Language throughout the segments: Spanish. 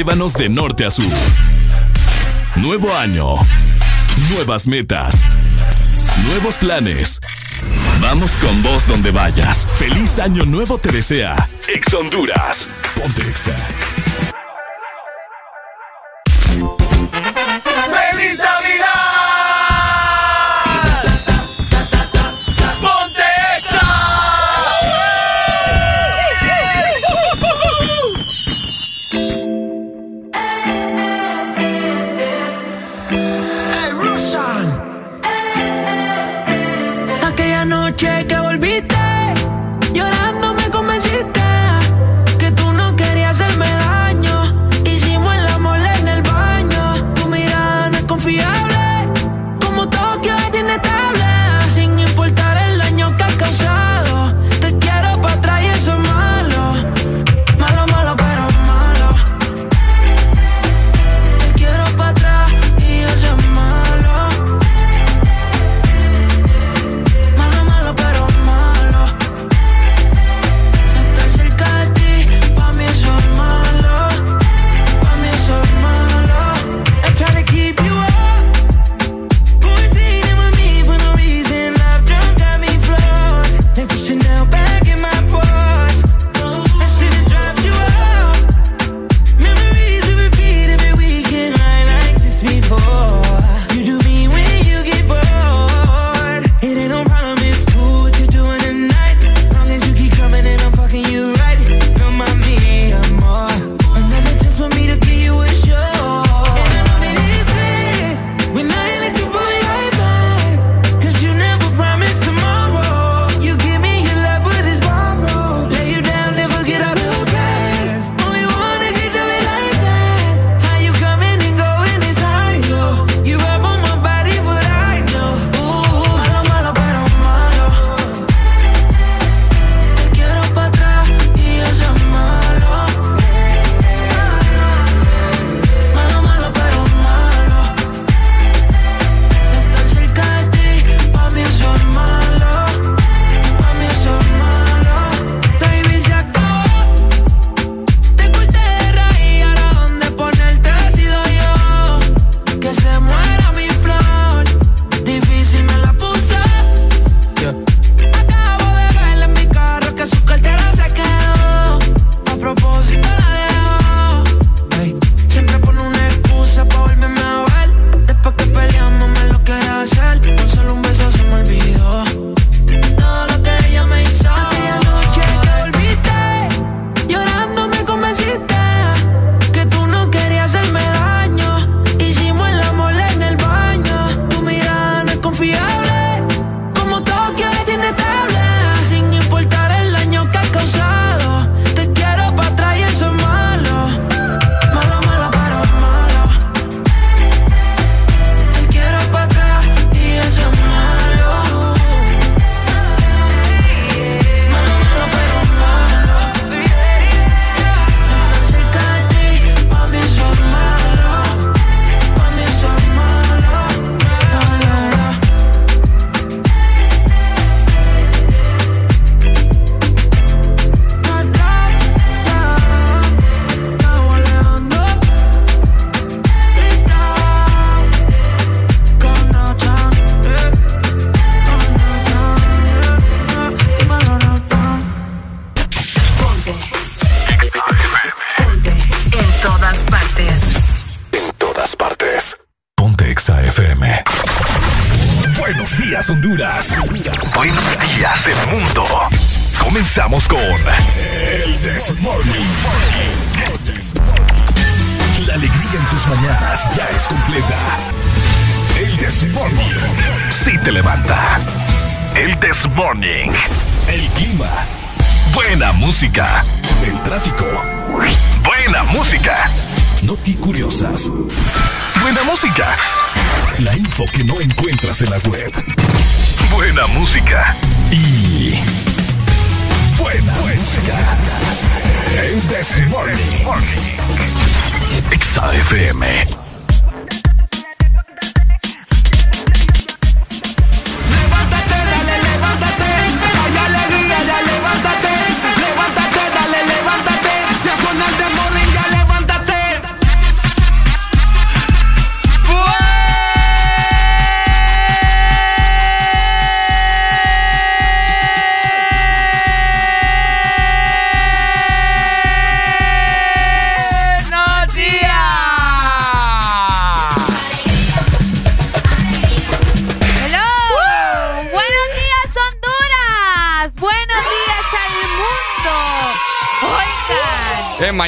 llévanos de norte a sur. Nuevo año. Nuevas metas. Nuevos planes. Vamos con vos donde vayas. Feliz año nuevo te desea. Ex Honduras. Pontexa.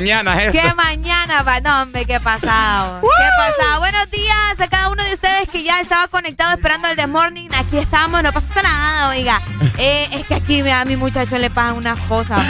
Mañana es ¿Qué mañana va? No, hombre, qué pasado. ¿Qué pasado? Buenos días a cada uno de ustedes que ya estaba conectado esperando el The Morning. Aquí estamos, no pasa nada, oiga. Eh, es que aquí a mi muchacho le pasan unas cosas,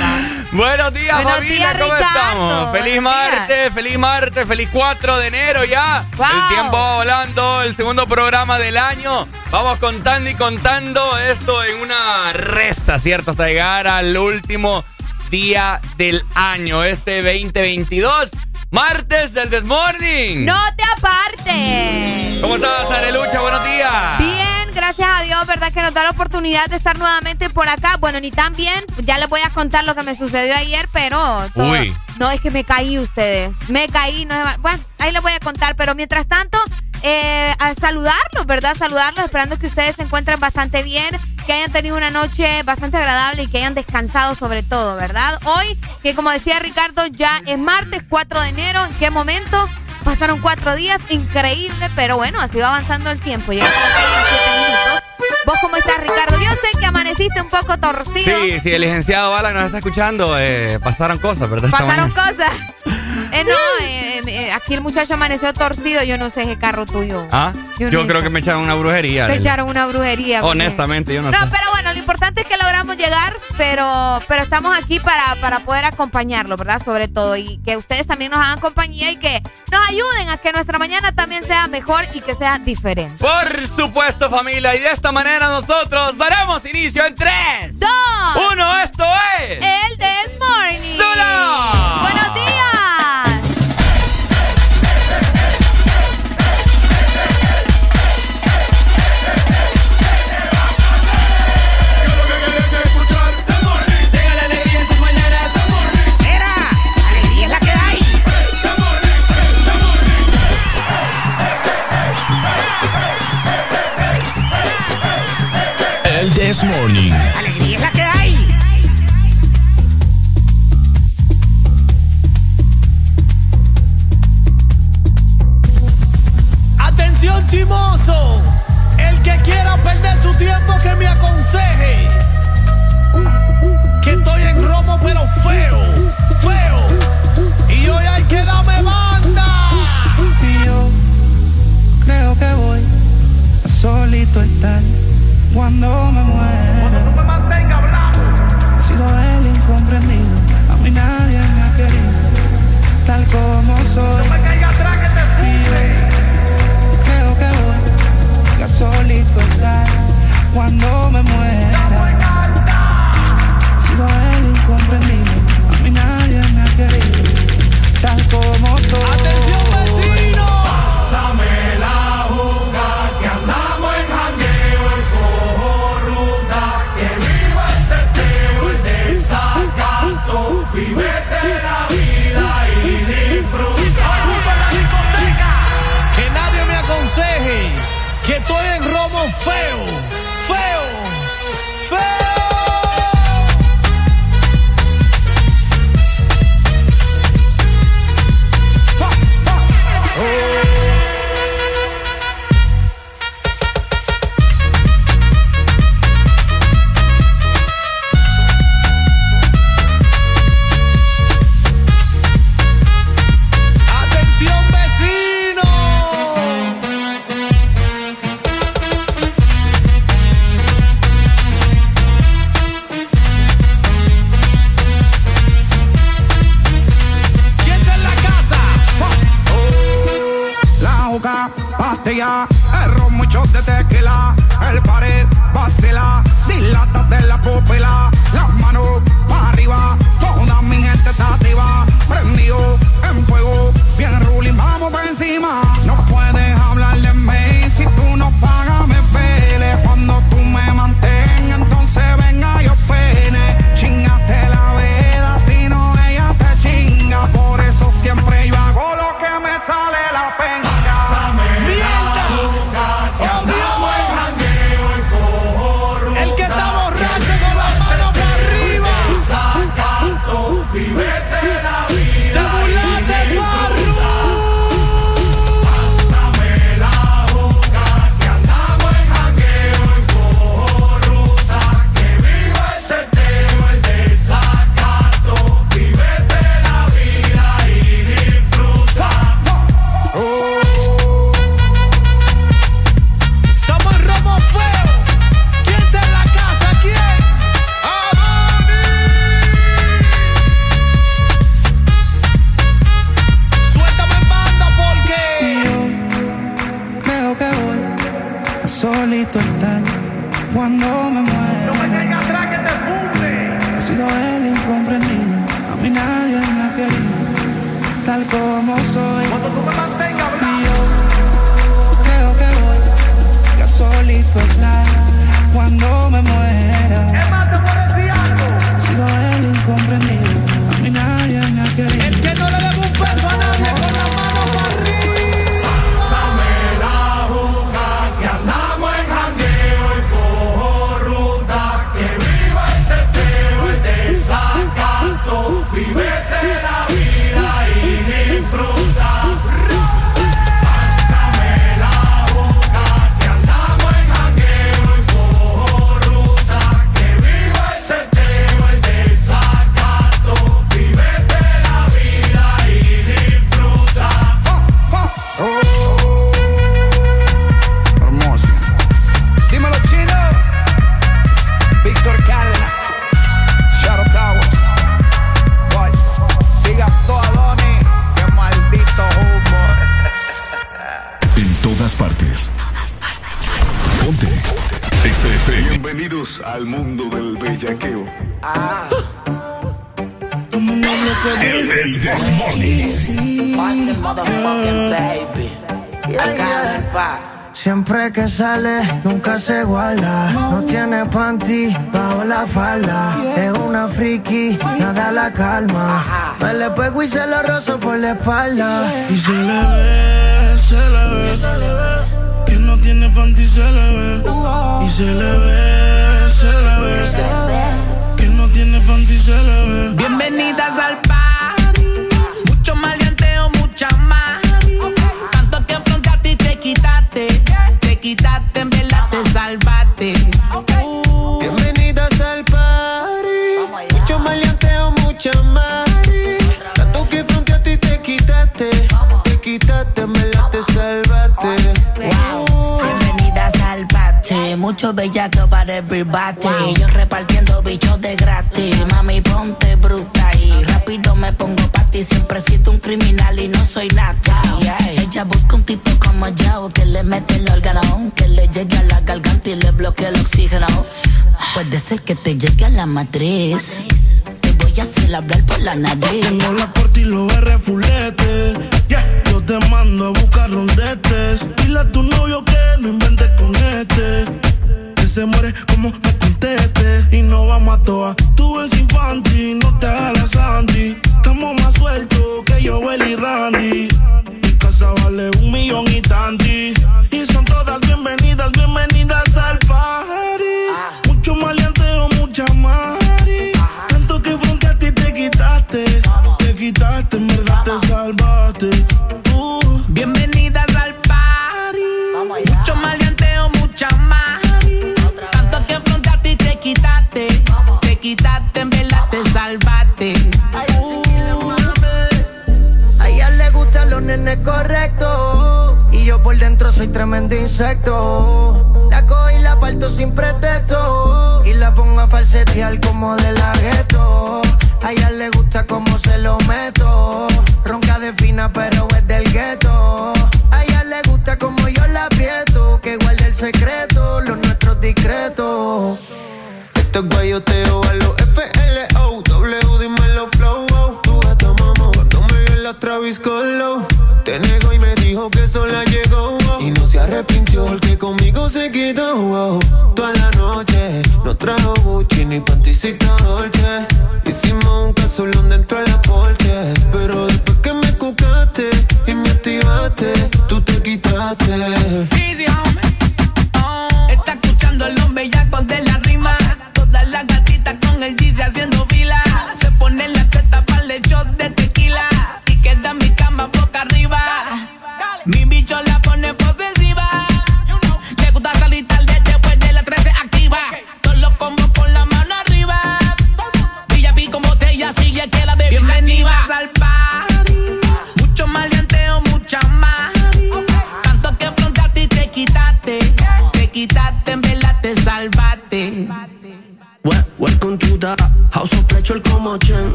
Buenos días, Buenos familia, ¿cómo estamos? Feliz martes, feliz martes, feliz 4 de enero ya. El tiempo va volando, el segundo programa del año. Vamos contando y contando esto en una resta, ¿cierto? Hasta llegar al último día del año, este 2022. Martes del Desmorning. No te apartes. ¿Cómo estás, Arelucha? Buenos días. Bien, gracias a Dios, ¿verdad? Que nos da la oportunidad de estar nuevamente por acá. Bueno, ni tan bien. Ya les voy a contar lo que me sucedió ayer, pero. Uy. No, es que me caí ustedes. Me caí. No, bueno, ahí les voy a contar, pero mientras tanto eh, a saludarlos, ¿verdad? Saludarlos, esperando que ustedes se encuentren bastante bien, que hayan tenido una noche bastante agradable y que hayan descansado sobre todo, ¿verdad? Hoy, que como decía Ricardo, ya es martes 4 de enero, ¿en qué momento? Pasaron cuatro días, increíble, pero bueno, así va avanzando el tiempo. Llegamos a siete minutos. ¿Vos cómo estás, Ricardo? Yo sé que amaneciste un poco torcido. Sí, sí, el licenciado Bala nos está escuchando. Eh, pasaron cosas, ¿verdad? Pasaron cosas. Eh, no, aquí el muchacho amaneció torcido. Yo no sé qué carro tuyo. Ah, yo, creo que me echaron una brujería. Te echaron una brujería. Honestamente, yo no, no sé. No, pero bueno, lo importante es que logramos llegar, pero, pero estamos aquí para, para poder acompañarlo, ¿verdad? Sobre todo. Y que ustedes también nos hagan compañía y que nos ayuden a que nuestra mañana también sea mejor y que sea diferente. Por supuesto, familia. Y de esta manera nosotros daremos inicio en 3, 2, 1. Esto es. El This Morning. Buenos días. Morning. Alegría es la que hay. Atención chimoso, el que quiera perder su tiempo que me aconseje. Que estoy en romo pero feo, feo. Y hoy hay que darme banda. Y yo creo que voy a solito estar cuando me muera. no me mantenga hablando. He sido el incomprendido,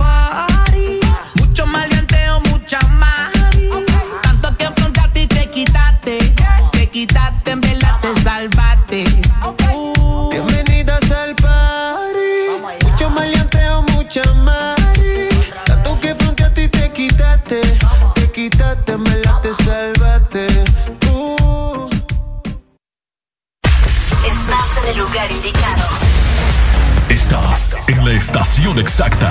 party. Mucho maleanteo, mucha más. Tanto que afrontaste y te quitaste. Te quitaste, en verdad te salvaste. Bienvenidas al party. Mucho maleanteo, mucha más. Tanto que afrontaste y te quitaste. Te quitaste, en verdad te salvaste. Estás en el lugar indicado. Estás en la estación exacta.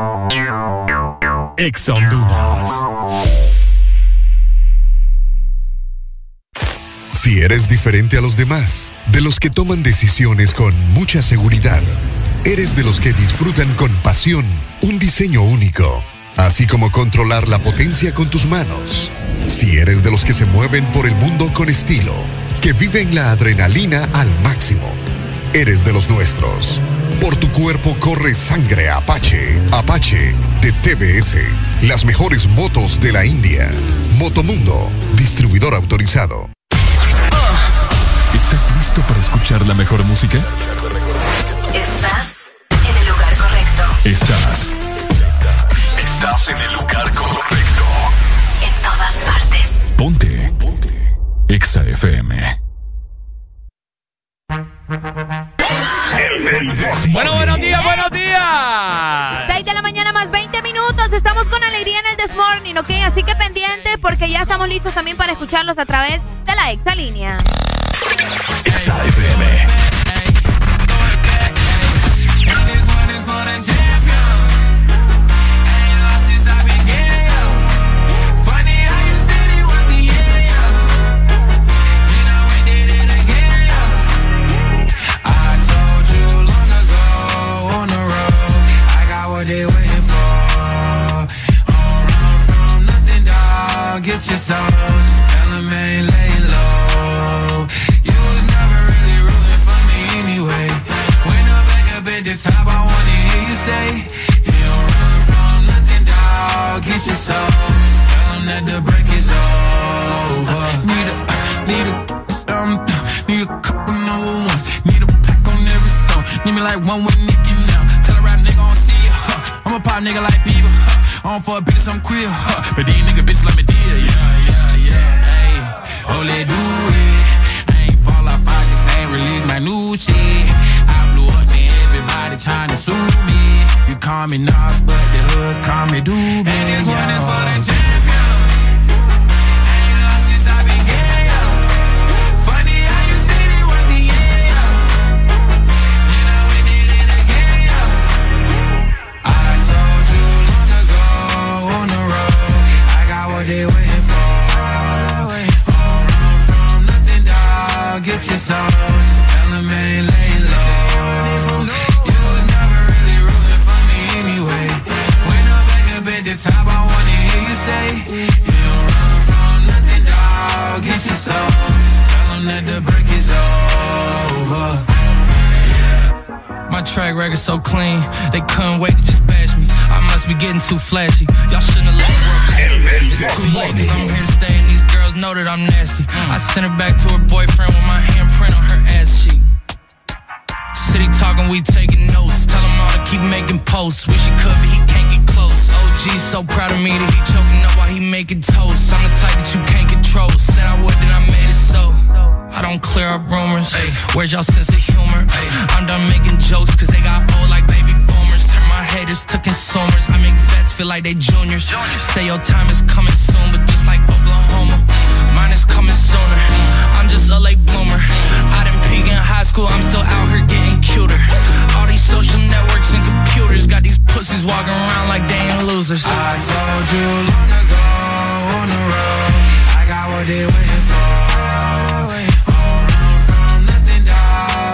Ex Si eres diferente a los demás, de los que toman decisiones con mucha seguridad, eres de los que disfrutan con pasión un diseño único, así como controlar la potencia con tus manos. Si eres de los que se mueven por el mundo con estilo, que viven la adrenalina al máximo, eres de los nuestros. Por tu cuerpo corre sangre Apache. Apache de TBS. Las mejores motos de la India. Motomundo, distribuidor autorizado. ¿Estás listo para escuchar la mejor música? Estás en el lugar correcto. Estás. Estás en el lugar correcto. En todas partes. Ponte. Ponte. Exa FM. Bueno, buenos días, buenos días. 6 de la mañana más 20 minutos. Estamos con alegría en el This Morning, ¿ok? Así que pendiente porque ya estamos listos también para escucharlos a través de la Exalínea. FM. Get your soul. Just tell him I ain't laying low. You was never really rooting for me anyway. When I'm back up at the top, I wanna hear you say, You don't run from nothing, dog. Get your soul. Just tell him that the break is over. Need a, need a, um, need a couple number ones. Need a pack on every song. Need me like one with Nicky now. Tell a rap nigga I don't see ya. Huh. I'm a pop nigga like Bieber. Huh. I don't fuck bitches, I'm queer. Huh. But these nigga bitches like me let do it. I ain't fall off, I just ain't release my new shit. I blew up, man. Everybody trying to sue me. You call me Nas, but the hood call me Doobie. And this one is for record so clean, they couldn't wait to just bash me. I must be getting too flashy. Y'all shouldn't have let me It's too late, I'm here to stay and these girls know that I'm nasty. I sent her back to her boyfriend with my handprint on her ass cheek. Steady talking, we taking notes. Tell him all to keep making posts. Wish he could, but he can't get close. OG so proud of me that he choking up while he making toast. I'm the type that you can't control. Said I would, then I made it so. I don't clear up rumors. Ay, where's y'all sense of humor? I'm done making jokes cause they got old like baby boomers. Turn my haters to consumers. I make vets feel like they juniors. Say your time is coming soon, but just like Oklahoma, mine is coming sooner. I'm just a late bloomer. I didn't peak in high school, I'm still out here getting cuter. All these social networks and computers got these pussies walking around like they ain't losers. I told you long ago on the road, I got what they waiting for.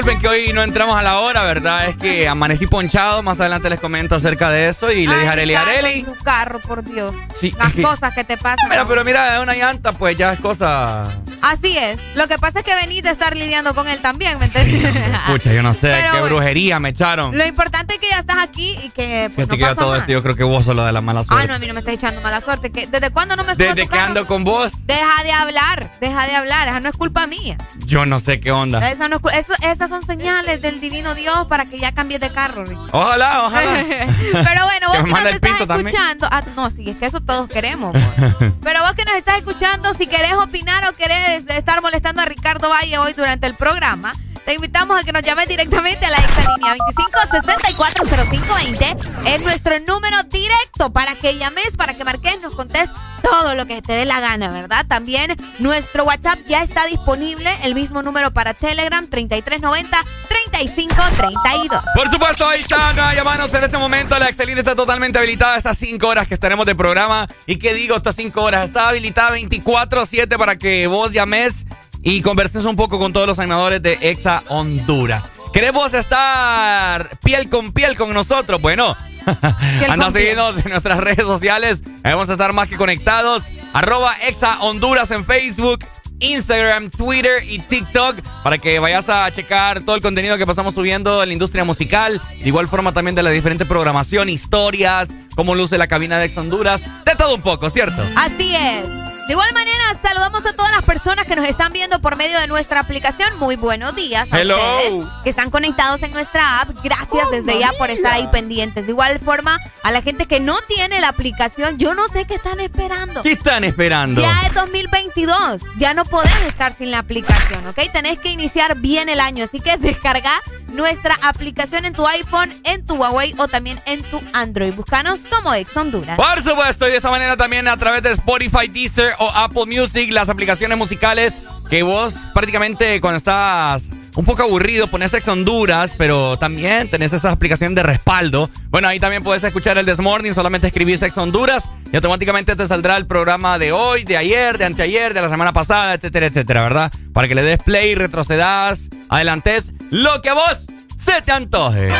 Disculpen que hoy no entramos a la hora, ¿verdad? Es que amanecí ponchado. Más adelante les comento acerca de eso. Y le dije a Areli, tu carro, por Dios. Sí, Las es que- cosas que te pasan. Mira, pero mira, es una llanta, pues ya es cosa. Así es. Lo que pasa es que venís de estar lidiando con él también, ¿me entiendes? Pucha, yo no sé Pero qué bueno. brujería me echaron. Lo importante es que ya estás aquí y que pues, no que yo todo nada. esto, yo creo que vos solo de la mala Ah, suerte. no, a mí no me estás echando mala suerte. ¿Desde cuándo no me subo a Desde tu que carro? ando con vos, Deja de hablar, deja de hablar. Esa no es culpa mía. yo no sé qué onda. Esa no es eso- esas son señales del divino Dios para que ya cambies de carro, Rick. Ojalá, ojalá. Pero bueno, vos Que nos estás escuchando. Ah, no, sí, es que eso todos queremos. Pero vos que nos estás escuchando, si querés opinar o querés estar molestando a Ricardo Valle hoy durante el programa, te invitamos a que nos llames directamente a la exalínea 25640520. Es nuestro número directo para que llames, para que marques, nos contés todo lo que te dé la gana, ¿verdad? También nuestro WhatsApp ya está disponible, el mismo número para Telegram 3390-3532. Por supuesto, ahí está, no, llamanos en este momento. La excelente está totalmente habilitada estas 5 horas que estaremos de programa. ¿Y qué digo estas 5 horas? Está habilitada 24-7 para que vos llames y converses un poco con todos los animadores de Exa Honduras. ¿Queremos estar piel con piel con nosotros? Bueno, anda a seguirnos en nuestras redes sociales. Vamos a estar más que conectados. Arroba Exa Honduras en Facebook. Instagram, Twitter y TikTok para que vayas a checar todo el contenido que pasamos subiendo en la industria musical. De igual forma también de la diferente programación, historias, cómo luce la cabina de Ex Honduras. De todo un poco, ¿cierto? Así es. De igual manera, saludamos a todas las personas que nos están viendo por medio de nuestra aplicación. Muy buenos días a Hello. ustedes que están conectados en nuestra app. Gracias desde ya por estar ahí pendientes. De igual forma, a la gente que no tiene la aplicación, yo no sé qué están esperando. ¿Qué están esperando? Ya es 2022, ya no podés estar sin la aplicación, ¿ok? Tenés que iniciar bien el año, así que descarga nuestra aplicación en tu iPhone, en tu Huawei o también en tu Android. Búscanos como Ex Honduras. Por supuesto, y de esta manera también a través de Spotify, Deezer o Apple Music, las aplicaciones musicales que vos prácticamente cuando estás un poco aburrido pones Ex Honduras, pero también tenés esa aplicación de respaldo. Bueno, ahí también puedes escuchar el This Morning, solamente escribís Ex Honduras y automáticamente te saldrá el programa de hoy, de ayer, de anteayer, de la semana pasada, etcétera, etcétera, ¿verdad? Para que le des play, retrocedas, adelantes, lo que a vos se te antoje.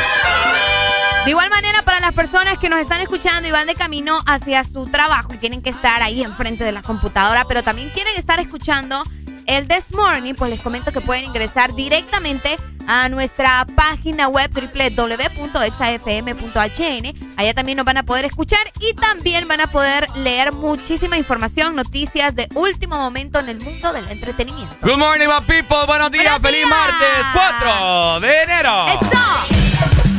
De igual manera, para las personas que nos están escuchando y van de camino hacia su trabajo y tienen que estar ahí enfrente de la computadora, pero también quieren estar escuchando el This Morning, pues les comento que pueden ingresar directamente a nuestra página web www.exafm.hn. Allá también nos van a poder escuchar y también van a poder leer muchísima información, noticias de último momento en el mundo del entretenimiento. Good morning, my people. Buenos días. Buenos Feliz martes 4 de enero. ¡Eso!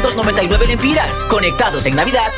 299 lempiras. Conectados en Navidad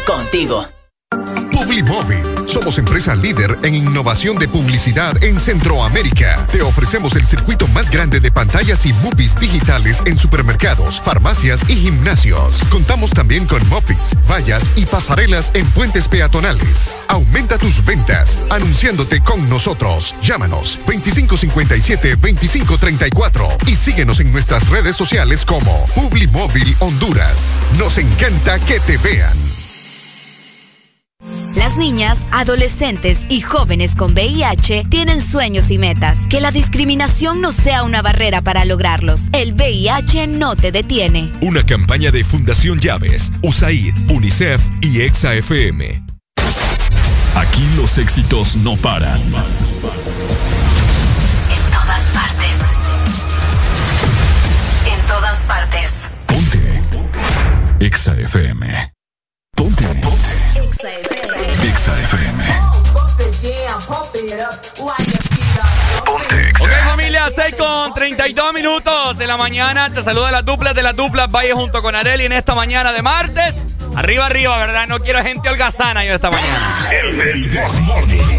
innovación de publicidad en Centroamérica. Te ofrecemos el circuito más grande de pantallas y movies digitales en supermercados, farmacias y gimnasios. Contamos también con mopis, vallas y pasarelas en puentes peatonales. Aumenta tus ventas anunciándote con nosotros. Llámanos 2557-2534 y síguenos en nuestras redes sociales como Publimóvil Honduras. Nos encanta que te vean. Las niñas, adolescentes y jóvenes con VIH tienen sueños y metas. Que la discriminación no sea una barrera para lograrlos. El VIH no te detiene. Una campaña de Fundación Llaves, USAID, UNICEF y EXA FM. Aquí los éxitos no paran. En todas partes. En todas partes. FM. Ponte. EXA FM. Ok, familia, 6 con 32 minutos de la mañana. Te saluda la dupla de las duplas Valle junto con Areli en esta mañana de martes. Arriba, arriba, ¿verdad? No quiero gente holgazana yo esta mañana. You'll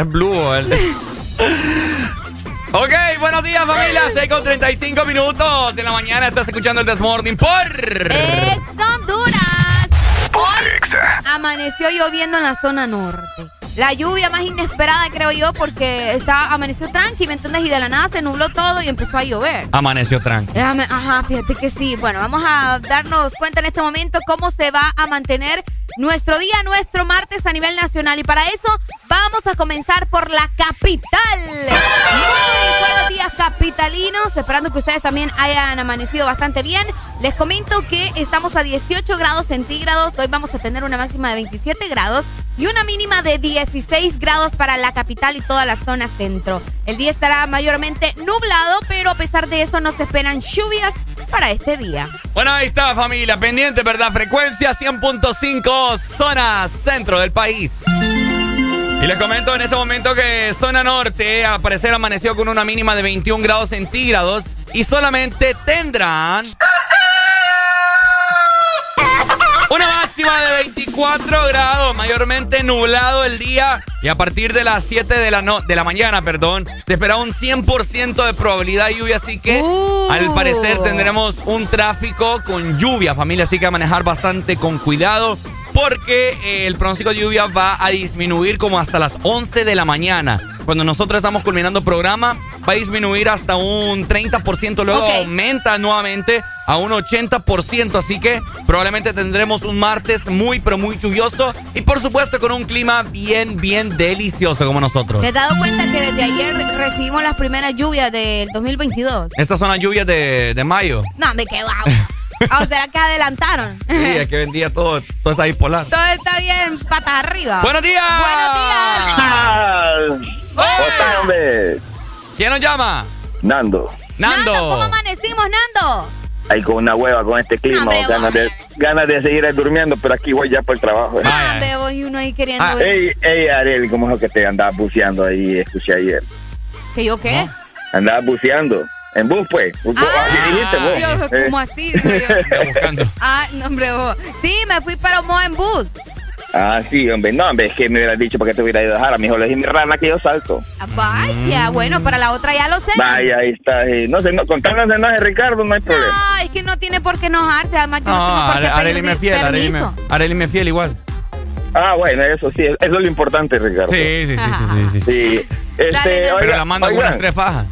es Blue el. ok, buenos días, familia. 6 con 35 minutos de la mañana. Estás escuchando el Desmorning por. Ex Honduras. Exa. Amaneció lloviendo en la zona norte. La lluvia más inesperada, creo yo, porque está, amaneció tranqui, ¿me entiendes? Y de la nada se nubló todo y empezó a llover. Amaneció tranqui. Ajá, fíjate que sí. Bueno, vamos a darnos cuenta en este momento cómo se va a mantener nuestro día, nuestro martes a nivel nacional. Y para eso vamos a comenzar por la capital. Muy buenos días, capitalinos. Esperando que ustedes también hayan amanecido bastante bien. Les comento que estamos a 18 grados centígrados. Hoy vamos a tener una máxima de 27 grados y una mínima de 16 grados para la capital y toda la zona centro. El día estará mayormente nublado, pero a pesar de eso no esperan lluvias para este día. Bueno, ahí está familia, pendiente, ¿verdad? Frecuencia 100.5, zona centro del país. Y les comento en este momento que zona norte, al parecer amaneció con una mínima de 21 grados centígrados y solamente tendrán... Una máxima de 24 grados, mayormente nublado el día y a partir de las 7 de la, no, de la mañana, perdón, se espera un 100% de probabilidad de lluvia, así que Uh. al parecer tendremos un tráfico con lluvia, familia, así que a manejar bastante con cuidado porque eh, el pronóstico de lluvia va a disminuir como hasta las 11 de la mañana. Cuando nosotros estamos culminando el programa, va a disminuir hasta un 30%, luego aumenta nuevamente a un 80%, así que probablemente tendremos un martes muy, pero muy lluvioso y por supuesto con un clima bien, bien delicioso como nosotros. ¿Te has dado cuenta que desde ayer recibimos las primeras lluvias del 2022? Estas son las lluvias de, de mayo. No, me quedo ¿O será que adelantaron? Sí, es que vendía todo, todo está bipolar. Todo está bien, patas arriba. ¡Buenos días! ¡Buenos días! ¿Cómo están, hombre? ¿Quién nos llama? Nando. Nando. ¿Cómo amanecimos, Nando? Ahí con una hueva con este clima, Hombre, ganas, de, ganas de seguir durmiendo, pero aquí voy ya por el trabajo. ¿eh? Ah, veo y uno ahí queriendo Ah, ey, ey, Ariel, ¿cómo es que te andabas buceando ahí? Escuché ayer. ¿Que yo qué? Andabas buceando. En bus, pues. Así dijiste vos. Dios, Eh. ¿cómo así? Ah, no, hombre, vos. Sí, me fui para Mo en bus. Ah, sí, hombre. No, hombre, es que me hubieras dicho para que te hubiera ido a dejar. A mi hijo le dije mi rana que yo salto. Ah, Vaya, bueno, para la otra ya lo sé. Vaya, ahí está. eh. No sé, no, contarnos de enoje, Ricardo, no hay problema. Ay, es que no tiene por qué enojarse. Además, yo no, tengo No, por qué Are- Arely pedir me fiel, Arely me. Arely me fiel igual. Ah, bueno, eso sí, eso es lo importante, Ricardo. Sí, sí, sí, sí, sí, sí. Sí. Este, Dale, Pero oiga, la mando con oigan, unas tres fajas.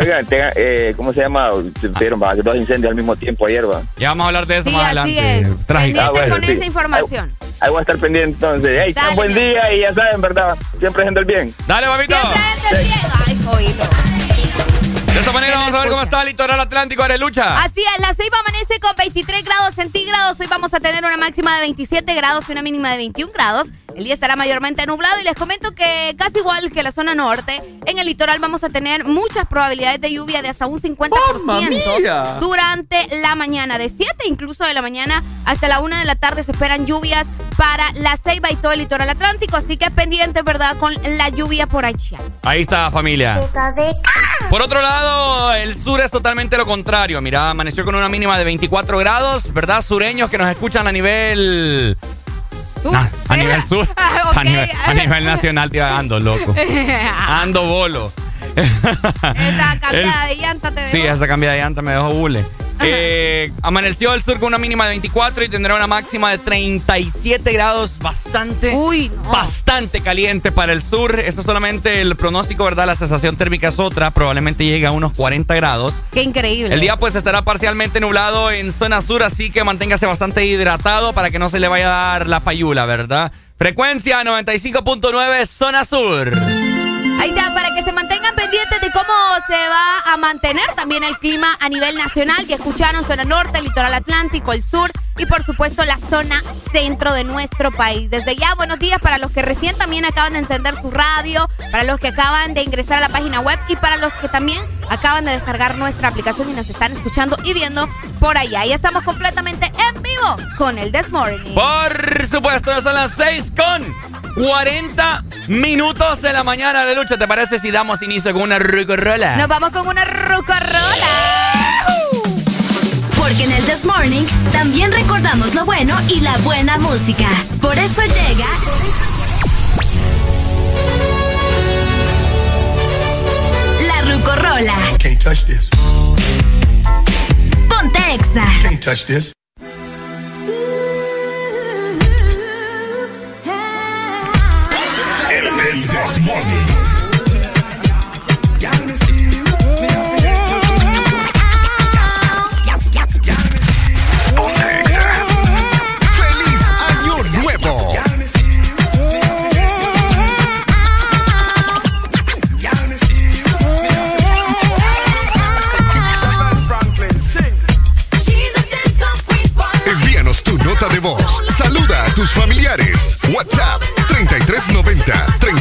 Oigan, tenga- eh, ¿cómo se llama? Se vieron va, dos incendios al mismo tiempo ayer, va. Ya vamos a hablar de eso Sí, más así adelante. es. Trágico. Ah, bueno, con sí. esa información. Ahí voy a estar pendiente entonces. Hey, Dale, buen día y ya saben, ¿verdad? Siempre haciendo el bien. Dale, papito. Siempre es el bien. Ay, oílo. De esta manera vamos a ver cómo está el litoral atlántico, Arelucha. Así es, la Ceiba amanece con 23 grados centígrados. Hoy vamos a tener una máxima de 27 grados y una mínima de 21 grados. El día estará mayormente nublado y les comento que casi igual que la zona norte, en el litoral vamos a tener muchas probabilidades de lluvia de hasta un 50% mía! durante la mañana. De 7 incluso de la mañana hasta la 1 de la tarde se esperan lluvias para la Ceiba y todo el litoral atlántico. Así que pendiente, ¿verdad? Con la lluvia por allá. Ahí está, familia. Por otro lado, el sur es totalmente lo contrario. Mira, amaneció con una mínima de 24 grados, ¿verdad? Sureños que nos escuchan a nivel. Na- a nivel sur. Ok. A, nivel, a nivel nacional, tío, ando loco. Ando bolo. Esa cambiada de llanta te Sí, dejó. esa cambiada de llanta me dejó bule. Eh, amaneció el sur con una mínima de 24 y tendrá una máxima de 37 grados, bastante, bastante caliente para el sur. Esto es solamente el pronóstico, ¿verdad? La sensación térmica es otra, probablemente llegue a unos 40 grados. Qué increíble. El día pues estará parcialmente nublado en zona sur, así que manténgase bastante hidratado para que no se le vaya a dar la payula, ¿verdad? Frecuencia 95.9 zona sur. Ahí está, para que se mantengan pendientes de cómo se va a mantener también el clima a nivel nacional. Ya escucharon zona norte, el litoral atlántico, el sur y por supuesto la zona centro de nuestro país. Desde ya, buenos días para los que recién también acaban de encender su radio, para los que acaban de ingresar a la página web y para los que también acaban de descargar nuestra aplicación y nos están escuchando y viendo por allá. Ya estamos completamente en vivo con el This. Por supuesto, son las 6 con 40 minutos de la mañana de lucha. ¿Te parece si damos inicio con una rucorola? Nos vamos con una rucorola. Porque en el This Morning también recordamos lo bueno y la buena música. Por eso llega. La Rucorola. Can't touch this. Ponte Exa. Morning.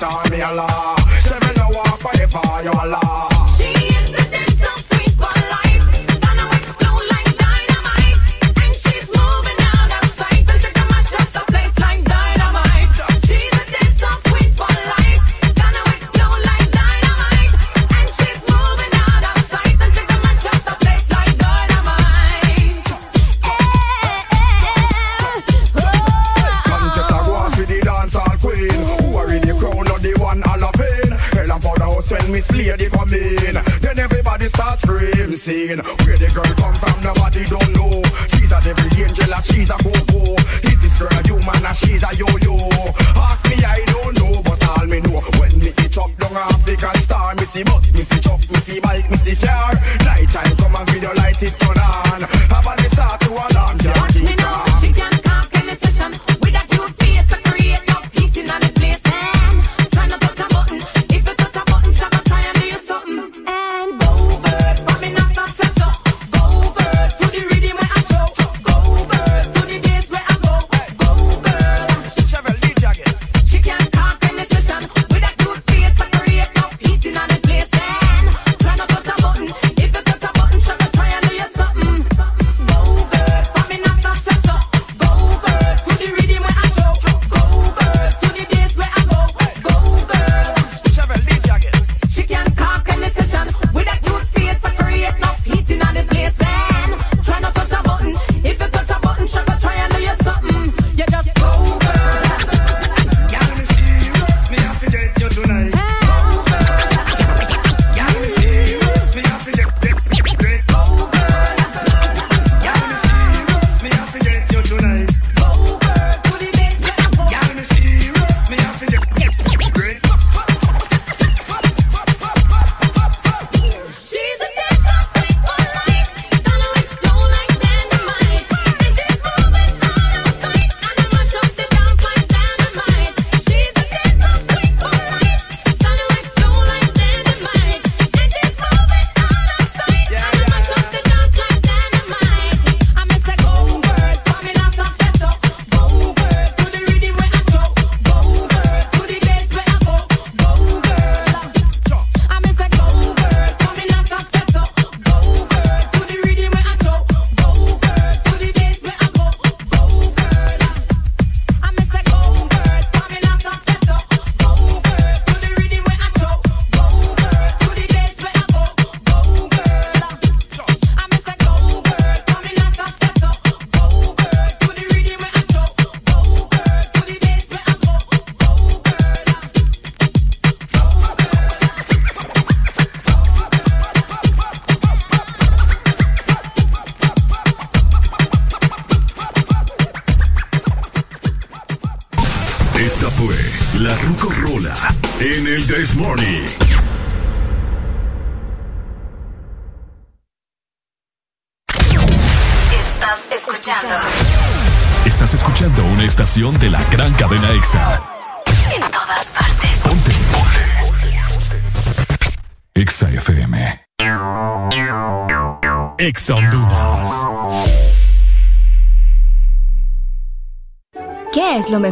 time, me Allah. Seven hour you this lady come in. Then everybody starts screaming, Where the girl come from, nobody don't know. She's a devil angel, and she's a go-go. Is this girl a human, and she's a yo-yo? Ask me, I don't know, but all me know. When me hit up down African star, me see bus, Missy see truck, me bike, Missy car. Night time come and video light it turn on.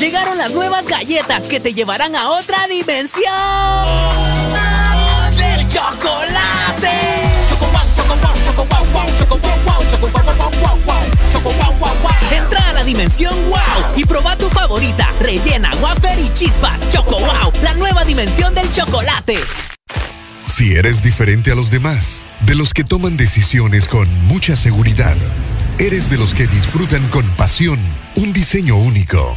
Llegaron las nuevas galletas que te llevarán a otra dimensión del chocolate. Entra a la dimensión wow y proba tu favorita, rellena, wafer y chispas. Choco wow, la nueva dimensión del chocolate. Si eres diferente a los demás, de los que toman decisiones con mucha seguridad, eres de los que disfrutan con pasión un diseño único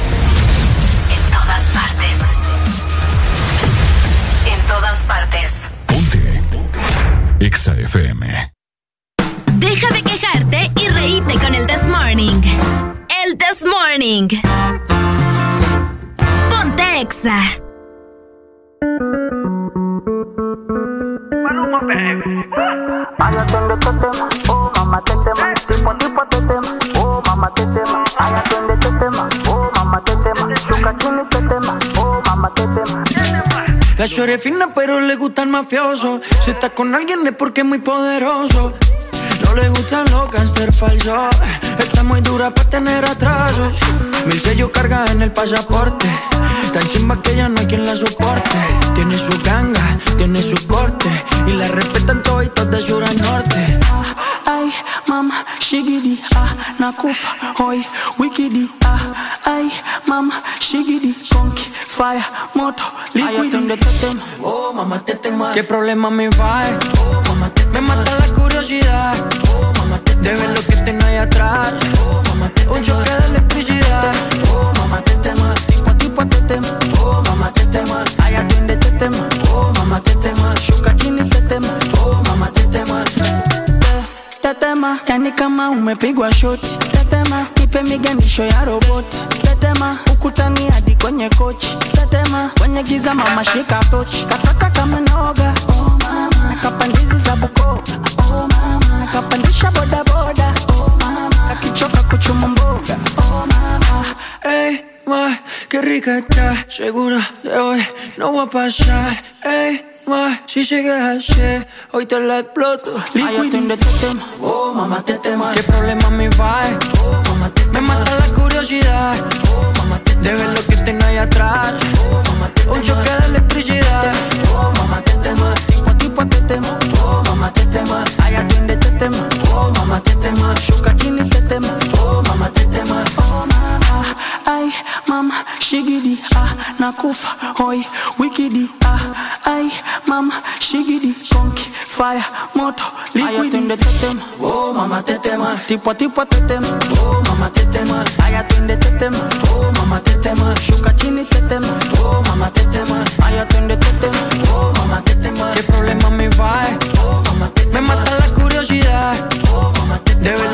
Todas partes. Ponte. Exa FM. Deja de quejarte y reíte con el This Morning. El This Morning. Ponte Exa. Ay, atiende este tema, oh mamá este tema, tipo tipo este tema, oh mamá este tema, ay atiende este tema, oh mamá este tema, chuca chini este tema, oh mamá este tema. La chore fina pero le gusta el mafioso, si está con alguien es porque es muy poderoso. No le gustan los gangster falsos, está muy dura para tener atrasos. Mil sellos carga en el pasaporte, tan chimba que ya no hay quien la soporte. Tiene su ganga, tiene su corte, y la respetan toditos de sur a norte. Ay, mama, shigidi, ah, nakufa, hoy, wikidi, ah, ay, mama, shigidi, conky, fire, moto, Ay, liquidi. este oh mamá este tema. ¿Qué problema me va? Oh mamá te Me mata la curiosidad, oh mamá te De ver lo que tengo ahí atrás, oh mamá te Un choque de electricidad, oh mamá te tema. Tipo, tetema, oh mama tetema, haya twende tetema, oh mama tetema, shuka chini tetema, oh mama tetema. Tetema, yani kama umepigwa shoti. Tetema, nipe miganisho ya roboti. Tetema, ukutani hadi kwenye kochi. Tetema, kwenye giza mama shika tochi. Kataka kama noga, oh mama. kapandizi za Bukoba, oh mama. Nakapandisha boda boda, oh mama. Akichoka kuchuma mboga, oh mama. Ey, ma, qué rica está, segura de hoy no va a pasar. Ey, ma, si sigues así, hoy te la exploto. Ay, atiende este tema, oh mamá te tema. ¿Qué problema me va? Oh mamá te Me mata la curiosidad, oh mamá te De ver lo que tengo ahí atrás, oh mamá te Un choque de electricidad, Oh mamá te tema, tipo tipo te tema, oh mamá te tema, ay atiende este tema, oh mamá te tema, chuca ay mama, shigidi, ah nakufa, hoy wikidi, ah ay mama, shigidi, conky, fire, moto, Ay, atiende liquidi. este tema, oh mamá te tema. Tipo tipo te tema, oh mamá te tema, ay atiende este tema, oh mamá te tema, chuca chini te tema, oh mamá te tema, Ay, atiende este tema, oh mamá te tema, ¿Qué problema me va? oh mamá te Me mata la curiosidad, oh mamá te de ver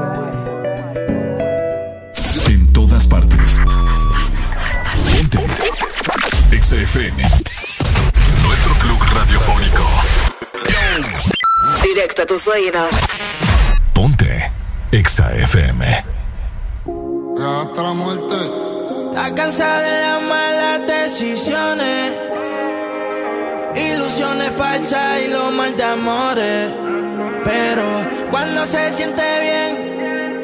Ponte. Exa FM. Nuestro club radiofónico. Directo a tus oídos. Ponte. Exa FM. Hasta la muerte. Está cansada de las malas decisiones. Ilusiones falsas y lo mal de amores. Pero cuando se siente bien,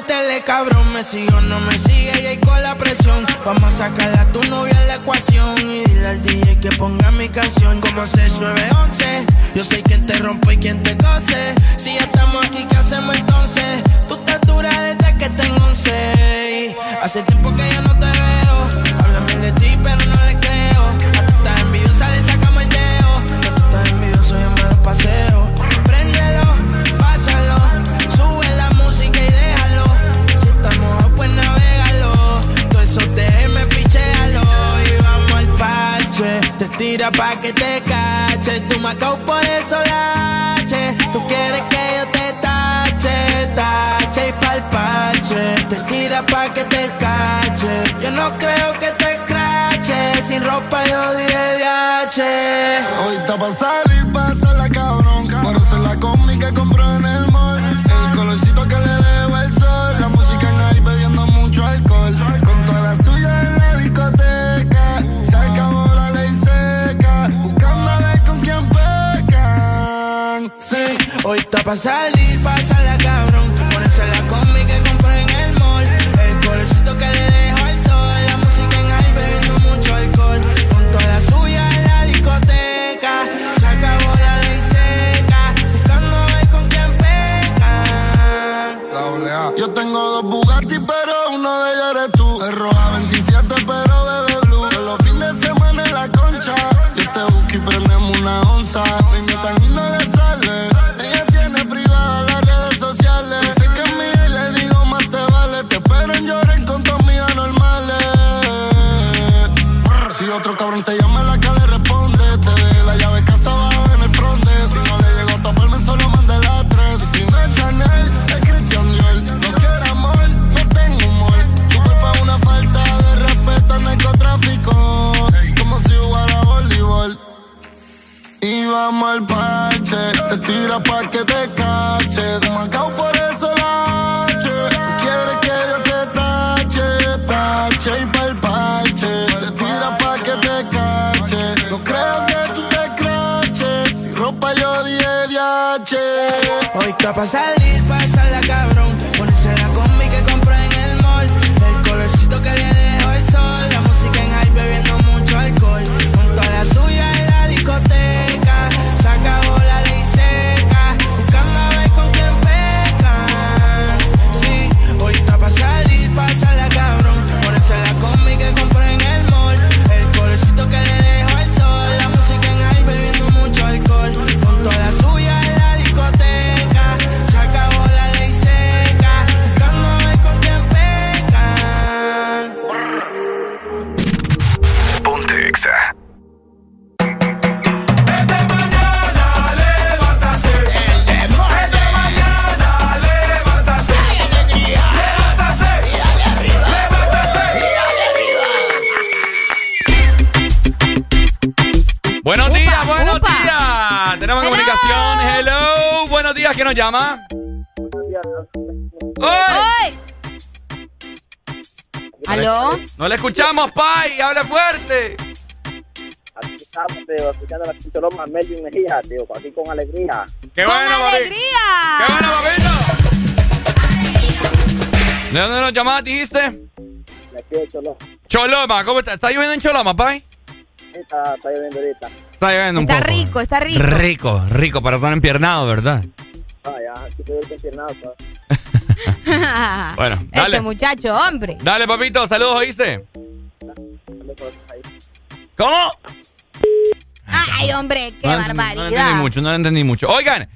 a meterle cabrón. Me sigo, no me sigue y ahí con la presión. Vamos a sacarle a tu novia en la ecuación. Y dile al DJ que ponga mi canción como 6911. Yo sé quién te rompe y quién te cose. Si ya estamos aquí, ¿qué hacemos entonces? Tú te duras desde que tengo 11. Hace tiempo que ya no te veo. Háblame de ti, pero no le creo. A tú estás envidiosa, le sacamos el dedo. A tú estás envidioso, yo me lo paseo. Tira pa' que te cache. Tú me por eso lache. Tú quieres que yo te tache, tache y pa'l parche. Te tira pa' que te cache. Yo no creo que te crache. Sin ropa yo H. Hoy está pa' está pa' salir, la cabrón. Ponerse la combi que compré en el mall. El colorcito que le dejo al sol. La música en ahí bebiendo mucho alcohol. Con toda la suya en la discoteca. Se acabó la ley seca. Buscando a ver con quién pecan. Doble A. Yo tengo dos Bugatti, pero uno de ellos eres tú. Es roja Y vamos al parche. Te tira pa' que te cache. De Macao por eso la H. Tú quieres que yo te tache, tache y pa'l parche. Te tira pa' que te cache. No creo que tú te craches. Si ropa yo di H. Hoy está pa' salir, días. ¿Quién nos llama? ¡Hoy! ¿Aló? No le escuchamos, Pai. Hable fuerte. Aquí estamos, tío, escuchando la Choloma Melvin Mejía, tío, aquí con alegría. ¡Qué bueno, papi! ¡Alegría! ¡Qué bueno, papito! ¿De dónde nos llamabas, dijiste? De aquí de Choloma. Choloma, ¿cómo está? ¿Está lloviendo en Choloma, Pai? Está, está lloviendo ahorita. Está lloviendo un Está poco. rico, está rico. Rico, rico, para estar empiernado, ¿verdad? ¿Sabes? bueno, dale. Este muchacho, hombre. Dale, papito, saludos, ¿oíste? ¿Cómo? Ay, hombre, qué no, barbaridad. No, entendí mucho, no entendí mucho. Oigan,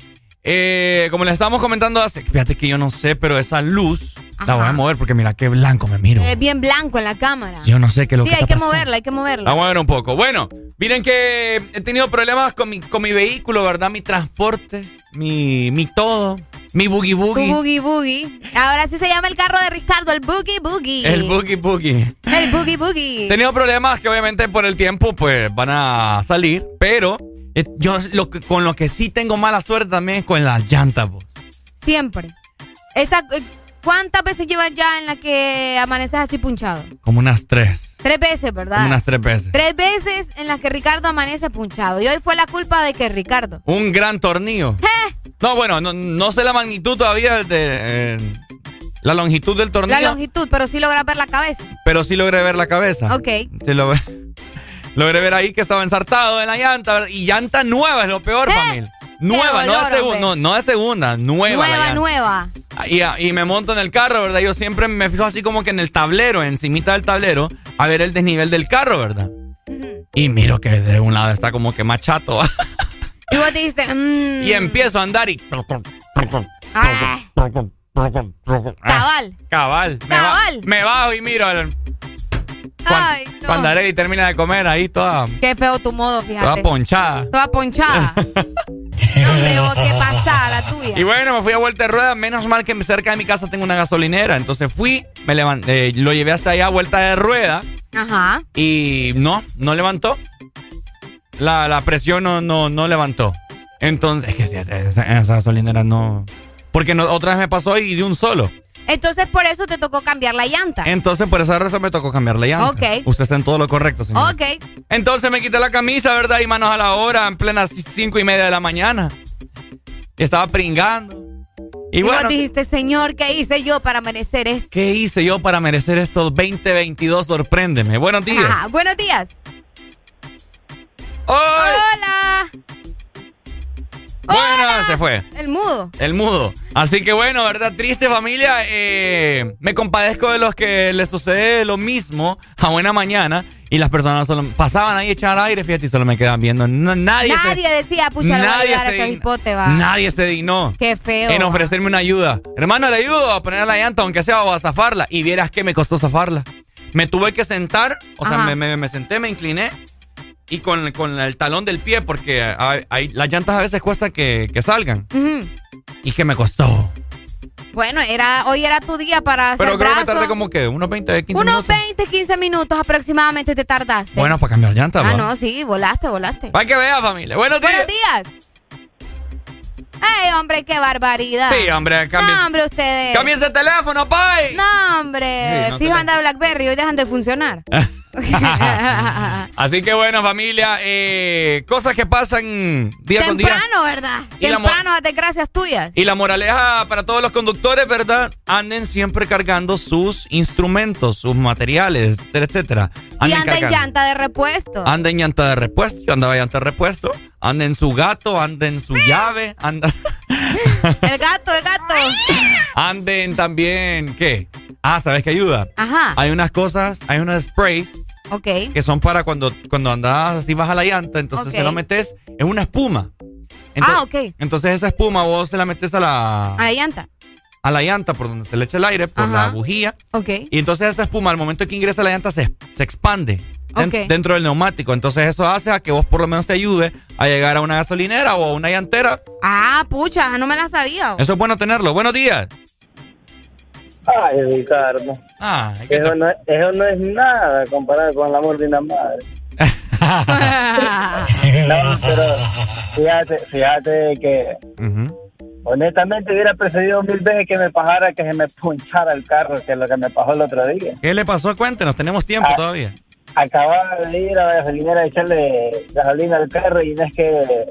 eh, como les estábamos comentando hace, fíjate que yo no sé, pero esa luz la voy a mover porque mira qué blanco me miro. Es bien blanco en la cámara. Yo no sé qué es lo sí, que hay está que pasando. moverla, hay que moverla. Vamos a ver un poco. Bueno, miren que he tenido problemas con mi, con mi vehículo, ¿verdad? Mi transporte, mi, mi todo, mi boogie Tu boogie. boogie boogie. Ahora sí se llama el carro de Ricardo, el boogie boogie. El boogie boogie. El boogie boogie. He tenido problemas que obviamente por el tiempo pues van a salir, pero eh, yo lo que, con lo que sí tengo mala suerte también es con las llantas, vos. Siempre. Esa, eh, ¿Cuántas veces llevas ya en la que amaneces así punchado? Como unas tres. Tres veces, ¿verdad? Unas tres veces. Tres veces en las que Ricardo amanece punchado. Y hoy fue la culpa de que Ricardo. Un gran tornillo. No, bueno, no, no sé la magnitud todavía de eh, la longitud del tornillo, La longitud, pero sí logras ver la cabeza. pero sí logré ver la cabeza. Ok. Sí lo ve- logré ver ahí que estaba ensartado en la llanta y llanta nueva es lo peor, familia. Nueva, no, de no, no de segunda, nueva. Nueva, nueva. Y, y me monto en el carro, ¿verdad? Yo siempre me fijo así como que en el tablero, encimita del tablero, a ver el desnivel del carro, ¿verdad? Y miro que de un lado está como que más chato. Y vos dijiste, mmm, y empiezo a andar y... ah, cabal. Cabal. Me, ba- Cabal. me bajo y miro. el- Ay, no. Cuando Arely termina de comer ahí toda, Qué feo tu modo, toda fíjate. ponchada. Toda ponchada. no, vos, qué pasada la tuya. Y bueno, me fui a vuelta de rueda. Menos mal que cerca de mi casa tengo una gasolinera. Entonces fui, me levan- eh, lo llevé hasta allá a vuelta de rueda. Ajá. Y no, no levantó. La, la presión no, no, no levantó. Entonces, es que esa gasolinera no. Porque no- otra vez me pasó y de un solo. Entonces por eso te tocó cambiar la llanta. Entonces, por esa razón me tocó cambiar la llanta. Ok. Usted está en todo lo correcto, señor. Ok. Entonces me quité la camisa, ¿verdad? Y manos a la hora, en plenas cinco y media de la mañana. Estaba pringando. Y, Y, bueno, vos dijiste, señor, ¿qué hice yo para merecer esto? ¿qué hice yo para merecer estos 2022? Sorpréndeme. Buenos días. Ajá, buenos días. Hola. Bueno, se fue. El mudo. El mudo. Así que bueno, ¿verdad? Triste familia. eh, me compadezco de los que les sucede lo mismo a buena mañana y las personas solo pasaban ahí a echar aire, fíjate, y solo me quedan viendo. No- nadie, Nadie se, decía, pucha, voy a nadie se este hipote, va. nadie se dignó Qué feo. en ofrecerme una ayuda. Hermano, le ayudo a poner la llanta, aunque sea, o a zafarla. Y vieras que me costó zafarla. Me tuve que sentar, o sea, Ajá. me, me- me senté, me incliné. Y con, con el talón del pie, porque hay- hay- las llantas a veces cuesta que, que salgan. Y que me costó. Bueno, era, hoy era tu día para hacer Pero creo que brazo. tardé como que unos 20, 15 Unos minutos. 20, 15 minutos aproximadamente te tardaste. Bueno, para cambiar llantas. Ah, va. no, sí, volaste, volaste. Para que vea, familia. Buenos días. Buenos días. Ay, hombre, qué barbaridad. Sí, hombre, cambien- No, hombre, ustedes. Cámbiense el teléfono, pay. No, hombre. Sí, no Fijo anda Blackberry, hoy dejan de funcionar. Así que bueno, familia, eh, cosas que pasan día con día. Temprano, ¿verdad? Y Temprano, las desgracias tuyas. Y la moraleja para todos los conductores, ¿verdad? Anden siempre cargando sus instrumentos, sus materiales, etcétera, etcétera. Y Anden cargando. llanta de repuesto. Anda en llanta de repuesto, yo andaba llanta de repuesto. Anda en su gato, anda en su llave, anda, El gato, el gato. anden también, ¿qué? Ah, ¿sabes qué ayuda? Ajá. Hay unas cosas, hay unos sprays Ok. que son para cuando, cuando andas así baja la llanta, entonces se lo metes, es una espuma. ah, ok. Entonces esa espuma vos se la metes a la, A la llanta. a la llanta por donde se le echa el aire, por Ajá. la bujía. Ok. Y entonces esa espuma al momento que ingresa a la llanta se, se expande den- Ok. dentro del neumático. Entonces eso hace a que vos por lo menos te ayude a llegar a una gasolinera o a una llantera. Ah, pucha, no me la sabía. Eso es bueno tenerlo. Buenos días. Ay, Ricardo. Ah, eso, no, es- eso no es nada comparado con el amor de una madre. no, pero fíjate, fíjate que honestamente hubiera preferido mil veces que me pasara que se me punchara el carro que lo que me pasó el otro día. ¿Qué le pasó? Cuéntenos, tenemos tiempo Ah. todavía. Acababa de ir a la gasolinera a echarle gasolina al carro y no es que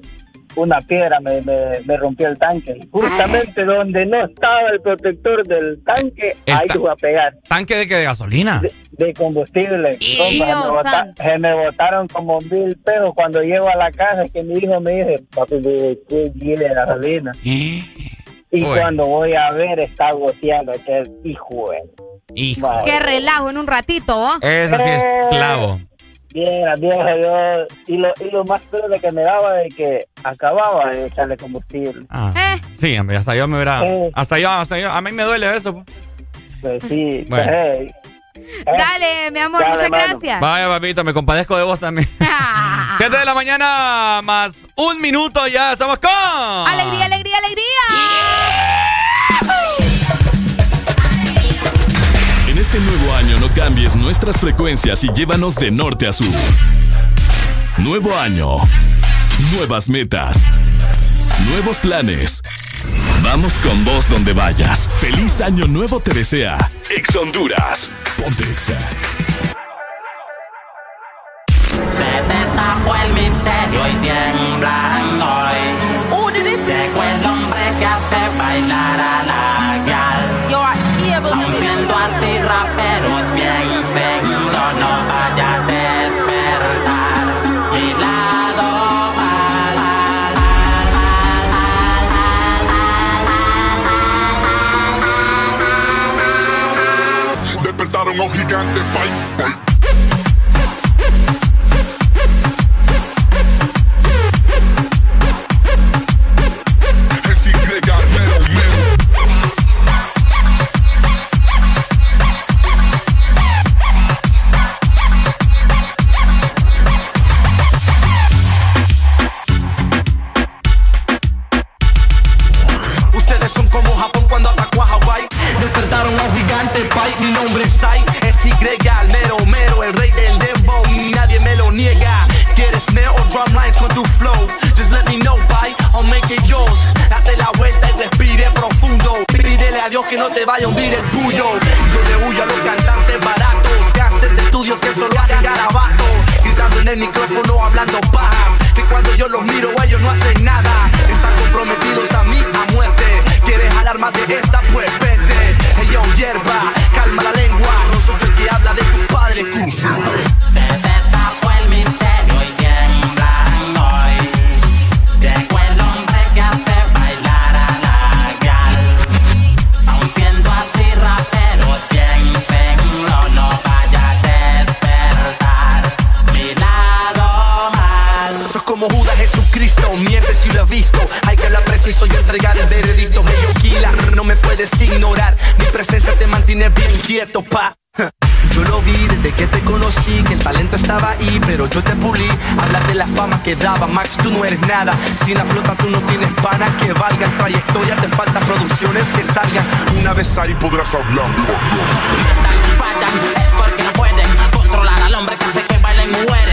una piedra me, me, rompió el tanque. Justamente donde no estaba el protector del tanque, ahí iba a pegar. ¿Tanque de qué? ¿De gasolina? De, combustible. Compa, se, me botaron como mil pesos cuando llego a la casa, que mi hijo me dice, papi, ¿qué de gasolina? ¿Eh? Y, y cuando voy a ver, está goteando aquel hijo. Hijo. Vale. Qué relajo en un ratito. ¿oh? Eso sí es clavo. Bien, adiós, adiós. Y lo, y lo más peor de que me daba de que acababa de echarle combustible. Ah. ¿Eh? Sí, hasta yo me hubiera... Hasta yo, hasta yo. A mí me duele eso. Pues, pues sí. Pues, hey. Eh. Dale, mi amor, muchas gracias. Vaya, papito, me compadezco de vos también. 7 de la mañana, más un minuto ya, estamos con... ¡Alegría, alegría, alegría! En este nuevo cambies nuestras frecuencias y llévanos de norte a sur. Nuevo año. Nuevas metas. Nuevos planes. Vamos con vos donde vayas. Feliz año nuevo te desea. Ex Honduras. Ponte Exa. quedaba. Max, tú no eres nada. Sin la flota tú no tienes pana que valga. Trayectoria te falta producciones que salgan. Una vez ahí podrás hablar. Es porque pueden controlar al hombre que hace que mujeres.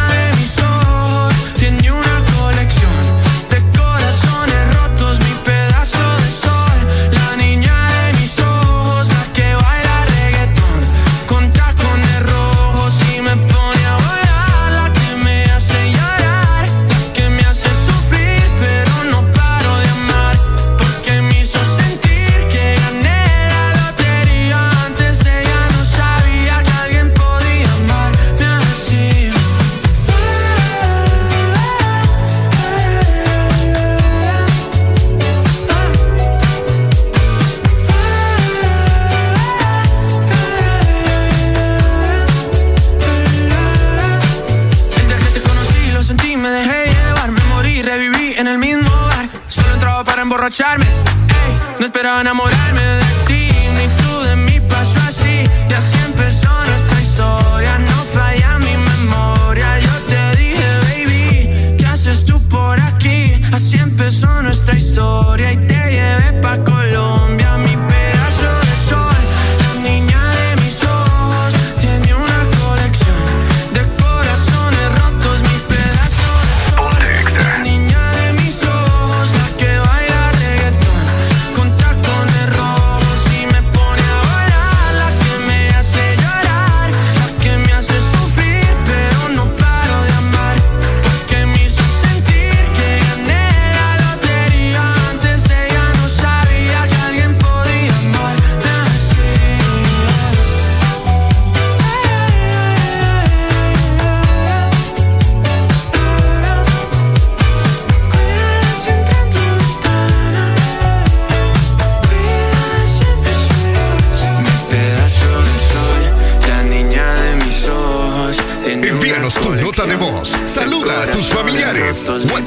emborracharme. Ey, no esperaba enamorarme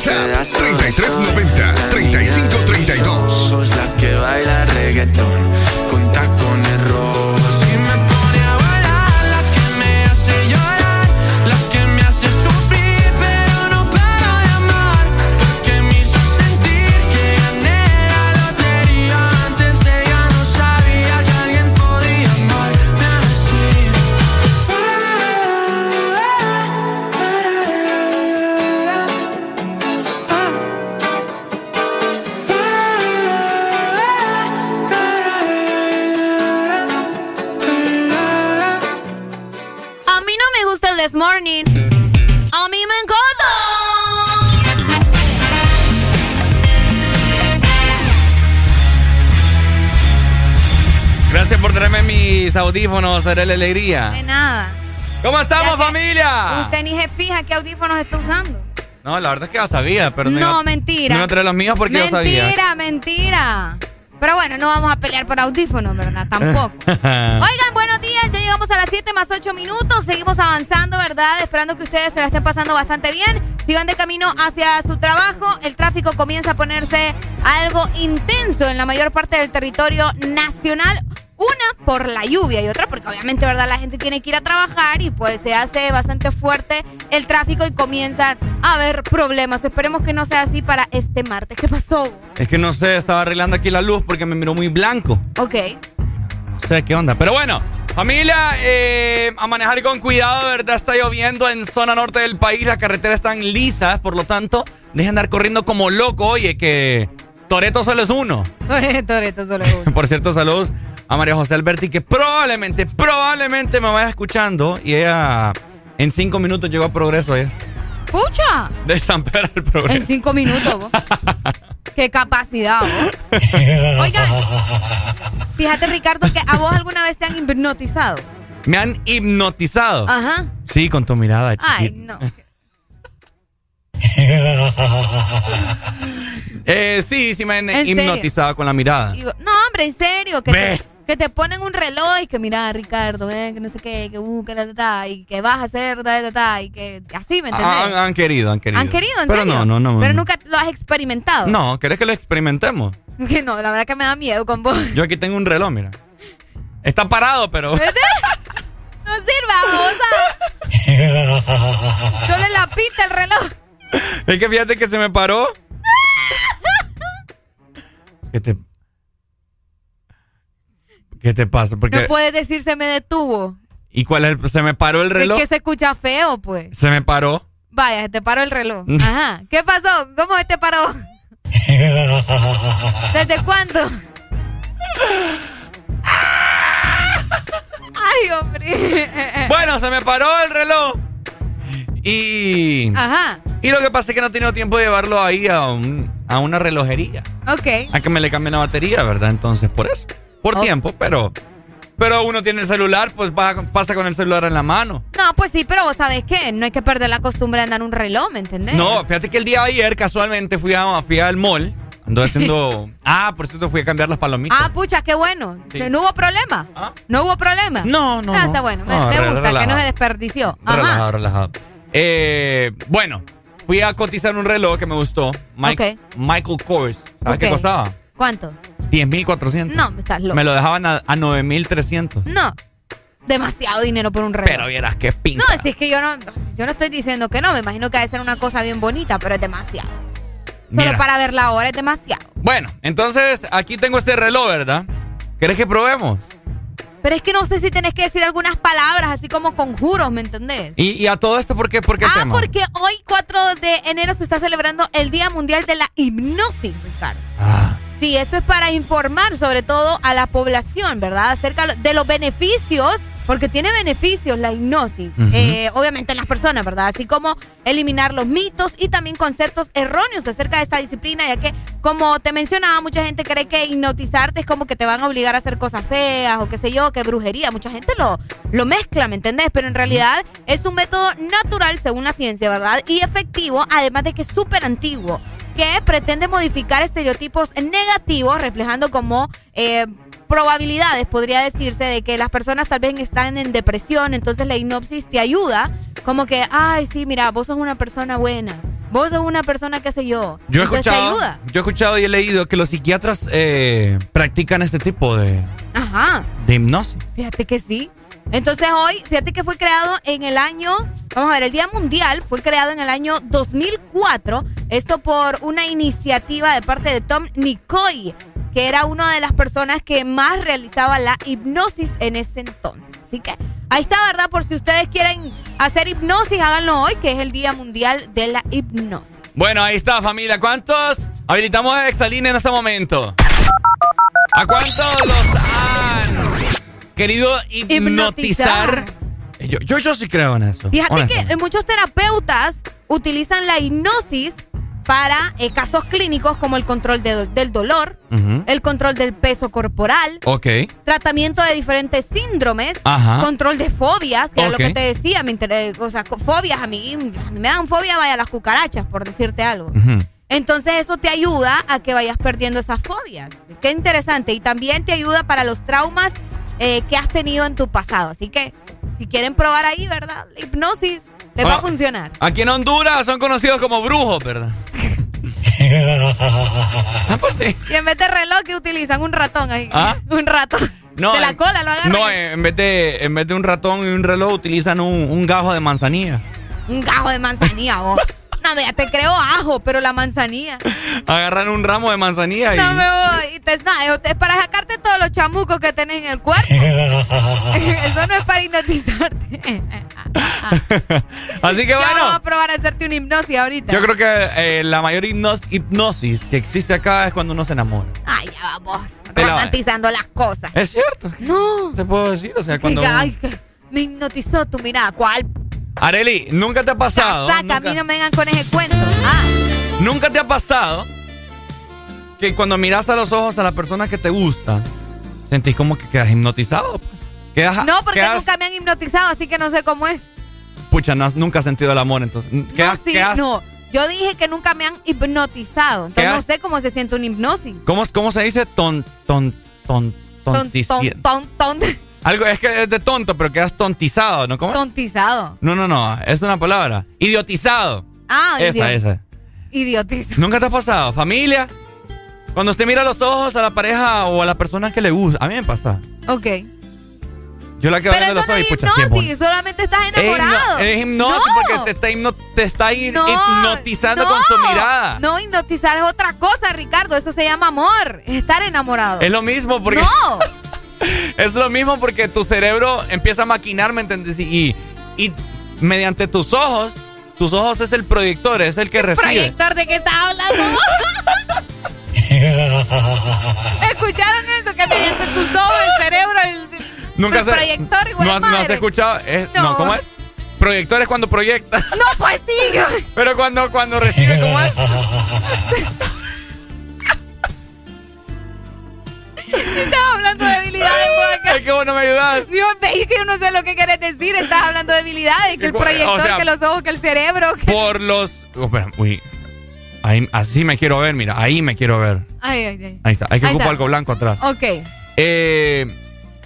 WhatsApp 3390 3532. La que baila reggaetón Traerme mis audífonos, haré la alegría. De nada. ¿Cómo estamos, Ya familia? Usted ni se fija qué audífonos está usando. No, la verdad es que ya sabía, pero no, No, iba- mentira. No traer los míos porque yo sabía. Mentira, mentira. Pero bueno, no vamos a pelear por audífonos, ¿verdad? Tampoco. Oigan, buenos días. Ya llegamos a las 7 más 8 minutos. Seguimos avanzando, ¿verdad? Esperando que ustedes se la estén pasando bastante bien. Si van de camino hacia su trabajo, el tráfico comienza a ponerse algo intenso en la mayor parte del territorio nacional. Una por la lluvia y otra porque obviamente, ¿verdad? La gente tiene que ir a trabajar y pues se hace bastante fuerte el tráfico y comienzan a haber problemas. Esperemos que no sea así para este martes. ¿Qué pasó? Es que no sé, estaba arreglando aquí la luz porque me miró muy blanco. Ok. No sé qué onda. Pero bueno, familia, eh, a manejar con cuidado, verdad está lloviendo en zona norte del país. Las carreteras están lisas, por lo tanto, dejen andar corriendo como loco. Oye, que Toreto solo es uno. Toreto, solo uno. Por cierto, saludos a María José Alberti, que probablemente, probablemente me vaya escuchando. Y ella en cinco minutos llegó a progreso ella. ¡Pucha! De San Pedro al progreso. En cinco minutos, vos. ¡Qué capacidad, vos! Oigan, fíjate, Ricardo, que a vos alguna vez te han hipnotizado. Me han hipnotizado. Ajá. Sí, con tu mirada. Ay, chiquita. no. Eh, sí, sí me han hipnotizado con la mirada. No, hombre, en serio. Que que te ponen un reloj y que mira, Ricardo, ven, que no sé qué, que uh, que ta, ta, ta, y que vas a hacer, ta, ta, ta, y que así, ¿me entendés? Ah, Han, han querido, han querido. ¿Han querido, en Pero serio? no, no, no. Pero no. nunca lo has experimentado. No, ¿querés que lo experimentemos? Que no, la verdad que me da miedo con vos. Yo aquí tengo un reloj, mira. Está parado, pero. No sirva, vos. Solo la pita el reloj. es que fíjate que se me paró. ¿Qué te. ¿Qué te pasa? Porque. No puedes decir se me detuvo. ¿Y cuál es el- Se me paró el reloj. Es que se escucha feo, pues. Se me paró. Vaya, se te paró el reloj. Ajá. ¿Qué pasó? ¿Cómo se te paró? ¿Desde cuándo? Ay, hombre. Bueno, se me paró el reloj. Y. Ajá. Y lo que pasa es que no he tenido tiempo de llevarlo ahí a, un- a una relojería. Ok. A que me le cambien la batería, ¿verdad? Entonces, por eso. Por tiempo, pero. Pero uno tiene el celular, pues va- pasa con el celular en la mano. No, pues sí, pero vos sabés qué, no hay que perder la costumbre de andar un reloj, ¿me entendés? No, fíjate que el día de ayer casualmente fui, a, fui al mall. Ando haciendo. ah, por cierto, fui a cambiar las palomitas. Ah, pucha, qué bueno. Sí. ¿No hubo problema? ¿No hubo problema? No, no, Ah, no. está bueno. Me, No, me re- gusta que no se desperdició. Ajá. Relajado, relajado. Eh, bueno, fui a cotizar un reloj que me gustó. Mike- Michael Kors. ¿Sabes qué costaba? ¿Cuánto? 10.400. No, estás loco. Me lo dejaban a, a 9.300. No. Demasiado dinero por un reloj. Pero vieras qué pinta. No, si es que yo no, yo no estoy diciendo que no, me imagino que debe ser una cosa bien bonita, pero es demasiado. Mira. Solo para verla ahora es demasiado. Bueno, entonces aquí tengo este reloj, ¿verdad? ¿Querés que probemos? Pero es que no sé si tenés que decir algunas palabras, así como conjuros, ¿me entendés? Y, y a todo esto, ¿por qué, ¿Por qué ah, tema? porque hoy, 4 de enero, se está celebrando el Día Mundial de la Hipnosis, Ricardo. Ah. Sí, esto es para informar sobre todo a la población, ¿verdad? Acerca de los beneficios, porque tiene beneficios la hipnosis, eh, obviamente en las personas, ¿verdad? Así como eliminar los mitos y también conceptos erróneos acerca de esta disciplina, ya que, como te mencionaba, mucha gente cree que hipnotizarte es como que te van a obligar a hacer cosas feas o qué sé yo, que brujería. Mucha gente lo, lo mezcla, ¿me entendés? Pero en realidad es un método natural según la ciencia, ¿verdad? Y efectivo, además de que es súper antiguo que pretende modificar estereotipos negativos, reflejando como eh, probabilidades, podría decirse, de que las personas tal vez están en depresión, entonces la hipnosis te ayuda, como que, ay, sí, mira, vos sos una persona buena, vos sos una persona, qué sé yo. Yo he Entonces te escuchado, ayuda. yo he escuchado y he leído que los psiquiatras eh, practican este tipo de, Ajá. de hipnosis. Fíjate que sí. Entonces hoy, fíjate que fue creado en el año, vamos a ver, el Día Mundial fue creado en el año 2004, esto por una iniciativa de parte de Tom Nicoy, que era una de las personas que más realizaba la hipnosis en ese entonces. Así que ahí está, ¿verdad? Por si ustedes quieren hacer hipnosis, háganlo hoy, que es el Día Mundial de la Hipnosis. Bueno, ahí está, familia. ¿Cuántos habilitamos a Exaline en este momento? ¿A cuántos los han querido hipnotizar? Yo, yo, yo sí creo en eso. Fíjate que eh, muchos terapeutas utilizan la hipnosis para eh, casos clínicos como el control de- del dolor, el control del peso corporal, tratamiento de diferentes síndromes, Ajá. control de fobias, que era lo Ok. que te decía, me inter- o sea, fobias, a mí me dan fobia, vaya, las cucarachas, por decirte algo. Entonces eso te ayuda a que vayas perdiendo esas fobias. Qué interesante. Y también te ayuda para los traumas eh, que has tenido en tu pasado. Así que si quieren probar ahí, ¿verdad? La hipnosis les va a Ah. funcionar. Aquí en Honduras son conocidos como brujos, ¿verdad? Ah, pues sí. Y en vez de reloj que utilizan un ratón ahí. ¿Ah? Un ratón. No, de la en- cola lo agarran. No, en vez, de, en vez de un ratón y un reloj utilizan un, un gajo de manzanilla. Un gajo de manzanilla, vos. No, ya te creo ajo, pero la manzanilla. Agarran un ramo de manzanilla y... No me voy. Y te- no, es- para sacarte todos los chamucos que tenés en el cuerpo. Eso no es para hipnotizarte. Así que Ya bueno. vamos a probar a hacerte una hipnosis ahorita. Yo creo que eh, la mayor hipnos- hipnosis que existe acá es cuando uno se enamora. Ay, ya vamos. La- Romantizando las cosas. Es cierto. No. Te puedo decir, o sea, cuando... Ay, que me hipnotizó tu mirada. ¿Cuál? Areli, ¿nunca te ha pasado? Saca, a mí no me vengan con ese cuento. Ah, ¿Nunca te ha pasado que cuando miras a los ojos a la persona que te gusta, sentís como que quedas hipnotizado? Quedas, no, porque quedas- nunca me han hipnotizado, así que no sé cómo es. Pucha, no has- nunca has sentido el amor, entonces. Quedas- no, sí, quedas- no. Yo dije que nunca me han hipnotizado. Entonces no sé cómo se siente una hipnosis. ¿Cómo, ¿Cómo se dice? Ton, ton, ton, Ton, tontici- ton, ton, ton- Algo, es que es de tonto, pero quedas tontizado, ¿no? ¿Cómo tontizado. No, no, no, es una palabra. Idiotizado. Ah, esa, idiot- esa. Idiotiza. ¿Nunca te ha pasado? ¿Familia? Cuando usted mira los ojos a la pareja o a la persona que le gusta. A mí me pasa. Ok. Yo la quedo Pero eso los no ojos es hipnosis, solamente estás enamorado. Es hipnosis No. porque te está, hipno- te está hi- No, hipnotizando no, con su mirada. No, hipnotizar es otra cosa, Ricardo. Eso se llama amor. Es estar enamorado. Es lo mismo porque. No. es lo mismo porque tu cerebro empieza a maquinar, ¿me entiendes? Y, y mediante tus ojos, tus ojos es el proyector, es el que recibe. ¿Proyector de qué estás hablando? ¿Escucharon eso? Que mediante tus ojos, el cerebro, el, Nunca el se- proyector igual no, has- no has escuchado. Es- no. No. ¿cómo es? Proyector es cuando proyecta. No, pues sí. Pero cuando, cuando recibe, ¿cómo es? Estaba hablando de habilidades. Es que vos no me ayudas. Dios, ve, que yo no sé lo que querés decir. Estás hablando de habilidades. Que el O proyector, sea, que los ojos, que el cerebro. que- Por los. oh, espera, uy. Ahí- así me quiero ver, mira, ahí me quiero ver. Ay, ay, ay. Ahí está, hay que ocupar algo blanco atrás. Ok. Eh,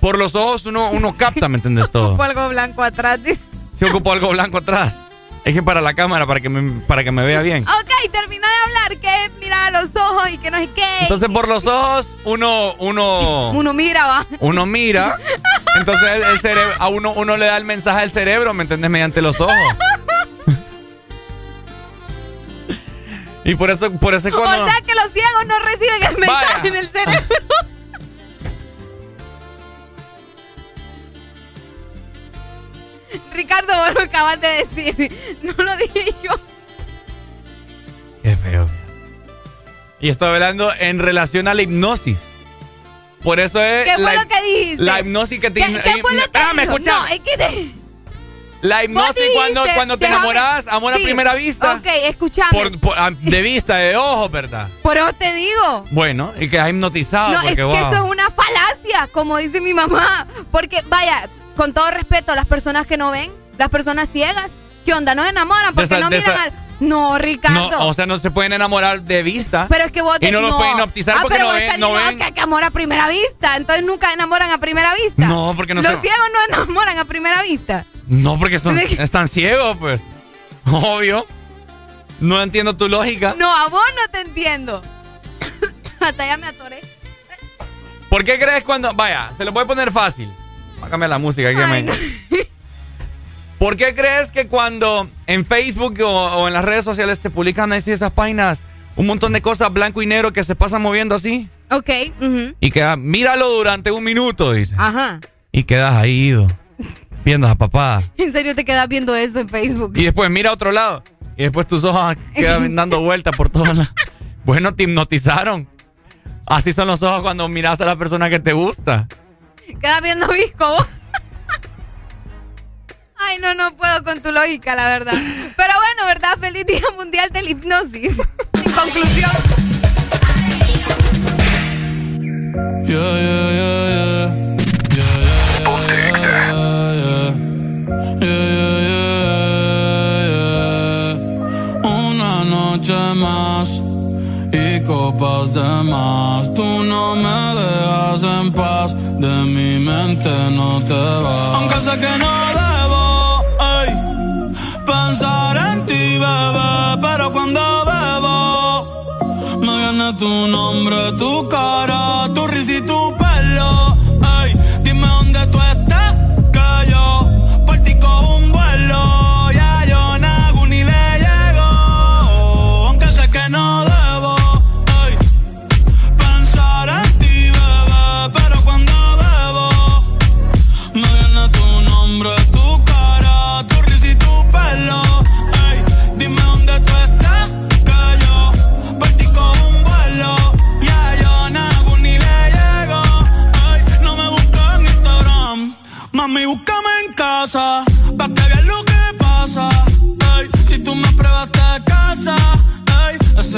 por los ojos uno, uno capta, ¿me entiendes todo? Ocupo algo blanco atrás. dice. Si ocupo algo blanco atrás. Es que para la cámara, para que me, para que me vea bien. Ok, termina de hablar, que es mirar a los ojos y que no sé qué. Entonces por los ojos uno uno Uno mira, va. uno mira. Entonces el, el cerebro a uno uno le da el mensaje al cerebro, ¿me entiendes? Mediante los ojos. Y por eso por eso es cuando O sea que los ciegos no reciben el mensaje Vaya. en el cerebro. Ricardo, vos lo acabas de decir. No lo dije yo. Qué feo. Y estoy hablando en relación a la hipnosis. Por eso es ¿Qué fue la, lo que dijiste? la hipnosis que te ¿Qué, qué fue lo que Espérame, dijo? escucha. No, es que te- La hipnosis cuando, te enamoras, amor a primera vista. Ok, escúchame. Por, por- ah, de vista, de ojos, ¿verdad? Por eso te digo. Bueno, y quedas hipnotizado. No, porque, es que wow. eso es una falacia, como dice mi mamá. Porque, vaya, con todo respeto a las personas que no ven, las personas ciegas, ¿qué onda? ¿No se enamoran? Porque no miran al. No, Ricardo. No, o sea, no se pueden enamorar de vista. pero es que vos Y no los pueden hipnotizar ah, porque pero no vos ven- no diciendo ven. que, que amor a primera vista. Entonces nunca enamoran a primera vista. No, porque no Los se- ciegos no enamoran a primera vista. No, porque son, están ciegos, pues. Obvio. No entiendo tu lógica. No, a vos no te entiendo. Hasta ya me atoré. ¿Por qué crees cuando.? Vaya, se lo puede poner fácil. Cambiar la música aquí. Ay, me- ¿Por qué crees que cuando en Facebook o, o en las redes sociales te publican así esas páginas un montón de cosas blanco y negro que se pasan moviendo así? Ok. Y queda, míralo durante un minuto, dice. Ajá. Y quedas ahí ido, viendo a papá. En serio te quedas viendo eso en Facebook. Y después mira a otro lado. Y después tus ojos quedan dando vueltas por todos lados. Bueno, te hipnotizaron. Así son los ojos cuando miras a la persona que te gusta. Quedas viendo visco vos. Ay, no, no puedo con tu lógica, la verdad. Pero bueno, ¿verdad? Feliz Día Mundial de la Hipnosis. En conclusión. Yeah, yeah, yeah, yeah. Una noche más y copas de más. Tú no me dejas en paz, de mi mente no te vas. Aunque sé que no debo ey, pensar en ti, bebé, pero cuando bebo me viene tu nombre, tu cara, tu risa y tu pelo.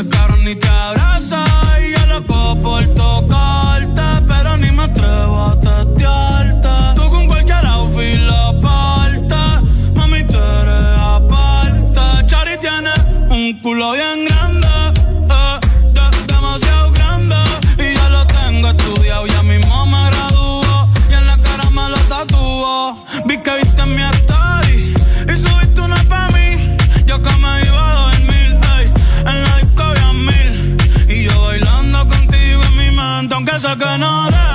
Cabrón ni te abraza. Y yo loco por tocarte, pero ni me atrevo a testearte. Tú con cualquier outfit la parte, mami, tú eres aparte. Chari tiene un culo bien sé que no.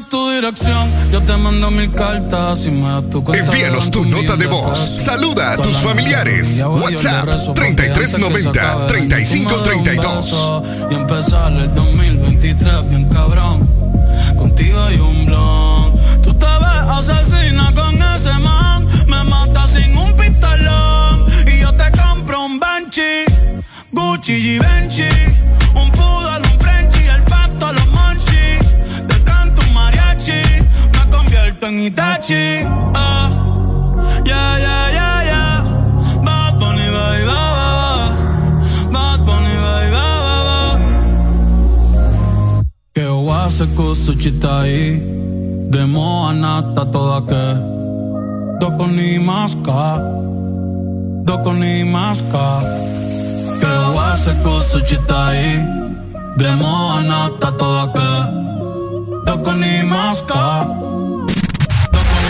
Das tu dirección, yo te mando mil cartas. Si me das tu cuenta, Envíanos tu nota de voz. Saluda a tus familiares. WhatsApp 3390 3532. Y empezar el 2023 bien cabrón. Contigo hay un blon. Tú te ves asesina con ese man. Me matas sin un pistolón. Y yo te compro un Banshee. Gucci y Benchi. Un poodle, Convierto en Itachi. Ah. Yeah, yeah, yeah, yeah. Bad Bunny, bye, bye, bye, bye. Bad Bunny, bye, bye, bye, bye. Que o hace cosa chita aí De nata toda que Doko ni maska Doko ni maska Que wase kusu chitai De nata toda que Doko ni maska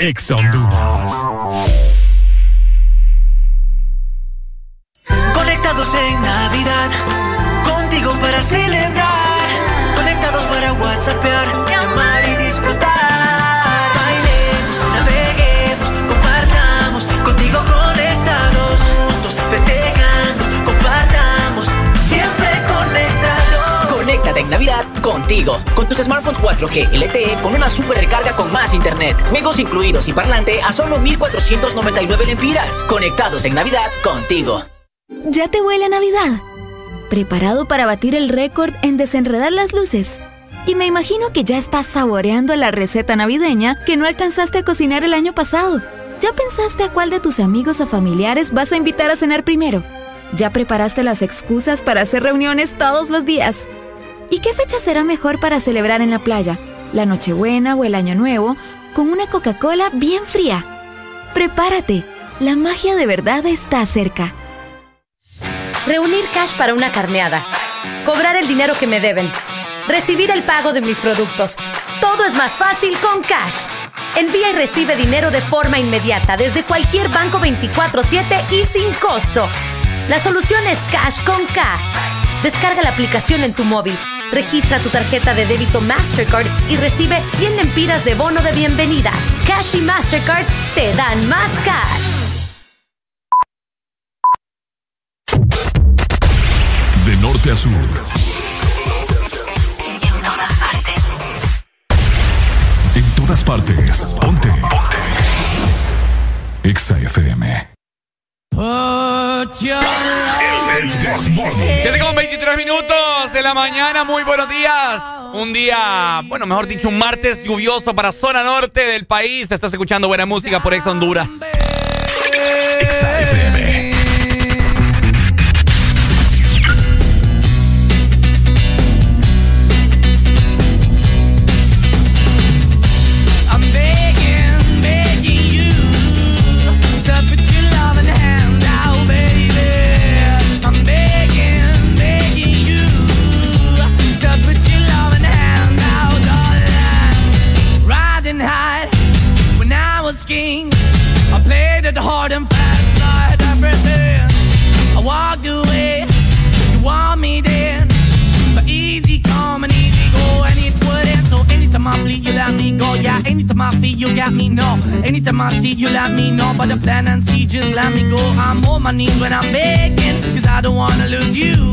Exa Honduras. Conectados en Navidad. Contigo para celebrar. Conectados para WhatsApp, Navidad contigo. Con tus smartphones 4G LTE con una super recarga con más internet, juegos incluidos y parlante a solo 1499 lempiras. Conectados en Navidad contigo. ¿Ya te huele a Navidad? ¿Preparado para batir el récord en desenredar las luces? Y me imagino que ya estás saboreando la receta navideña que no alcanzaste a cocinar el año pasado. ¿Ya pensaste a cuál de tus amigos o familiares vas a invitar a cenar primero? ¿Ya preparaste las excusas para hacer reuniones todos los días? ¿Y qué fecha será mejor para celebrar en la playa? ¿La Nochebuena o el Año Nuevo? Con una Coca-Cola bien fría. Prepárate, la magia de verdad está cerca. Reunir cash para una carneada. Cobrar el dinero que me deben. Recibir el pago de mis productos. Todo es más fácil con Cash. Envía y recibe dinero de forma inmediata desde cualquier banco 24/7 y sin costo. La solución es Cash con K. Descarga la aplicación en tu móvil Registra tu tarjeta de débito Mastercard y recibe 100 lempiras de bono de bienvenida. Cash y Mastercard te dan más cash. De norte a sur. En todas partes. En todas partes. Ponte. Ponte. Exa FM. 7 con 23 minutos de la mañana, muy buenos días. Un día, bueno, mejor dicho, un martes lluvioso para zona norte del país. Estás escuchando buena música por Ex Honduras. hard But the plan and see, just let me go. I'm on my knees when I'm begging, cause I don't wanna lose you.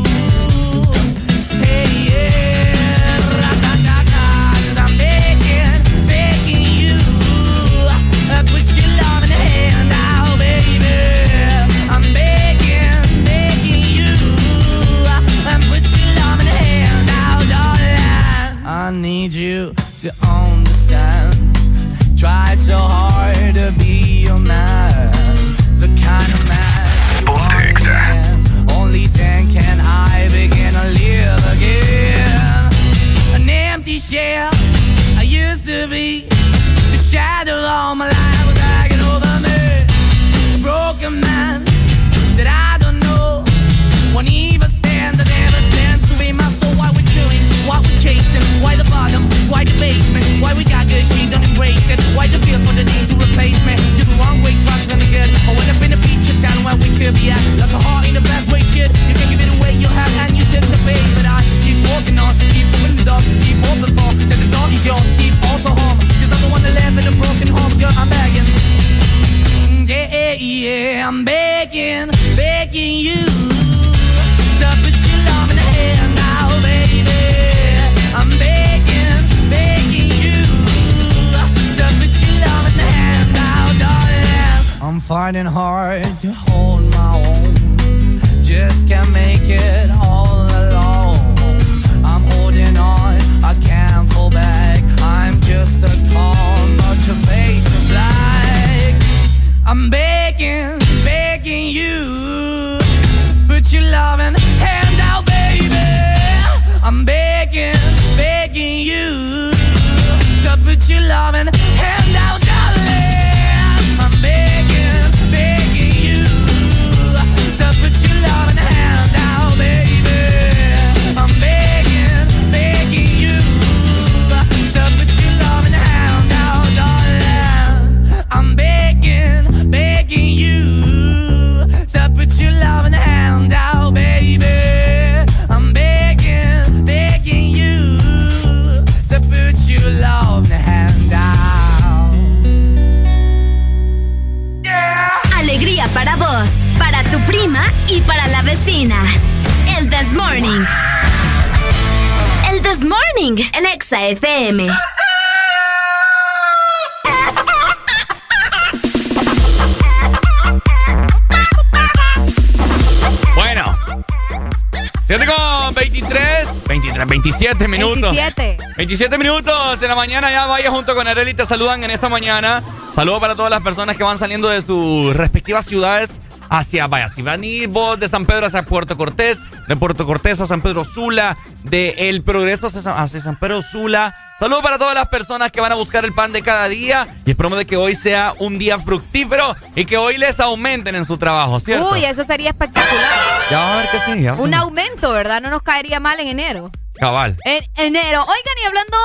27. 27 minutos de la mañana ya vaya junto con Areli te saludan en esta mañana. Saludos para todas las personas que van saliendo de sus respectivas ciudades hacia, vaya, si van ir vos de San Pedro hacia Puerto Cortés, de Puerto Cortés a San Pedro Sula, de El Progreso hacia San, hacia San Pedro Sula. Saludos para todas las personas que van a buscar el pan de cada día y esperamos de que hoy sea un día fructífero y que hoy les aumenten en su trabajo, ¿cierto? Uy, eso sería espectacular. Ya vamos a ver qué vamos Un aumento, ¿verdad? No nos caería mal en enero. Cabal. En enero. Oigan, y hablando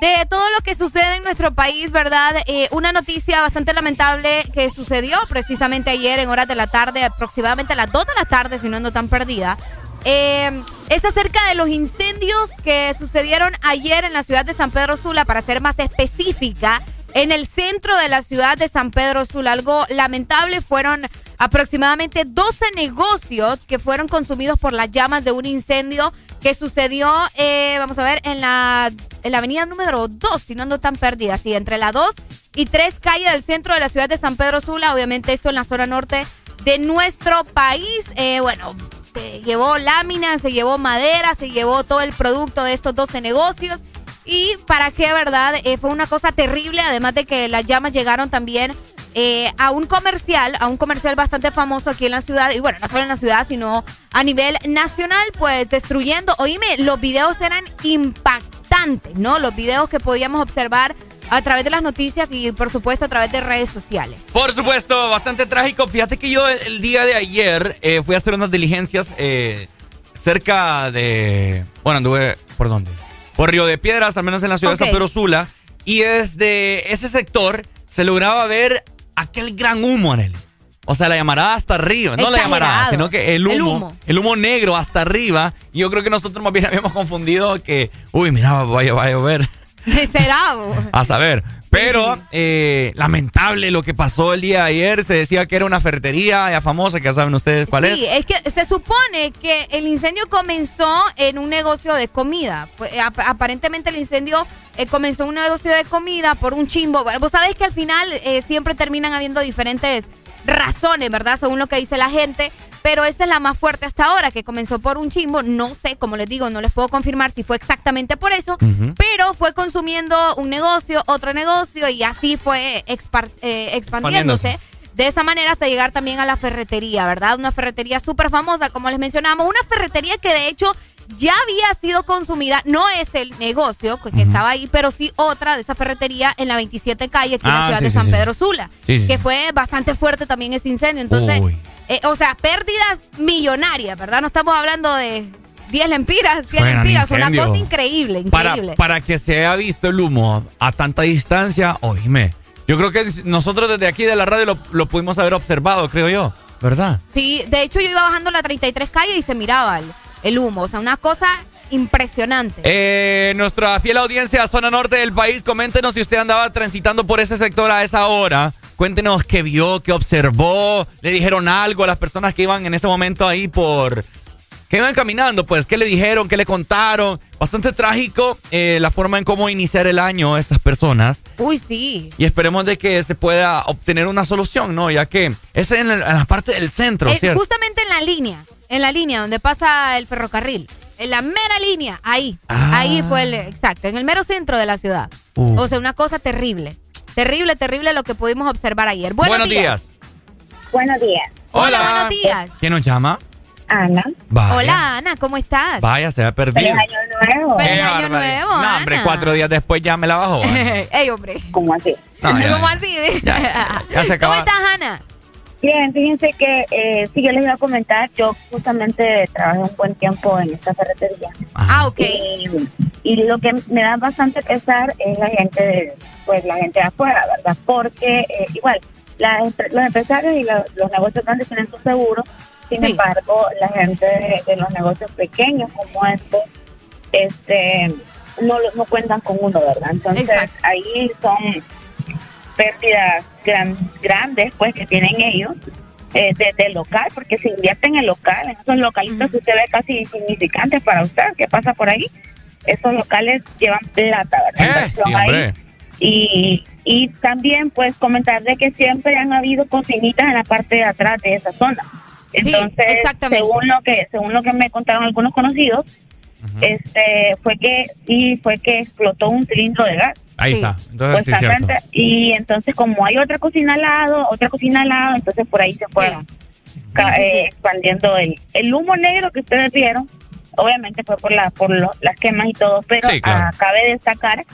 de todo lo que sucede en nuestro país, ¿verdad? Eh, una noticia bastante lamentable que sucedió precisamente ayer en horas de la tarde, aproximadamente a las 2 de la tarde, si no ando tan perdida. Eh, es acerca de los incendios que sucedieron ayer en la ciudad de San Pedro Sula, para ser más específica, en el centro de la ciudad de San Pedro Sula. Algo lamentable fueron aproximadamente 12 negocios que fueron consumidos por las llamas de un incendio que sucedió, eh, vamos a ver, en la, en la avenida número 2, si no ando tan perdida, sí, entre la 2 y 3 calles del centro de la ciudad de San Pedro Sula, obviamente esto en la zona norte de nuestro país. Eh, bueno, se llevó láminas, se llevó madera, se llevó todo el producto de estos 12 negocios. Y para qué, ¿verdad? Eh, fue una cosa terrible, además de que las llamas llegaron también eh, a un comercial, a un comercial bastante famoso aquí en la ciudad, y bueno, no solo en la ciudad, sino a nivel nacional, pues destruyendo. Oíme, los videos eran impactantes, ¿no? Los videos que podíamos observar a través de las noticias y por supuesto a través de redes sociales. Por supuesto, bastante trágico. Fíjate que yo el, el día de ayer eh, fui a hacer unas diligencias eh, cerca de... Bueno, anduve... ¿Por dónde? Por Río de Piedras, al menos en la ciudad Ok. de San Pedro Sula. Y desde ese sector se lograba ver aquel gran humo en él. O sea, la llamarada hasta arriba. No la llamarada, sino que el humo, El el humo. negro hasta arriba. Y yo creo que nosotros más bien habíamos confundido que... Uy, mira, vaya, vaya a llover. ¿Será? A saber. Pero eh, lamentable lo que pasó el día de ayer. Se decía que era una ferretería ya famosa, que ya saben ustedes cuál Sí, es. es que se supone que el incendio comenzó en un negocio de comida. Ap- aparentemente el incendio eh, comenzó en un negocio de comida por un chimbo. Vos sabés que al final eh, siempre terminan habiendo diferentes razones, ¿verdad? Según lo que dice la gente. Pero esa es la más fuerte hasta ahora, que comenzó por un chimbo. No sé, como les digo, no les puedo confirmar si fue exactamente por eso. Pero fue consumiendo un negocio, otro negocio y así fue eh, expandiéndose. Expandiéndose. De esa manera hasta llegar también a la ferretería, ¿verdad? Una ferretería súper famosa, como les mencionamos. Una ferretería que de hecho ya había sido consumida. No es el negocio que, estaba ahí, pero sí otra de esa ferretería en la 27 calle, aquí en la Ah, ciudad sí, de San sí. Pedro Sula. Sí, que fue bastante fuerte también ese incendio. Entonces, eh, o sea, pérdidas millonarias, ¿verdad? No estamos hablando de 10 lempiras, 100 Fue gran lempiras. Una cosa increíble, Para, increíble. para que se haya visto el humo a tanta distancia, oíme. Yo creo que nosotros desde aquí de la radio lo, lo pudimos haber observado, creo yo. ¿Verdad? Sí, de hecho yo iba bajando la 33 calle y se miraba el, el humo. O sea, una cosa impresionante. Eh, nuestra fiel audiencia, zona norte del país, coméntenos si usted andaba transitando por ese sector a esa hora. Cuéntenos qué vio, qué observó, le dijeron algo a las personas que iban en ese momento ahí por, que iban caminando, pues, ¿qué le dijeron? ¿Qué le contaron? Bastante trágico eh, la forma en cómo iniciar el año estas personas. Uy, sí. Y esperemos de que se pueda obtener una solución, ¿no? Ya que es en, el- en la parte del centro, Eh, ¿cierto? justamente en la línea, en la línea donde pasa el ferrocarril. En la mera línea, ahí. Ah. Ahí fue el, exacto, en el mero centro de la ciudad. Uh. O sea, una cosa terrible. Terrible, terrible lo que pudimos observar ayer. Buenos, días. Buenos días. Hola, buenos días. ¿Quién nos llama? Ana. Vaya. Hola, Ana, ¿cómo estás? Vaya, se ha perdido. Feliz año nuevo. Feliz año barbaridad. nuevo, No, hombre, Ana. cuatro días después ya me la bajó. Ey, hombre. ¿Cómo así? No, ya, ¿Cómo ya. así? ya se acaba. ¿Cómo estás, Ana? Bien, fíjense que eh, sí, yo les iba a comentar, yo justamente trabajé un buen tiempo en esta ferretería. Ah, ok. Y, y lo que me da bastante pesar es la gente, de, pues la gente de afuera, ¿verdad? Porque eh, igual, la los empresarios y la- los negocios grandes tienen su seguro, sin embargo, la gente de, de los negocios pequeños como este, este no, lo- no cuentan con uno, ¿verdad? Entonces, ahí son pérdidas gran- grandes pues que tienen ellos eh, desde el local, porque se invierte en el local, en esos localitos que usted ve casi insignificantes para usted, que pasa por ahí, esos locales llevan plata, ¿verdad? Inversión Sí, ahí. hombre. Y, y también pues comentar de que siempre han habido cocinitas en la parte de atrás de esa zona. Entonces, exactamente. según lo que según lo que me contaron algunos conocidos, este fue que sí fue que explotó un cilindro de gas. Ahí está. Entonces, sí, es cierto. Justamente, y entonces como hay otra cocina al lado, otra cocina al lado, entonces por ahí se fueron eh, expandiendo el, el humo negro que ustedes vieron, obviamente fue por la por lo- las quemas y todo, pero Sí, claro. ah, cabe destacar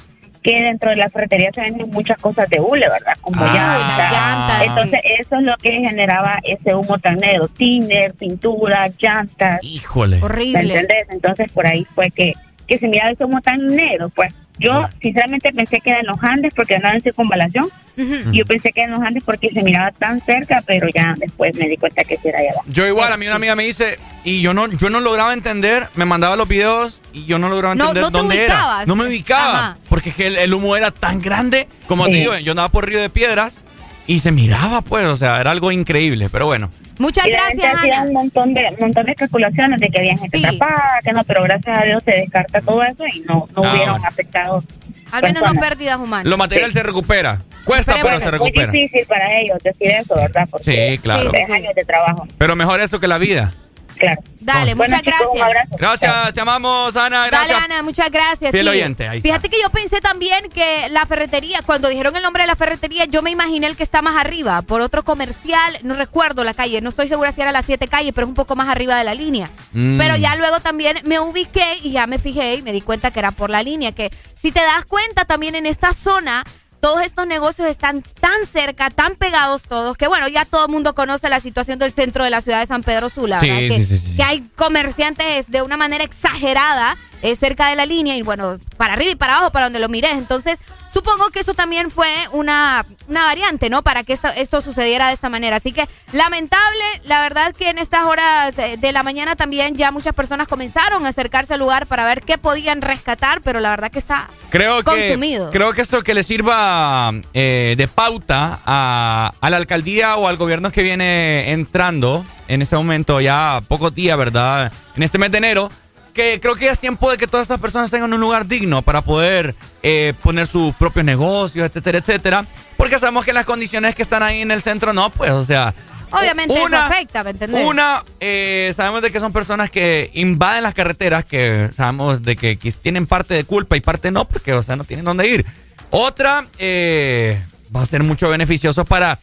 que dentro de la ferretería se venden muchas cosas de hule, ¿verdad? Como Ah. llantas. Entonces eso es lo que generaba ese humo tan negro, tiner, pintura, llantas. Híjole. ¿Me entendés? Entonces por ahí fue que, que se miraba ese humo tan negro, pues. Yo sinceramente pensé que era en los Andes porque andaba en circunvalación. Y Yo pensé que era en los Andes porque se miraba tan cerca, pero ya después me di cuenta que sí era allá abajo. Yo igual, a mí una amiga me dice, y yo no, yo no lograba entender, me mandaba los videos y yo no lograba No- entender no te dónde era. ubicabas. No me ubicaba, Ajá. porque es que el, el humo era tan grande, como te Sí. digo, yo andaba por Río de Piedras y se miraba, pues, o sea, era algo increíble, pero bueno. Muchas Y gente hacía un montón de, montón de especulaciones de que había gente atrapada, que no, pero gracias a Dios se descarta todo eso y no, no Ah, hubieron bueno. afectados. Al menos no personas. pérdidas humanas. Lo material se recupera. Cuesta, pero se recupera. Muy difícil para ellos decir eso, ¿verdad? Porque Sí, claro. es años de trabajo. Pero mejor eso que la vida. Claro. Dale, Bueno, muchas chicos, gracias. Gracias, te amamos, Ana. Gracias. Dale, Ana, muchas gracias. Fiel sí. oyente, ahí está. Fíjate que yo pensé también que la ferretería, cuando dijeron el nombre de la ferretería, yo me imaginé el que está más arriba, por otro comercial, no recuerdo la calle, no estoy segura si era las siete calles, pero es un poco más arriba de la línea. Mm. Pero ya luego también me ubiqué y ya me fijé y me di cuenta que era por la línea, que si te das cuenta también en esta zona... Todos estos negocios están tan cerca, tan pegados todos, que bueno, ya todo el mundo conoce la situación del centro de la ciudad de San Pedro Sula, Sí, ¿verdad? sí, que, sí, sí. que hay comerciantes de una manera exagerada eh, cerca de la línea y bueno, para arriba y para abajo, para donde lo mires. Entonces, supongo que eso también fue una, una variante, ¿no? Para que esto, esto sucediera de esta manera. Así que, lamentable, la verdad que en estas horas eh, de la mañana también ya muchas personas comenzaron a acercarse al lugar para ver qué podían rescatar, pero la verdad que está Creo que, consumido. creo que esto que le sirva eh, de pauta a, a la alcaldía o al gobierno que viene entrando en este momento, ya pocos días, ¿verdad? En este mes de enero, que creo que ya es tiempo de que todas estas personas tengan un lugar digno para poder eh, poner sus propios negocios, etcétera, etcétera. Porque sabemos que las condiciones que están ahí en el centro, no, pues, o sea. Obviamente una- eso afecta, ¿me entendés? Una, eh, sabemos de que son personas que invaden las carreteras, que sabemos de que, que tienen parte de culpa y parte no, porque, o sea, no tienen dónde ir. Otra, eh, va a ser mucho beneficioso para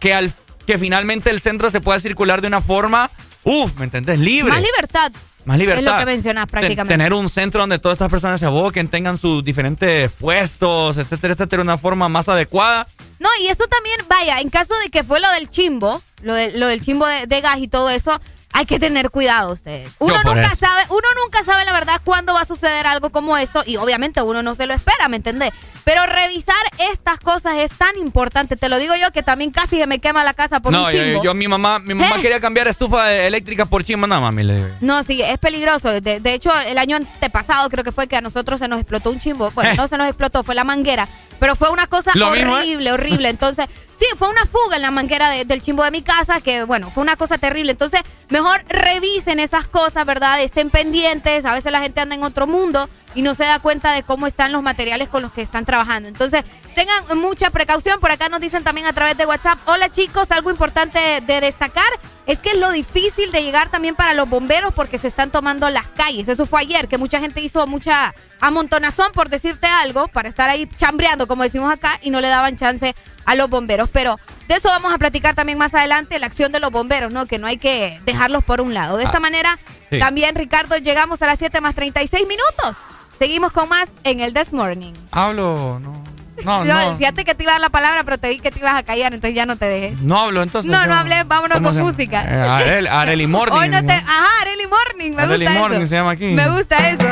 que, al, que finalmente el centro se pueda circular de una forma, uff, ¿me entendés? Libre. Más libertad. Más libertad. Es lo que mencionas prácticamente. tener un centro donde todas estas personas se aboquen, tengan sus diferentes puestos, etcétera, etcétera, una forma más adecuada. No, y eso también, vaya, en caso de que fue lo del chimbo, lo, de- lo del chimbo de, de gas y todo eso, hay que tener cuidado ustedes. Uno nunca eso. sabe, uno nunca sabe la verdad cuándo va a suceder algo como esto y obviamente uno no se lo espera, ¿me entendés? Pero revisar estas cosas es tan importante, te lo digo yo que también casi se me quema la casa por no, un yo, chimbo. yo- mi mamá, mi mamá ¿Eh? quería cambiar estufa eléctrica por chimba, no mami. Le, No, sí, es peligroso. De, de hecho, el año antepasado creo que fue que a nosotros se nos explotó un chimbo. Bueno, Eh. no se nos explotó, fue la manguera. Pero fue una cosa horrible, horrible. Entonces, sí, fue una fuga en la manguera del chimbo de mi casa, que bueno, fue una cosa terrible. Entonces, mejor revisen esas cosas, ¿verdad? Estén pendientes. A veces la gente anda en otro mundo y no se da cuenta de cómo están los materiales con los que están trabajando. Entonces, tengan mucha precaución. Por acá nos dicen también a través de WhatsApp, hola chicos, algo importante de destacar es que es lo difícil de llegar también para los bomberos porque se están tomando las calles. Eso fue ayer, que mucha gente hizo mucha amontonazón, por decirte algo, para estar ahí chambreando, como decimos acá, y no le daban chance a los bomberos. Pero de eso vamos a platicar también más adelante, la acción de los bomberos, ¿no? Que no hay que dejarlos por un lado. De esta ah, manera, también, Ricardo, llegamos a las 7 más 36 minutos. Seguimos con más en el This Morning. Hablo, no. No, no. Fíjate que te iba a dar la palabra, pero te vi que te ibas a callar, entonces ya no te dejé. No hablo, entonces. No, no hablé, vámonos con música. Eh, Areli Morning. Hoy no te. Ajá, Areli Morning, me Areli gusta Morning se llama aquí. Me gusta eso.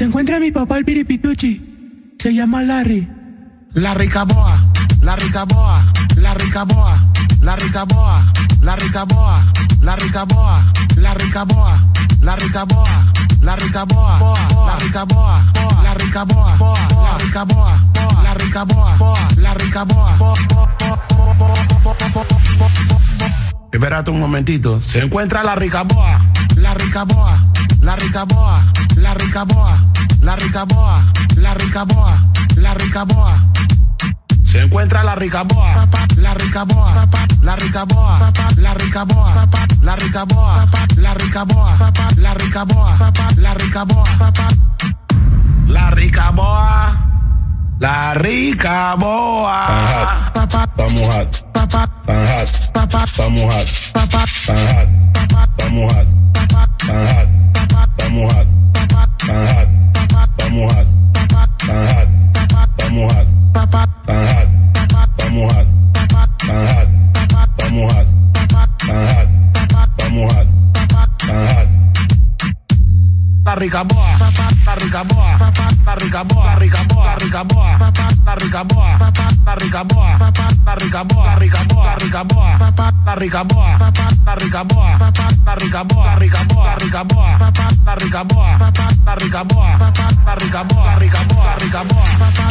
Se encuentra mi papá el piripituchi. Se llama Larry. La ricaboa, la ricaboa, la ricaboa, la ricaboa, la ricaboa, la ricaboa, la ricaboa, la ricaboa, la ricaboa, la ricaboa, la ricaboa, la ricaboa, la ricaboa, la ricaboa. Espérate un momentito. Se encuentra la ricaboa, la ricaboa, la ricaboa, la ricaboa, la ricaboa, la ricaboa, la ricaboa. Se encuentra la ricaboa, la ricaboa, la ricaboa, la ricaboa, la ricaboa, la ricaboa, la ricaboa, la ricaboa, la ricaboa, la ricaboa. Estamos hot, estamos hot, estamos hot, estamos hot, estamos hot. Estamos hot. Tan hot. Estamos hot. Tan hot. Estamos hot. Tan hot. Estamos hot. Tan hot. Estamos hot. Tan hot. Estamos hot. Tan hot. La rica boa, la ricaboa, papá, la ricaboa, la ricaboa, la ricaboa, papá, la ricaboa, papá, la ricaboa, papá, la ricaboa, la ricaboa, la ricaboa, papá, la ricaboa, papá, la ricaboa, papá, la ricaboa, la ricaboa, la ricaboa, papá, la ricaboa, papá, la ricaboa, papá, la ricaboa, la ricaboa, la ricaboa, papá.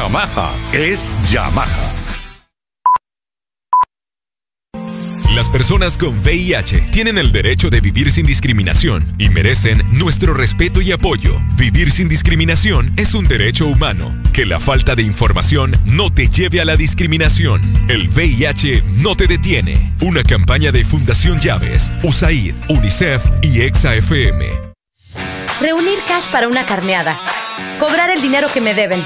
Yamaha es Yamaha. Las personas con VIH tienen el derecho de vivir sin discriminación y merecen nuestro respeto y apoyo. Vivir sin discriminación es un derecho humano. Que la falta de información no te lleve a la discriminación. El VIH no te detiene. Una campaña de Fundación Llaves, USAID, UNICEF y EXA-FM. Reunir cash para una carneada. Cobrar el dinero que me deben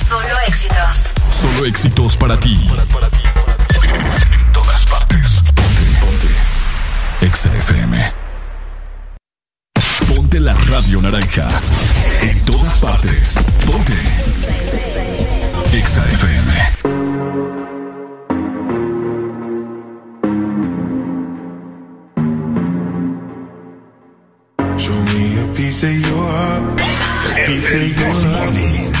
Solo éxitos. Solo éxitos para ti. En todas partes. Ponte, ponte. Exa FM. Siente la radio naranja. En todas partes. Ponte. Exa FM. Show me a piece of your heart, a piece of your love.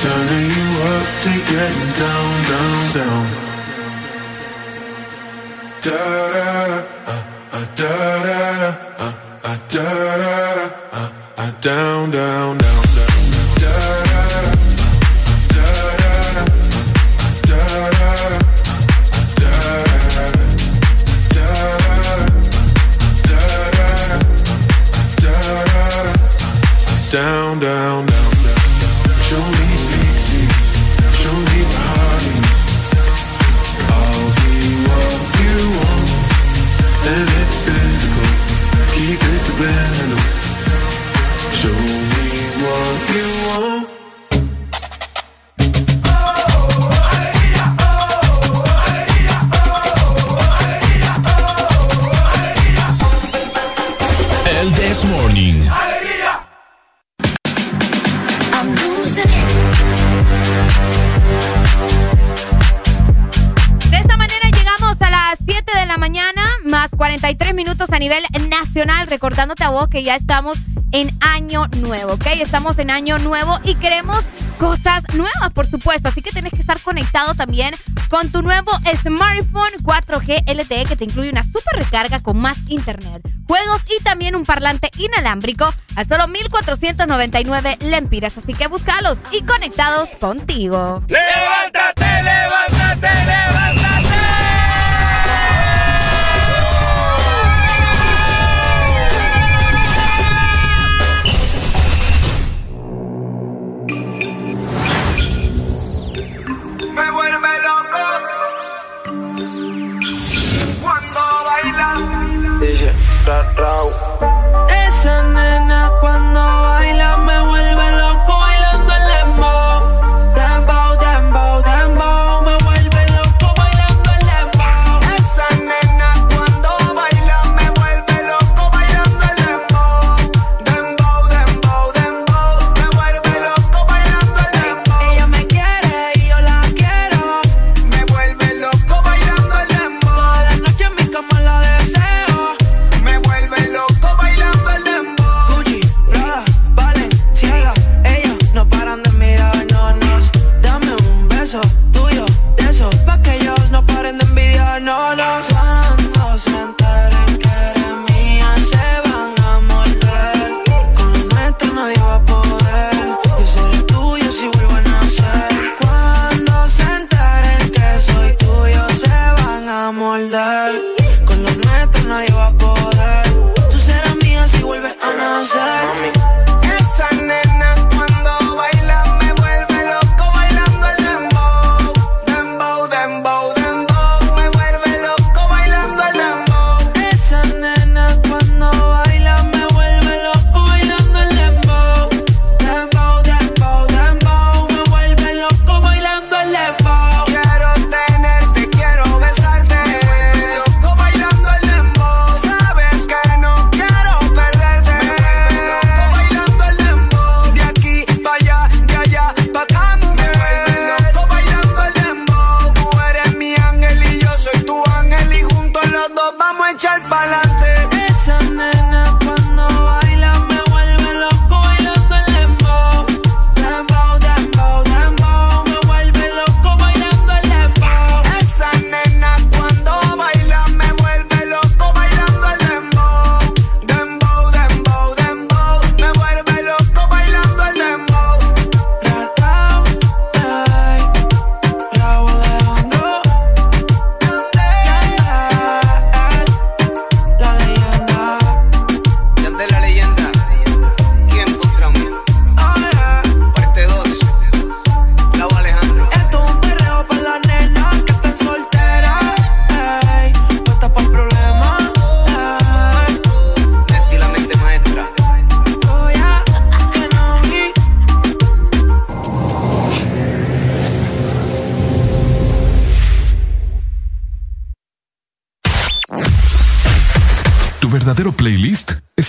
turning you up to getting down, down, down. Da da da, uh, uh, da da da, uh, uh, da da da, uh, uh, down, down, down, down, da da. Recordándote a vos que ya estamos en año nuevo, ¿ok? Estamos en año nuevo y queremos cosas nuevas, por supuesto. Así que tenés que estar conectado también con tu nuevo smartphone 4G LTE que te incluye una super recarga con más internet, juegos y también un parlante inalámbrico a solo 1,499 lempiras. Así que búscalos y conectados contigo. ¡Levántate, levántate, levántate! Esa nena cuando baila me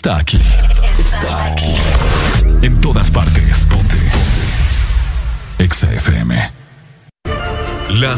playlist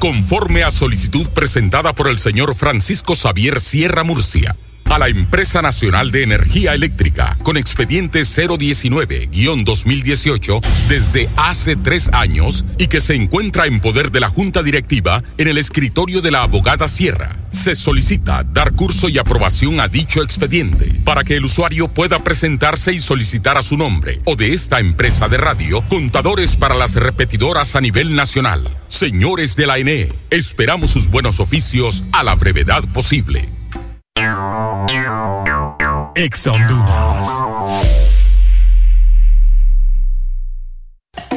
conforme a solicitud presentada por el señor Francisco Xavier Sierra Murcia a la Empresa Nacional de Energía Eléctrica con expediente 019-2018 desde hace tres años y que se encuentra en poder de la Junta Directiva en el escritorio de la abogada Sierra. Se solicita dar curso y aprobación a dicho expediente para que el usuario pueda presentarse y solicitar a su nombre o de esta empresa de radio contadores para las repetidoras a nivel nacional. Señores de la ENE, esperamos sus buenos oficios a la brevedad posible. Ex.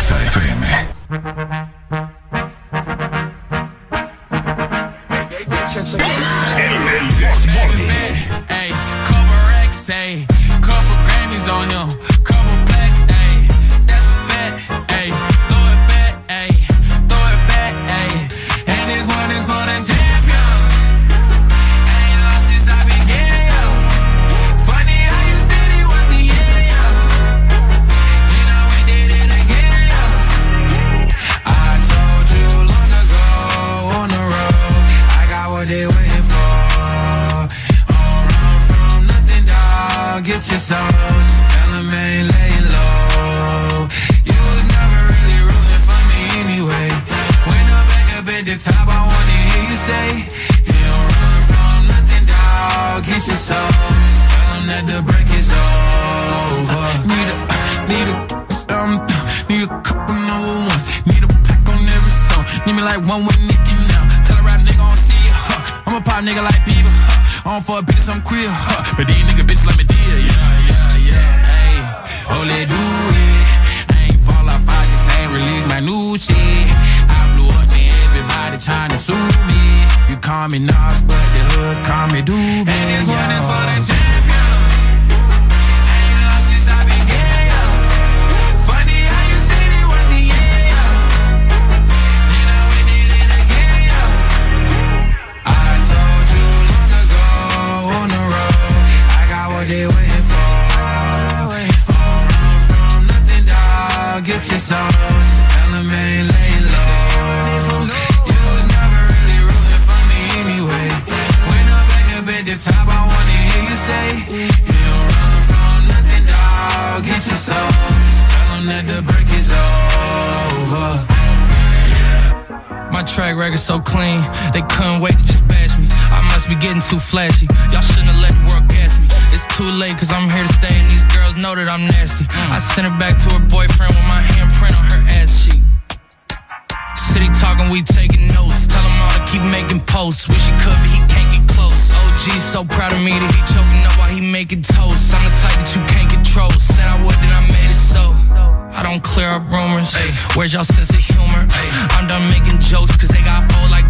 Ponte. Ponte. Exa FM. Huh. I don't fuck I'm queer. Huh. But these nigga bitches like me dear. Yeah, yeah, yeah. Hey, oh, let do it. I ain't fall off, I just ain't release my new shit. I blew up, man. Everybody trying to sue me. You call me Nas, but the hood call me Doobie. They couldn't wait to just bash me. I must be getting too flashy. Y'all shouldn't have let the world gas me. It's too late, cause I'm here to stay, and these girls know that I'm nasty. I sent her back to her boyfriend with my handprint on her ass cheek. City talking, we taking notes. Tell him all to keep making posts. Wish he could, but he can't get close. OG so proud of me that he choking up while he making toast. I'm the type that you can't control. Said I would, then I made it so. I don't clear up rumors. Ay, where's y'all sense of humor? Ay, I'm done making jokes cause they got old like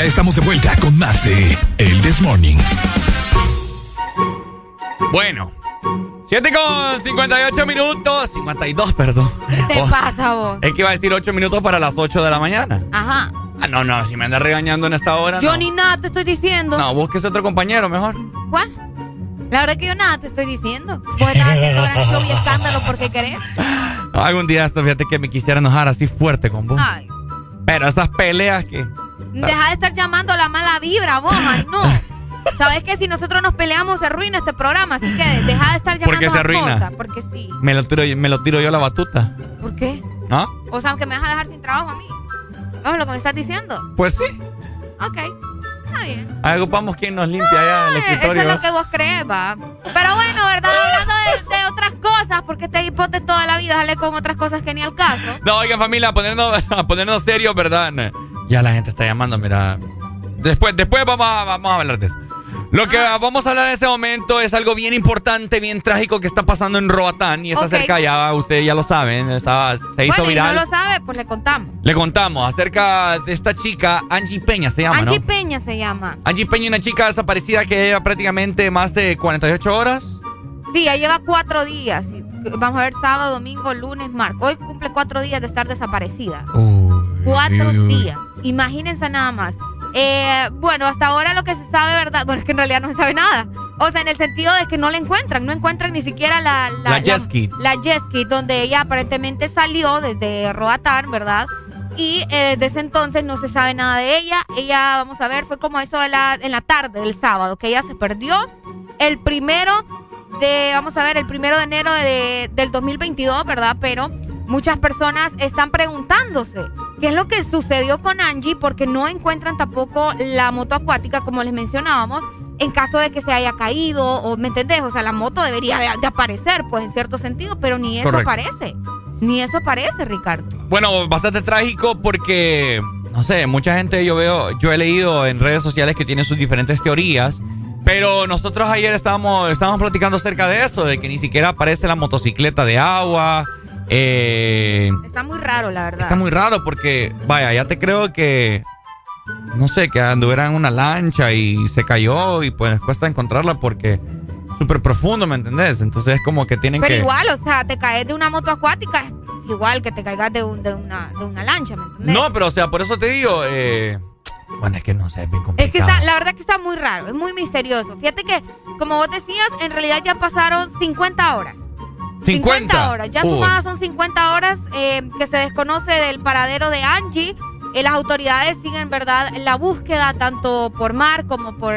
Ya estamos de vuelta con más de El This Morning. Bueno, 7 con 58 minutos, 52, perdón. ¿Qué te Oh, pasa vos? Es que iba a decir 8 minutos para las 8 de la mañana. Ajá. Ah, no, no, si me andas regañando en esta hora. Yo no. ni nada te estoy diciendo. No, busques otro compañero mejor. ¿Cuál? La verdad que yo nada te estoy diciendo. Vos estás haciendo gran show y escándalo porque querés. Algún día esto, fíjate que me quisiera enojar así fuerte con vos. Ay, Pero esas peleas que. Deja de estar llamando la mala vibra, vos. Ay, no. Sabes que si nosotros nos peleamos se arruina este programa, así que deja de estar llamando ¿Por qué se arruina? cosas, porque sí. Me lo tiro, yo- me lo tiro yo a la batuta. ¿Por qué? ¿No? O sea, aunque me vas a dejar sin trabajo a mí. ¿Vos lo que me estás diciendo? Pues sí. Ok. Está bien. Ahí ocupamos quien nos limpia allá el Eso escritorio. es lo que vos crees, va. Pero bueno, ¿verdad? Hablando de, de otras cosas, porque este hipote toda la vida sale con otras cosas que ni al caso. No, oigan, familia, a ponernos, a ponernos serios, ¿verdad? Ya la gente está llamando, mira. Después, después vamos a, vamos a hablar de eso. Lo que vamos a hablar en este momento es algo bien importante, bien trágico que está pasando en Roatán y está Ok. cerca ya, ustedes ya lo saben, estaba, se hizo bueno, viral. no lo sabe, pues le contamos. Le contamos acerca de esta chica, Angie Peña se llama, Angie ¿no? Peña se llama. Angie Peña, una chica desaparecida que lleva prácticamente más de 48 horas. Sí, ya lleva cuatro días. Vamos a ver sábado, domingo, lunes, martes. Hoy cumple cuatro días de estar desaparecida. Cuatro uy, uy. días. Imagínense nada más. Eh, bueno, hasta ahora lo que se sabe, ¿verdad? Bueno, es que en realidad no se sabe nada. O sea, en el sentido de que no la encuentran. No encuentran ni siquiera la... La jet ski. La, jet ski, donde ella aparentemente salió desde Roatán, ¿verdad? Y eh, desde ese entonces no se sabe nada de ella. Ella, vamos a ver, fue como eso de la, en la tarde del sábado, que ella se perdió. El primero de, vamos a ver, el primero de enero de- del 2022, ¿verdad? Pero muchas personas están preguntándose qué es lo que sucedió con Angie porque no encuentran tampoco la moto acuática, como les mencionábamos, en caso de que se haya caído, o ¿me entendés? O sea, la moto debería de, de aparecer, pues en cierto sentido, pero ni eso Correcto. aparece. Ni eso aparece, Ricardo. Bueno, bastante trágico porque, no sé, mucha gente yo veo, yo he leído en redes sociales que tiene sus diferentes teorías, pero nosotros ayer estábamos, estábamos platicando acerca de eso, de que ni siquiera aparece la motocicleta de agua. Eh, Está muy raro, la verdad. está muy raro porque, vaya, ya te creo que, no sé, que anduviera en una lancha y se cayó y pues cuesta encontrarla porque súper profundo, ¿me entendés? Entonces es como que tienen Pero que... igual, o sea, te caes de una moto acuática, igual que te caigas de, un- de una, de una lancha, ¿me entiendes? No, pero o sea, por eso te digo, eh, bueno, es que no sé, es bien complicado. Es que está, la verdad que está muy raro, es muy misterioso. Fíjate que, como vos decías, en realidad ya pasaron 50 horas. 50 horas. Ya Uy. sumadas son 50 horas eh, que se desconoce del paradero de Angie. Eh, las autoridades siguen, ¿verdad?, la búsqueda tanto por mar como por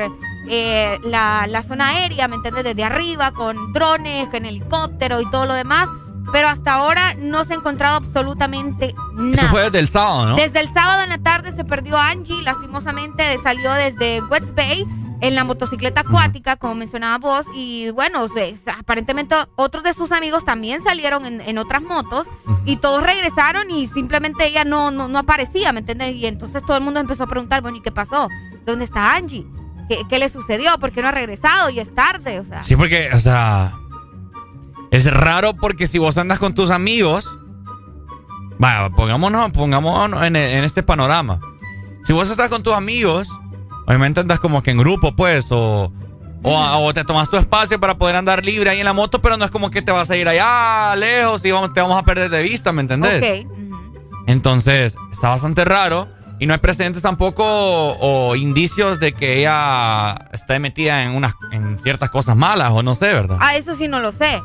eh, la, la zona aérea, ¿me entiendes? Desde arriba, con drones, con helicóptero y todo lo demás. Pero hasta ahora no se ha encontrado absolutamente nada. Eso fue desde el sábado, ¿no? Desde el sábado en la tarde se perdió Angie, lastimosamente salió desde West Bay en la motocicleta acuática, como mencionaba vos, y bueno, se- aparentemente otros de sus amigos también salieron en, en otras motos y todos regresaron y simplemente ella no, no, no aparecía, ¿me entiendes? Y entonces todo el mundo empezó a preguntar, bueno, ¿y qué pasó? ¿Dónde está Angie? ¿Qué, qué le sucedió? ¿Por qué no ha regresado? Y es tarde, o sea. Sí, porque, o sea, es raro porque si vos andas con tus amigos, vaya, pongámonos, pongámonos en, en este panorama. Si vos estás con tus amigos, obviamente andas como que en grupo, pues, o, o, o te tomas tu espacio para poder andar libre ahí en la moto, pero no es como que te vas a ir allá lejos y vamos, te vamos a perder de vista, ¿me entendés? Ok. Entonces, está bastante raro y no hay precedentes tampoco o, o indicios de que ella esté metida en unas en ciertas cosas malas o no sé, ¿verdad? Ah, eso sí no lo sé.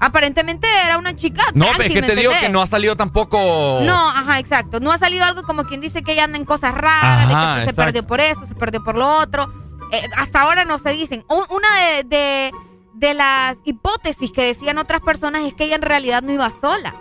Aparentemente era una chica. no, tranqui, es que ¿me te digo que entendés? no ha salido tampoco No, ajá, exacto. No ha salido algo como quien dice que ella anda en cosas raras, de Ajá, que se exacto. perdió por esto, se perdió por lo otro. Eh, hasta ahora no se dicen. Una de, de, de las hipótesis que decían otras personas es que ella en realidad no iba sola.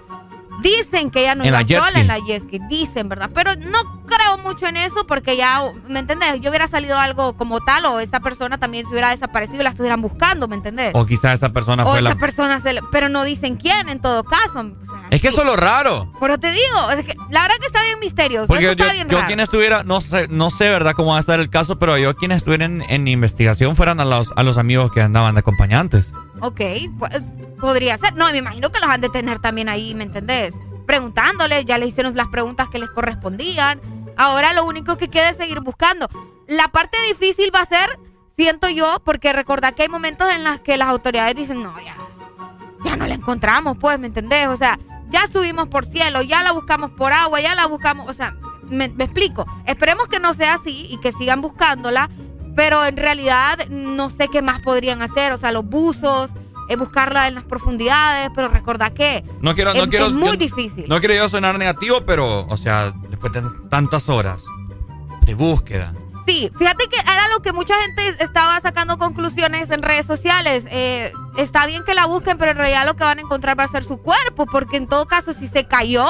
Dicen que ella no En iba la jet sola ski. en la jet ski, dicen, ¿verdad? Pero no creo mucho en eso porque ya, ¿me entendés? Yo hubiera salido algo como tal o esa persona también se hubiera desaparecido y la estuvieran buscando, ¿me entendés? o quizás esa persona o fue esa la persona se le- pero no dicen quién en todo caso. O sea, Es que eso es lo raro. pero te digo, es que la verdad que está bien misterioso. Porque yo, está bien yo raro. quien estuviera, no sé, no sé, ¿verdad?, cómo va a estar el caso, pero yo quienes estuvieran en, en investigación fueran a los, a los amigos que andaban de acompañantes. Ok, pues, podría ser. No, me imagino que los han de tener también ahí, ¿me entendés? Preguntándoles, ya les hicieron las preguntas que les correspondían. Ahora lo único que queda es seguir buscando. La parte difícil va a ser, siento yo, porque recordad que hay momentos en los que las autoridades dicen, no, ya, ya no la encontramos, pues, ¿me entendés? O sea, ya subimos por cielo, ya la buscamos por agua, ya la buscamos, o sea, me, explico. Esperemos que no sea así y que sigan buscándola, pero en realidad no sé qué más podrían hacer, o sea, los buzos, eh, buscarla en las profundidades, pero recordad que no quiero, no es, quiero, es muy difícil. No quiero yo sonar negativo, pero, o sea, después de tantas horas de búsqueda. Sí, fíjate que era lo que mucha gente estaba sacando conclusiones en redes sociales. Eh, está bien que la busquen, pero en realidad lo que van a encontrar va a ser su cuerpo, porque en todo caso, si se cayó,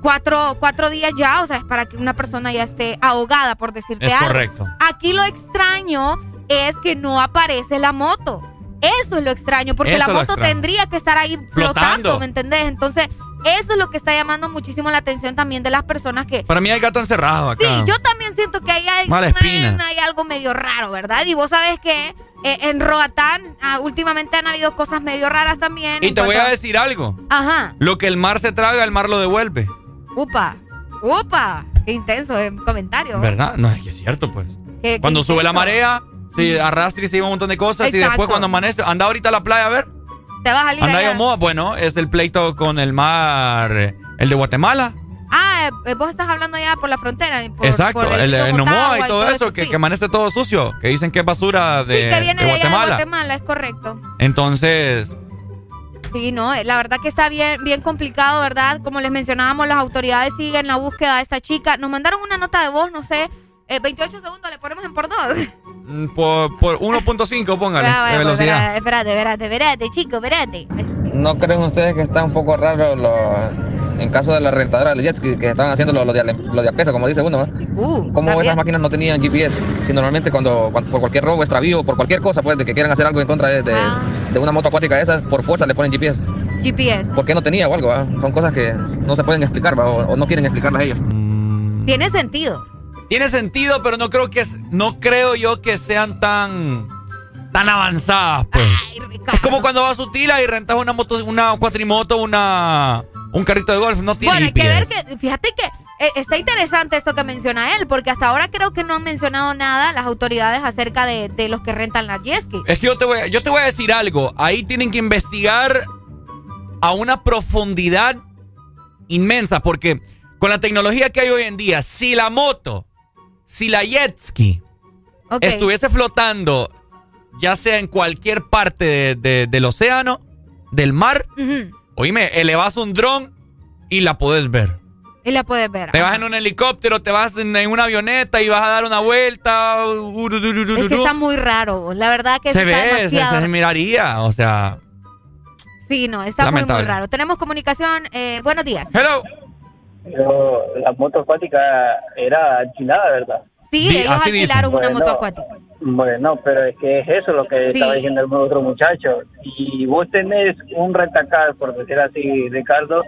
cuatro, cuatro días ya, o sea, es para que una persona ya esté ahogada, por decirte es algo. correcto. Aquí lo extraño es que no aparece la moto. Eso es lo extraño, porque la moto tendría que estar ahí flotando, ¿me entendés? Entonces, eso es lo que está llamando muchísimo la atención también de las personas que... Para mí hay gato encerrado acá. Sí, yo también siento que ahí hay, hay algo medio raro, ¿verdad? Y vos sabés que eh, en Roatán ah, últimamente han habido cosas medio raras también. Y te voy a decir algo. Ajá. Lo que el mar se traga, el mar lo devuelve. Upa, upa. Qué intenso el comentario. ¿Verdad? No, es que es cierto, pues. Cuando sube la marea, sí, arrastra y se lleva un montón de cosas. Y después cuando amanece, anda ahorita a la playa a ver. Te vas a salir Anda Moa, bueno, es el pleito con el mar, el de Guatemala. Ah, eh, vos estás hablando ya por la frontera. Exacto, el, el, Nomoa y todo, eso, que, amanece todo sucio, que dicen que es basura de, sí, que viene de, Guatemala. de Guatemala, es correcto. Entonces... Sí, no, la verdad que está bien, bien complicado, ¿verdad? Como les mencionábamos, las autoridades siguen la búsqueda de esta chica. Nos mandaron una nota de voz, no sé, 28 eh, segundos, le ponemos en por dos. Mm, por, por 1.5, póngale, de pues, velocidad. Espérate, espérate, espérate, chico, espérate. ¿No creen ustedes que está un poco raro los en caso de la rentadora de jets que, que estaban haciendo lo, de, lo de a peso, como dice uno, ¿no? Uh, ¿Cómo esas máquinas no tenían GPS? Si normalmente cuando, por cualquier robo, extravío, por cualquier cosa, pues, de que quieran hacer algo en contra de, de, ah. una moto acuática de esas, por fuerza le ponen GPS. GPS. ¿Por qué no tenía o algo? Son cosas que no se pueden explicar o, no quieren explicarlas ellos. Tiene sentido. Tiene sentido, pero no creo que no creo yo que sean tan tan avanzadas, pues. es como cuando vas a Utila y rentas una moto, una cuatrimoto, una un carrito de golf no tiene Bueno, hay que ver que, fíjate que eh, está interesante esto que menciona él, porque hasta ahora creo que no han mencionado nada las autoridades acerca de, los que rentan las jet Es que yo te, voy, yo te voy a decir algo, ahí tienen que investigar a una profundidad inmensa, porque con la tecnología que hay hoy en día, si la moto, si la jet ski estuviese flotando, ya sea en cualquier parte del océano, del mar, Oíme, elevas un dron y la puedes ver. Y la puedes ver. Te vas en un helicóptero, te vas en, una avioneta y vas a dar una vuelta. Es que está muy raro. La verdad que se ve, se, miraría, o sea. Sí, no, está muy, muy raro. Tenemos comunicación. Eh, buenos días. Hello. Pero la moto acuática era alquilada, ¿verdad? Sí, ellos alquilaron una moto acuática. Bueno, pero es que es eso lo que estaba diciendo el otro muchacho. Y vos tenés un rentacar, por decir así, Ricardo,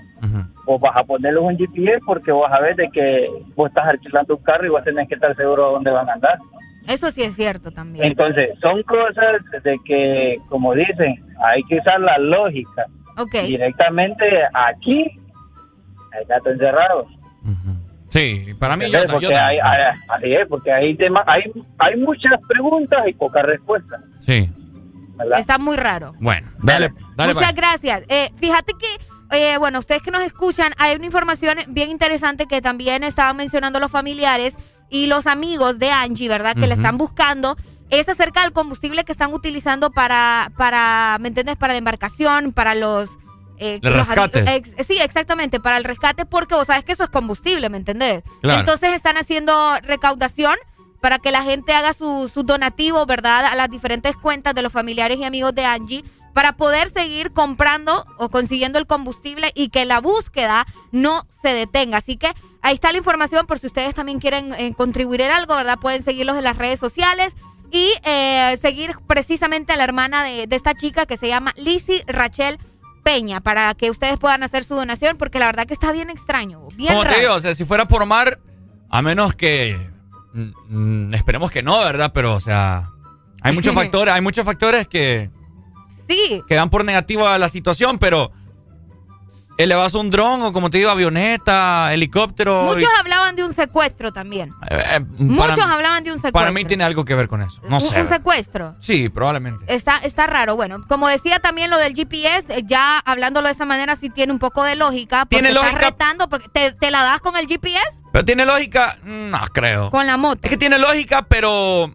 vos vas a ponerle un GPS porque vos sabés de que vos estás alquilando un carro y vos tenés que estar seguro de dónde van a andar. Eso sí es cierto también. Entonces, son cosas de que, como dicen, hay que usar la lógica. Directamente aquí, hay gatos encerrados. Sí, para mí yo, porque hay, así es, porque hay, tema, hay, hay muchas preguntas y pocas respuestas. Sí. Está muy raro. Bueno, dale, dale Muchas gracias. Eh, fíjate que, eh, bueno, ustedes que nos escuchan, hay una información bien interesante que también estaban mencionando los familiares y los amigos de Angie, ¿verdad? Que le están buscando. Es acerca del combustible que están utilizando para, para, ¿me entiendes? Para la embarcación, para los eh, el rescate. sí, exactamente, para el rescate, porque vos sabes que eso es combustible, ¿me entendés? Entonces están haciendo recaudación para que la gente haga su, su donativo, ¿verdad? A las diferentes cuentas de los familiares y amigos de Angie para poder seguir comprando o consiguiendo el combustible y que la búsqueda no se detenga. Así que ahí está la información por si ustedes también quieren eh, contribuir en algo, ¿verdad? Pueden seguirlos en las redes sociales y eh, seguir precisamente a la hermana de, de esta chica que se llama Lizzie Rachel Peña para que ustedes puedan hacer su donación porque la verdad que está bien extraño. Bien Como te digo, o sea, si fuera por mar, a menos que mm, esperemos que no, ¿verdad? Pero o sea, hay muchos factores, hay muchos factores que sí. que dan por negativo a la situación, pero elevas un dron o como te digo, avioneta, helicóptero. Muchos hablaban de un secuestro también. Eh, eh, Muchos hablaban de un secuestro. Para mí tiene algo que ver con eso. No un, sé. un secuestro. Sí, probablemente. Está, está raro. Bueno, como decía también lo del GPS, eh, ya hablándolo de esa manera sí tiene un poco de lógica. Porque ¿Tiene estás lógica? retando porque te, te la das con el GPS, Pero tiene lógica, no creo. con la moto. Es que tiene lógica, pero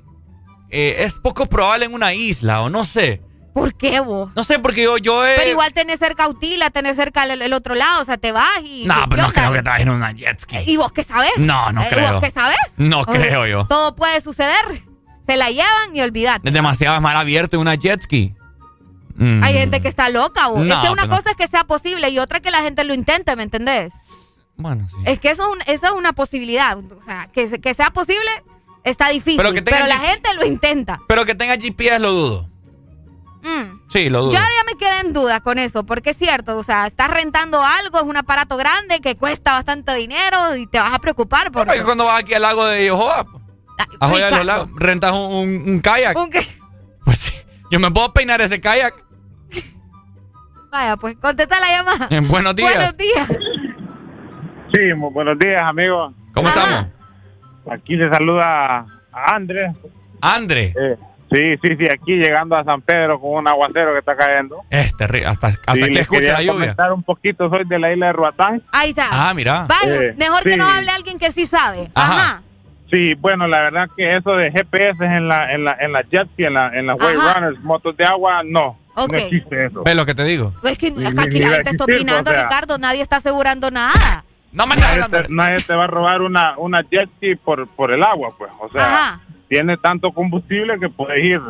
eh, es poco probable en una isla, o no sé. ¿Por qué vos? No sé, porque yo, yo he... Pero igual tenés cerca Utila, tenés cerca el, el otro lado, o sea, te vas y... No, ¿qué pero no creo que trajen una jet ski. ¿Y vos qué sabes? No, no creo. ¿Vos qué sabes? No O sea, creo yo. Todo puede suceder. Se la llevan y olvidate. Es demasiado mar abierto en una jet ski. Mm. Hay gente que está loca, vos. No, es que una pero no. cosa es que sea posible y otra que la gente lo intente, ¿me entendés? Bueno, sí. Es que eso eso es una posibilidad. O sea, que, que sea posible está difícil. Pero Pero, que tenga la gente lo intenta. Pero que tenga GPS lo dudo. Mm. Sí, lo dudo. Yo ahora ya me quedé en duda con eso, porque es cierto, o sea, estás rentando algo, es un aparato grande que cuesta bastante dinero y te vas a preocupar por... Porque cuando vas aquí al lago de Yohoa, pues, a Joya de los Lagos, rentas un, un- un kayak. ¿Un qué? Pues sí. Yo me puedo peinar ese kayak. Vaya, pues contesta la llamada. En buenos días. Buenos días. Sí, muy buenos días, amigos. ¿Cómo estamos? Aquí se saluda a Andrés. André. Eh, sí, sí, sí, aquí llegando a San Pedro con un aguacero que está cayendo. Es terrible. Hasta, hasta Sí, que quería la lluvia. comentar un poquito, soy de la isla de Roatán. Ahí está. Ah, mira. Vaya, Eh, mejor que nos hable alguien que sí sabe. Ajá. Sí, bueno, la verdad que eso de GPS en la en la en la jet ski, en la en las Ajá. runners, motos de agua, no, Ok. no existe eso. ¿Ves lo que te digo? Pues que Ni- aquí ni- la gente está opinando, o sea. Ricardo, nadie está asegurando nada. No me nadie, te, nadie te va a robar una una jet ski por por el agua, pues, o sea, Ajá. Tiene tanto combustible que puedes ir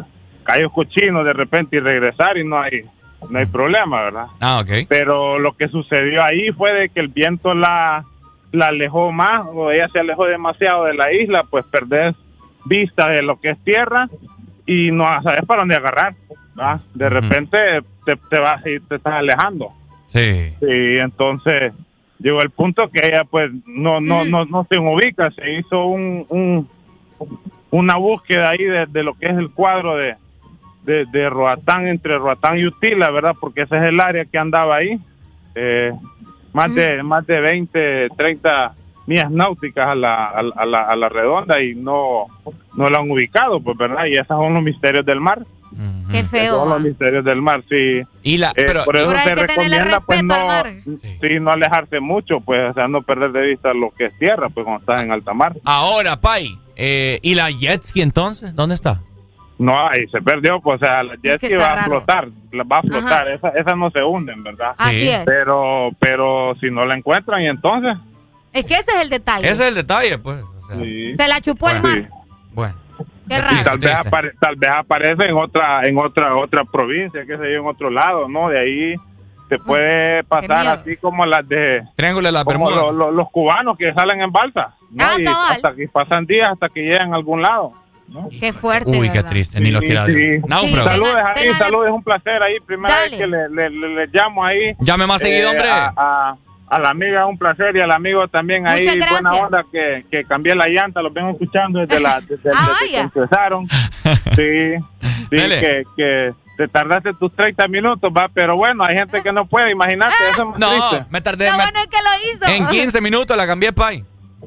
callos cochinos de repente y regresar y no hay no hay problema, ¿verdad? Ah, ok. Pero lo que sucedió ahí fue de que el viento la, la alejó más, o ella se alejó demasiado de la isla, pues perdés vista de lo que es tierra y no sabes para dónde agarrar. ¿verdad? De repente te, te vas y te estás alejando. Sí. Y entonces llegó el punto que ella pues no no no, no se ubica, se hizo un, un una búsqueda ahí de, de lo que es el cuadro de, de, de Roatán, entre Roatán y Utila, ¿verdad? Porque ese es el área que andaba ahí. Eh, más, de, más de 20, 30 millas náuticas a la, a, la- a la, a la redonda y no, no la han ubicado, pues, ¿verdad? Y esos son los misterios del mar. Qué feo. son los misterios del mar, sí. Y la, Eh, pero- por eso se recomienda pues no, mar. sí, no alejarse mucho, pues, o sea, no perder de vista lo que es tierra, pues cuando estás en alta mar. Ahora, Pai. eh, ¿Y la jet ski entonces? ¿Dónde está? No, ahí se perdió, pues, o sea, la jet ski va a raro. flotar, la- va a flotar, esa, esas no se hunden, ¿verdad? Así Sí. es. Pero, pero si no la encuentran, y entonces, Es que ese es el detalle. Ese es el detalle, pues. o sea, Se la chupó el mar. Bueno. Qué y tal vez, apare- tal vez aparece en otra, en otra, otra provincia, que se yo, en otro lado, ¿no? De ahí se puede pasar así como las de Triángulo de las como Bermudas. lo- lo- los cubanos que salen en balsa, ¿no? Ah, y cabal. hasta que pasan días hasta que llegan a algún lado. Qué fuerte. Uy, qué ¿verdad? triste. Ni lo Sí, quiera sí. Dios. Náufrago. Saludos ahí, tengan- saludos, es un placer ahí. Primera Dale. vez que le, le- le- le llamo ahí. Llame más seguido, hombre. A, a- a la amiga, un placer, y al amigo también ahí. Gracias. Buena onda que, que cambié la llanta, los vengo escuchando desde, la, desde, Ah, desde que empezaron. Sí, sí que, que te tardaste tus 30 minutos, va, pero bueno, hay gente que no puede, imagínate, eso es muy No, triste. me tardé. Lo me- bueno es que lo hizo. en 15 minutos la cambié, Pai.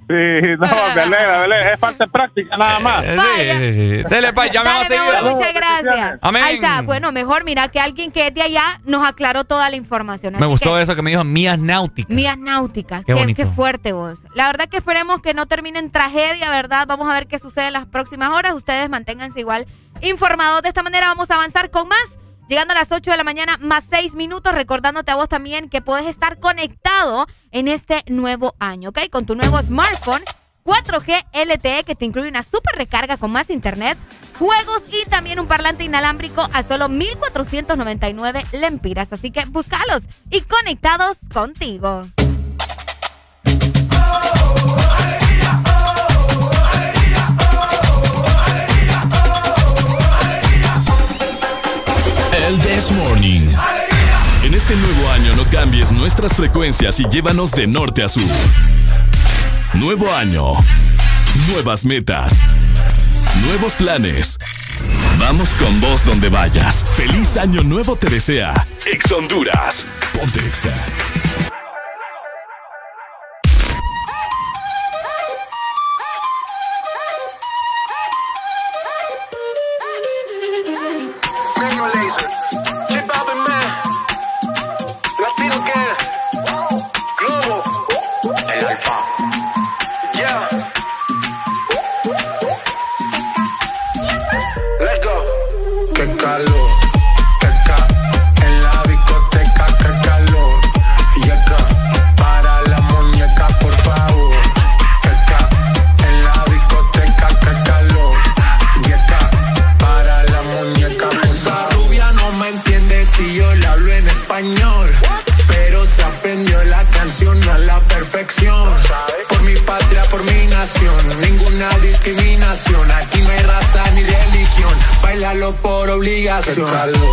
Sí, no, me alegra, me alegra, es de práctica nada más. Eh, sí, sí, sí. Dele, Pai, llame más Dale, mi amor, seguido. muchas gracias. Amén. Ahí está. Bueno, mejor mira que alguien que es de allá nos aclaró toda la información. Me gustó que, eso que me dijo mías náuticas. Mías náuticas. Qué Qué, bonito. qué fuerte vos. La verdad que esperemos que no termine en tragedia, ¿verdad? Vamos a ver qué sucede en las próximas horas. Ustedes manténganse igual informados. De esta manera vamos a avanzar con más. Llegando a las 8 de la mañana, más 6 minutos, recordándote a vos también que puedes estar conectado en este nuevo año, ¿ok? Con tu nuevo smartphone 4G LTE que te incluye una super recarga con más internet, juegos y también un parlante inalámbrico a solo 1,499 lempiras. Así que búscalos y conectados contigo. El This Morning. En este nuevo año no cambies nuestras frecuencias y llévanos de norte a sur. Nuevo año. Nuevas metas. Nuevos planes. Vamos con vos donde vayas. Feliz año nuevo te desea. Ex Honduras. Ponte Exa. Obligación.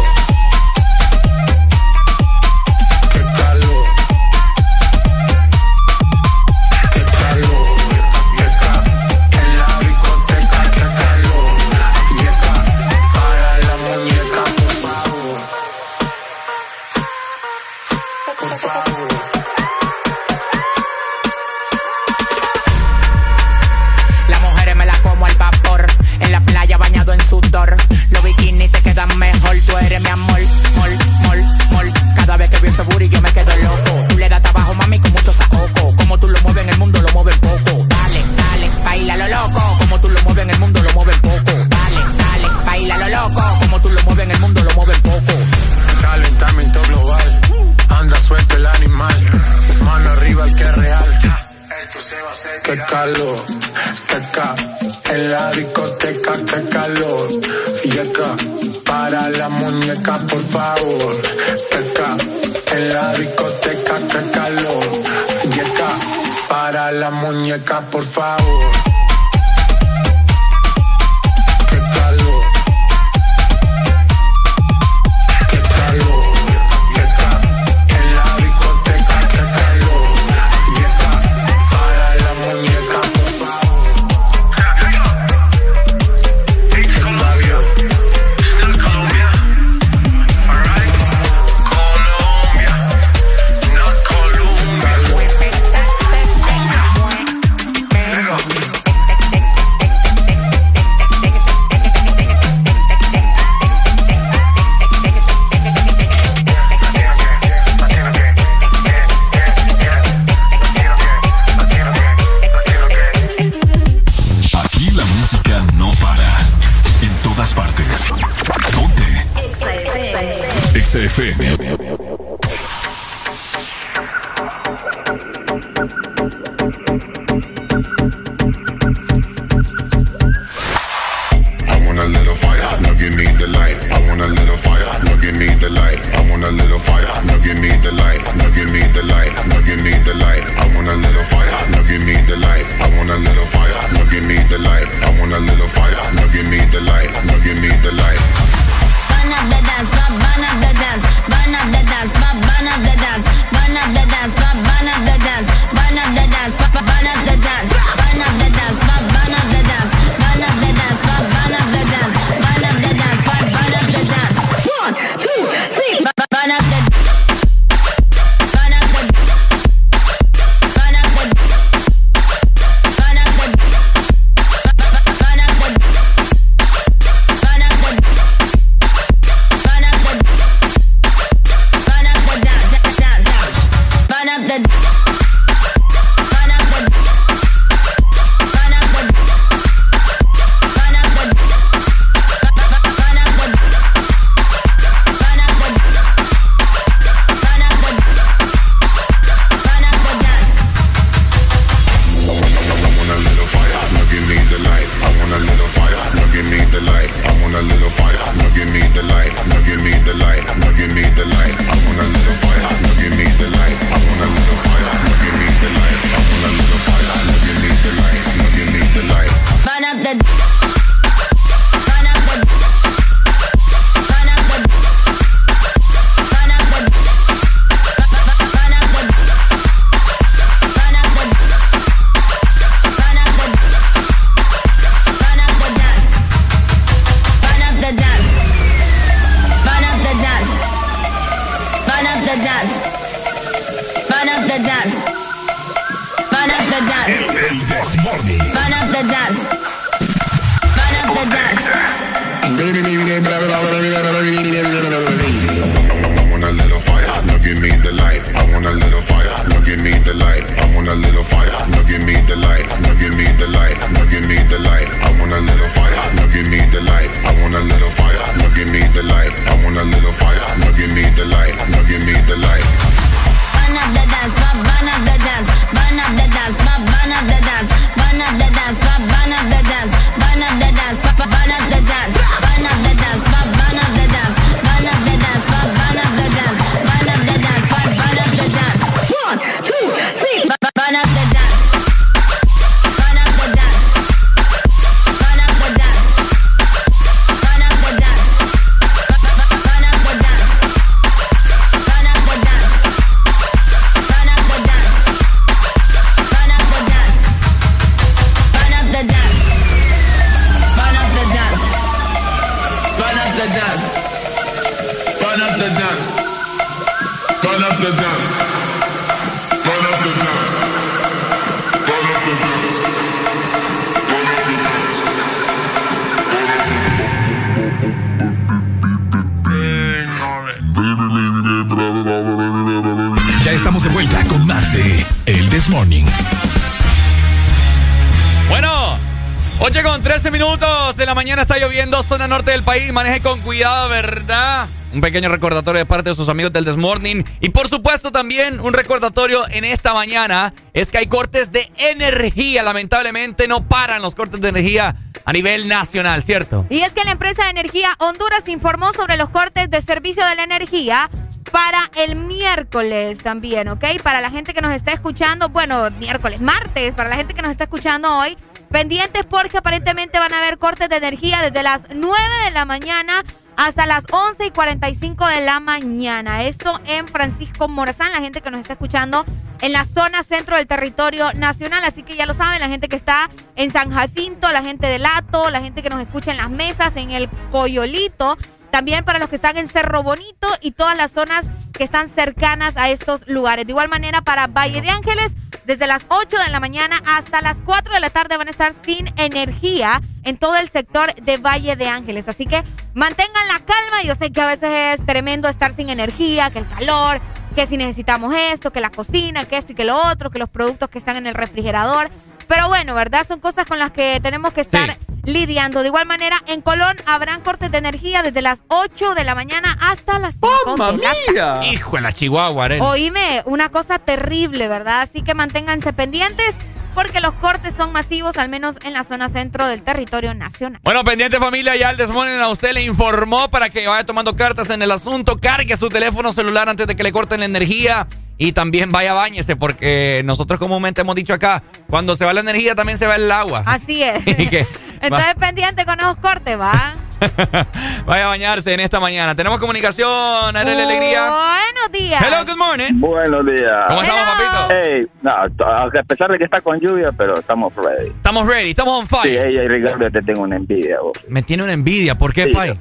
Pequeño recordatorio de parte de sus amigos del Desmorning. Y por supuesto también un recordatorio en esta mañana es que hay cortes de energía. Lamentablemente no paran los cortes de energía a nivel nacional, ¿cierto? Y es que la empresa de energía Honduras informó sobre los cortes de servicio de la energía para el miércoles también, ¿ok? Para la gente que nos está escuchando, bueno, miércoles, martes, para la gente que nos está escuchando hoy, pendientes porque aparentemente van a haber cortes de energía desde las 9 de la mañana hasta las 11 y 45 de la mañana. Esto en Francisco Morazán, la gente que nos está escuchando en la zona centro del territorio nacional. Así que ya lo saben, la gente que está en San Jacinto, la gente de Lato, la gente que nos escucha en las mesas, en el Coyolito. También para los que están en Cerro Bonito y todas las zonas que están cercanas a estos lugares. De igual manera, para Valle de Ángeles, desde las 8 de la mañana hasta las 4 de la tarde van a estar sin energía en todo el sector de Valle de Ángeles. Así que mantengan calma. Yo sé que a veces es tremendo estar sin energía, que el calor, que si necesitamos esto, que la cocina, que esto y que lo otro, que los productos que están en el refrigerador. Pero bueno, ¿verdad? Son cosas con las que tenemos que estar lidiando. De igual manera, en Colón habrán cortes de energía desde las 8 de la mañana hasta las 5 de la tarde. Hijo en la Chihuahua, Arena. Oíme, una cosa terrible, ¿verdad? Así que manténganse pendientes porque los cortes son masivos, al menos en la zona centro del territorio nacional. Bueno, pendiente familia, ya el Desmorning a usted le informó para que vaya tomando cartas en el asunto, cargue su teléfono celular antes de que le corten la energía y también vaya bañese porque nosotros comúnmente hemos dicho acá, cuando se va la energía también se va el agua. Así es. Y que Entonces pendiente con esos cortes, ¿va? vaya a bañarse en esta mañana. Tenemos comunicación, Arely Alegría. Buenos días. Hello, good morning. Buenos días. ¿Cómo estamos, papito? Hey, no, a pesar de que está con lluvia, pero estamos ready. Estamos ready, estamos on fire. Sí, ella y Ricardo te tengo una envidia, vos. Me tiene una envidia, ¿por qué, Sí. Pai?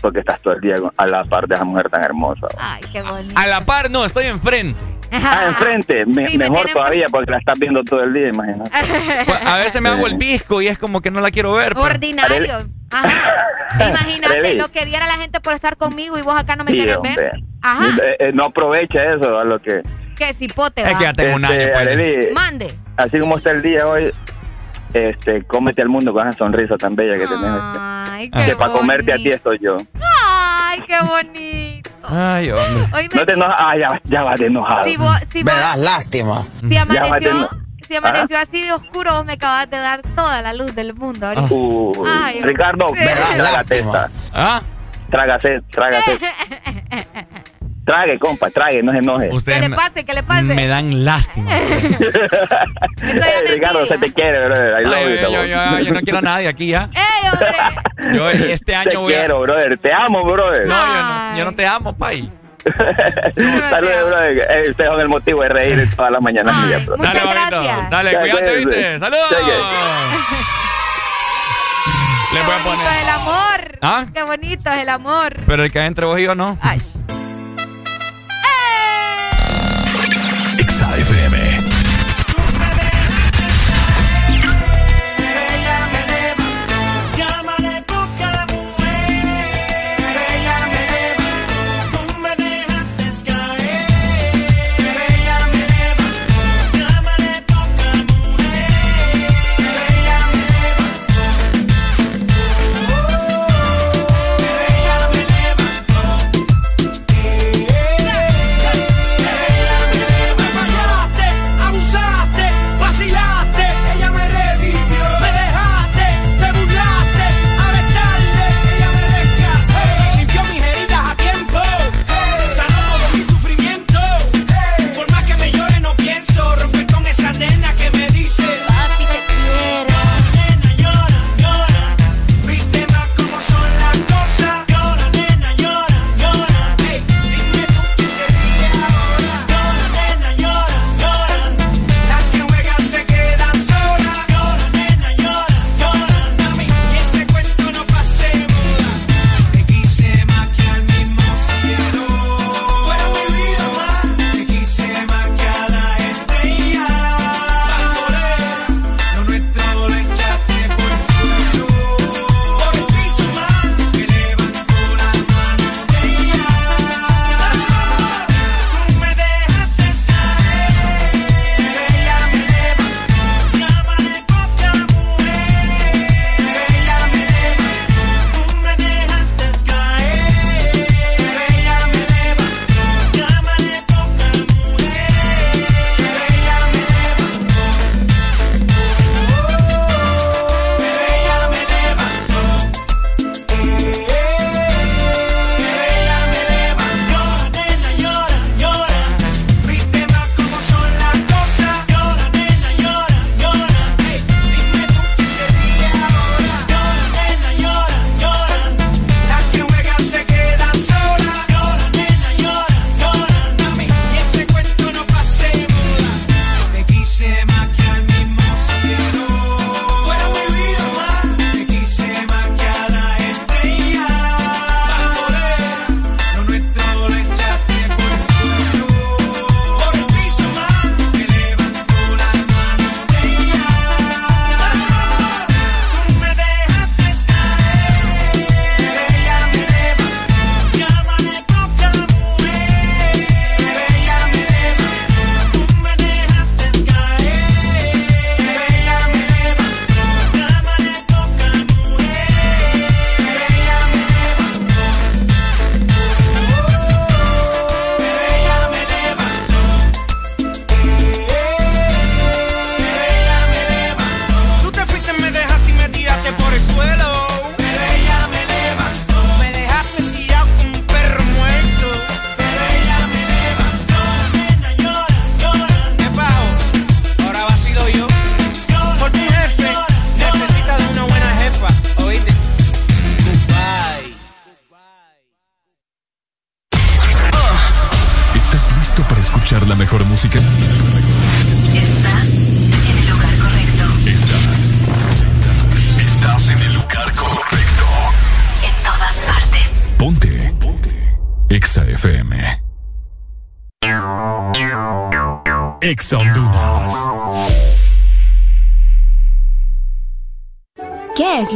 Porque estás todo el día a la par de esa mujer tan hermosa. Ay, qué bonito. A la par, no, estoy enfrente. Ah, enfrente, me- Sí, mejor todavía porque la estás viendo todo el día, imagínate. Pues, A veces me hago el visco y es como que no la quiero ver. pero- Ordinario. Ajá. Imagínate Arely. lo que diera la gente por estar conmigo y vos acá no me Sí, querés hombre. ver. Ajá. Eh, eh, no aprovecha eso a lo que... Qué cipote. Es que ya tengo un Este, año. pues. Arely, Mande. así como está el día hoy, este, cómete al mundo con esa sonrisa tan bella que tenés. este. Ay, que qué para comerte a ti estoy yo. Ay, qué bonito. Ay, hombre. No te enojas. Ah, ya, ya vas de enojado. si vos, si vos- lástima. si amaneció, si amaneció así de oscuro, vos me acabas de dar toda la luz del mundo ahorita. Uy, Ay, Ricardo, sí. trágate esta. ¿Ah? Trágase, trágase. Trague, compa, trague, no se enoje. Que le pase, que le pase. Me dan lástima. Ricardo, se te quiere, brother. Ay, yo, yo, cabrón. yo- yo no quiero a nadie aquí ya. ¡Ey, hombre! Yo este año Te voy a... quiero, brother. Te amo, brother. No, yo no, yo no te amo, Pai. Saludos, brother. Eh, ustedes son el motivo de reír toda la mañana mía, brother. Dale, bonito. Dale, Ya, cuídate, cuídense. ¿viste? ¡Saludos! Cheque. Le voy a bonito poner... es el amor. ¿Ah? Qué bonito es el amor. Pero el que hay entre vos y yo no. Ay.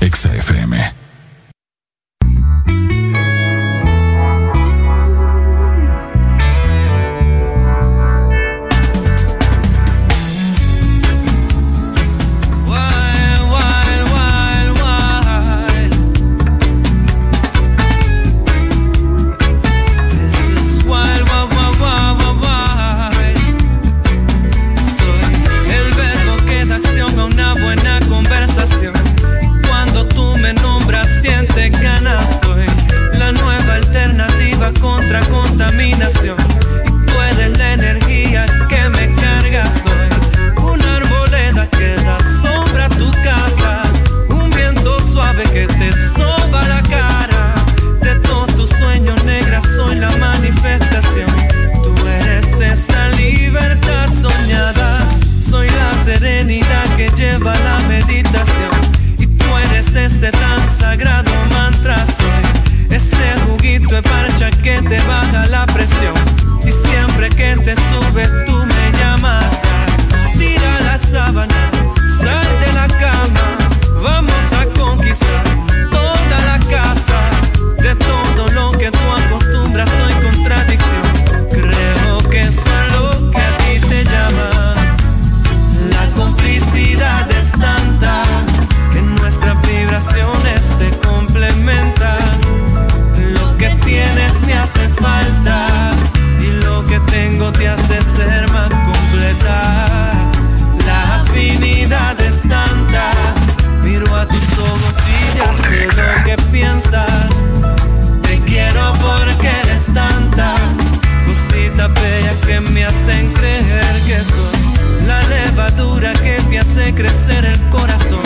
Exa. Que te sube tú me llamas. Tira la sábana, hace crecer el corazón.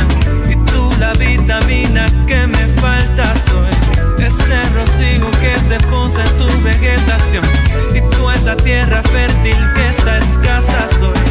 Y tú la vitamina que me falta soy ese rocío que se posa en tu vegetación. Y tú esa tierra fértil que está escasa soy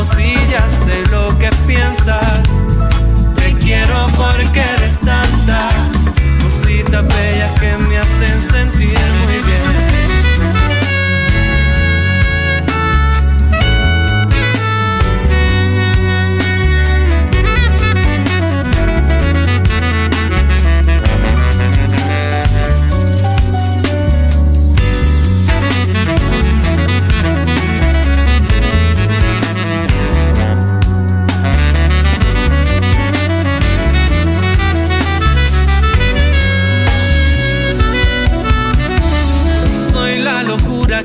ojos y ya sé lo que piensas. Te quiero porque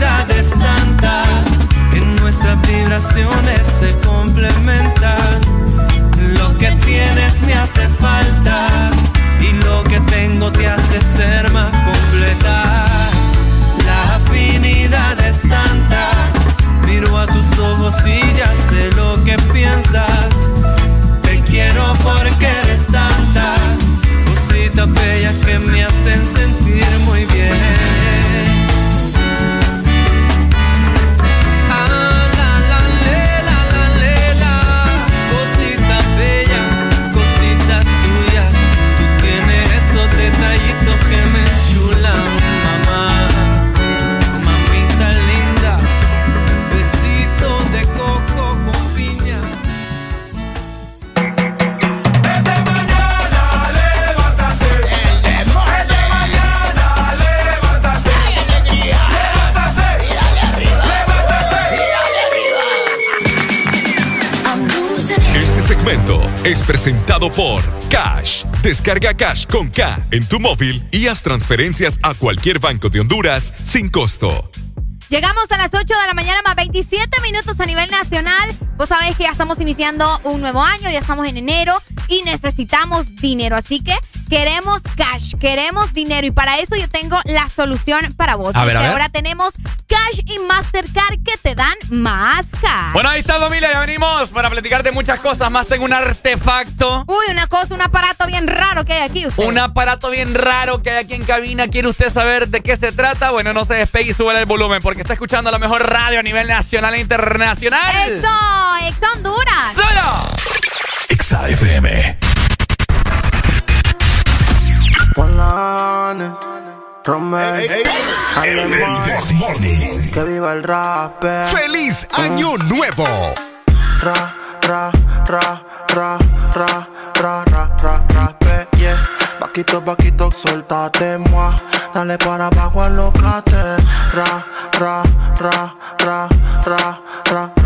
La complicidad es tanta que nuestras vibraciones se complementan. Lo que tienes me hace falta y lo que tengo te hace ser más completa. La afinidad es tanta. Miro a tus ojos y ya sé lo que piensas. Te quiero porque eres tantas cositas bellas que me hacen sentir es presentado por Cash. Descarga Cash con K en tu móvil y haz transferencias a cualquier banco de Honduras sin costo. Llegamos a las 8 de la mañana más 27 minutos a nivel nacional. Vos sabés que ya estamos iniciando un nuevo año, ya estamos en enero y necesitamos dinero. Así que queremos cash, queremos dinero y para eso yo tengo la solución para vos. A ver, Porque a ver. ahora tenemos Cash y Mastercard que te dan más cash. Bueno, ahí está, familia. Ya venimos para platicar de muchas cosas. Más tengo un artefacto. Uy, una cosa, un aparato bien raro que hay aquí usted. Un aparato bien raro que hay aquí en cabina. ¿Quiere usted saber de qué se trata? Bueno, no se despegue y sube el volumen porque está escuchando la mejor radio a nivel nacional e internacional. ¡Eso! ¡Ex Honduras! ¡Solo! Exa FM. Que viva el rap. ¡Feliz Año Nuevo! Ra, ra, ra, ra, ra, ra, ra, ra, ra, yeah. Vaquito, vaquito, suéltate, moi. Dale para abajo, alocate. Ra, ra, ra, ra, ra, ra, ra,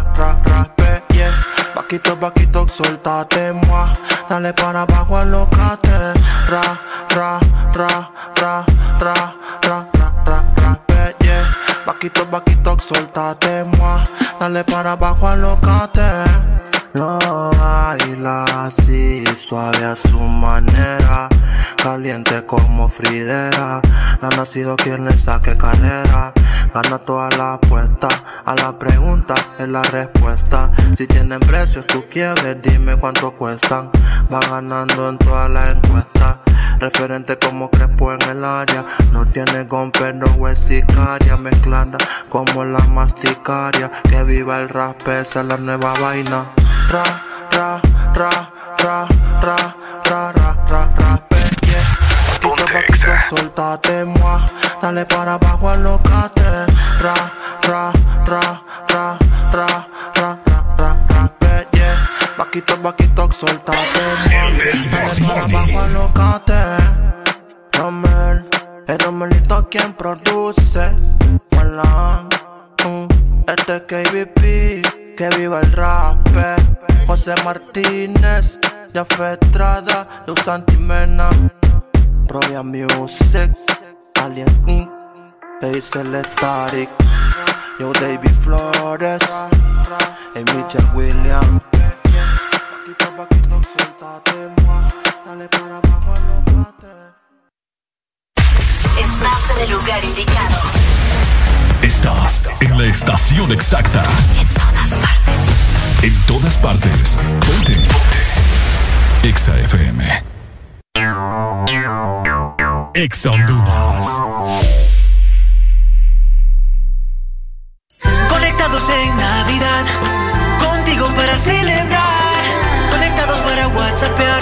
Vaquito, vaquito, suéltate, moi. Dale para abajo, alocate. Ra, ra, ra, ra, ra, ra, ra, ra, ra, pe, yeah. Vaquito, vaquito, suéltate, moi. Dale para abajo, alocate. Lo baila así, suave a su manera. Caliente como Fridera. No ha nacido quien le saque carrera. Gana toda la apuesta. A la pregunta es la respuesta. Si tienen precios, tú quieres, dime cuánto cuestan. Va ganando en todas las encuestas. Referente como Crespo en el área. No tiene gon, pero es sicaria. Mezclada como la masticaria. Que viva el rap, esa es la nueva vaina. Ra, ra, ra, ra, ra, ra, ra, ra, ra, yeah. Paquito, paquito, suéltate, moi. Dale para abajo, alocate. Ra, ra, ra, ra, ra, ra, ra, ra, ra, yeah. Paquito, paquito, suéltate, moi. Dale para abajo, alocate. Romel, el Romelito quien produce. Malan, mm, este es KBP, que viva el rap. José Martínez, ya Estrada, Luz Santimena. Provia Music, Alien Inc., Static, Yo David Flores, y Mitchell Williams. Paquito, paquito, suéltate. Dale para abajo, alocate. Estás en el lugar indicado. Estás en la estación exacta. En todas partes. En todas partes. Ponte. Exa FM. Exa Honduras. Conectados en Navidad, contigo para celebrar. Conectados para WhatsAppear,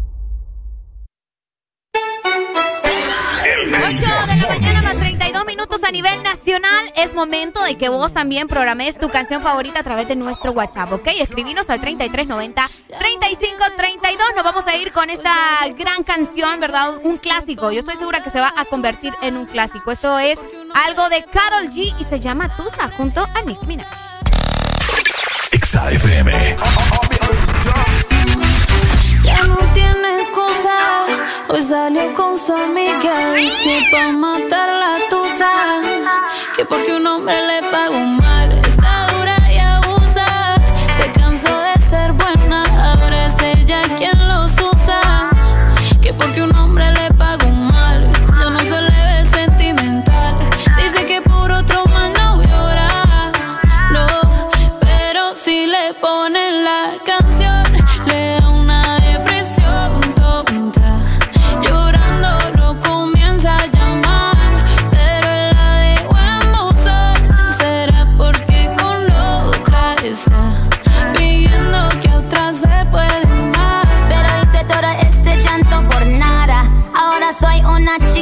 Minutos a nivel nacional. Es momento de que vos también programes tu canción favorita a través de nuestro WhatsApp, ¿ok? Escribinos al 3390-3532. Nos vamos a ir con esta gran canción, ¿verdad? Un clásico. Yo estoy segura que se va a convertir en un clásico. Esto es algo de Carol G y se llama Tusa junto a Nick Minaj. Exa FM. Ya no tiene excusa. Hoy salió con su amiga. Es que pa' matar la tusa. Que porque un hombre le pagó mal. Está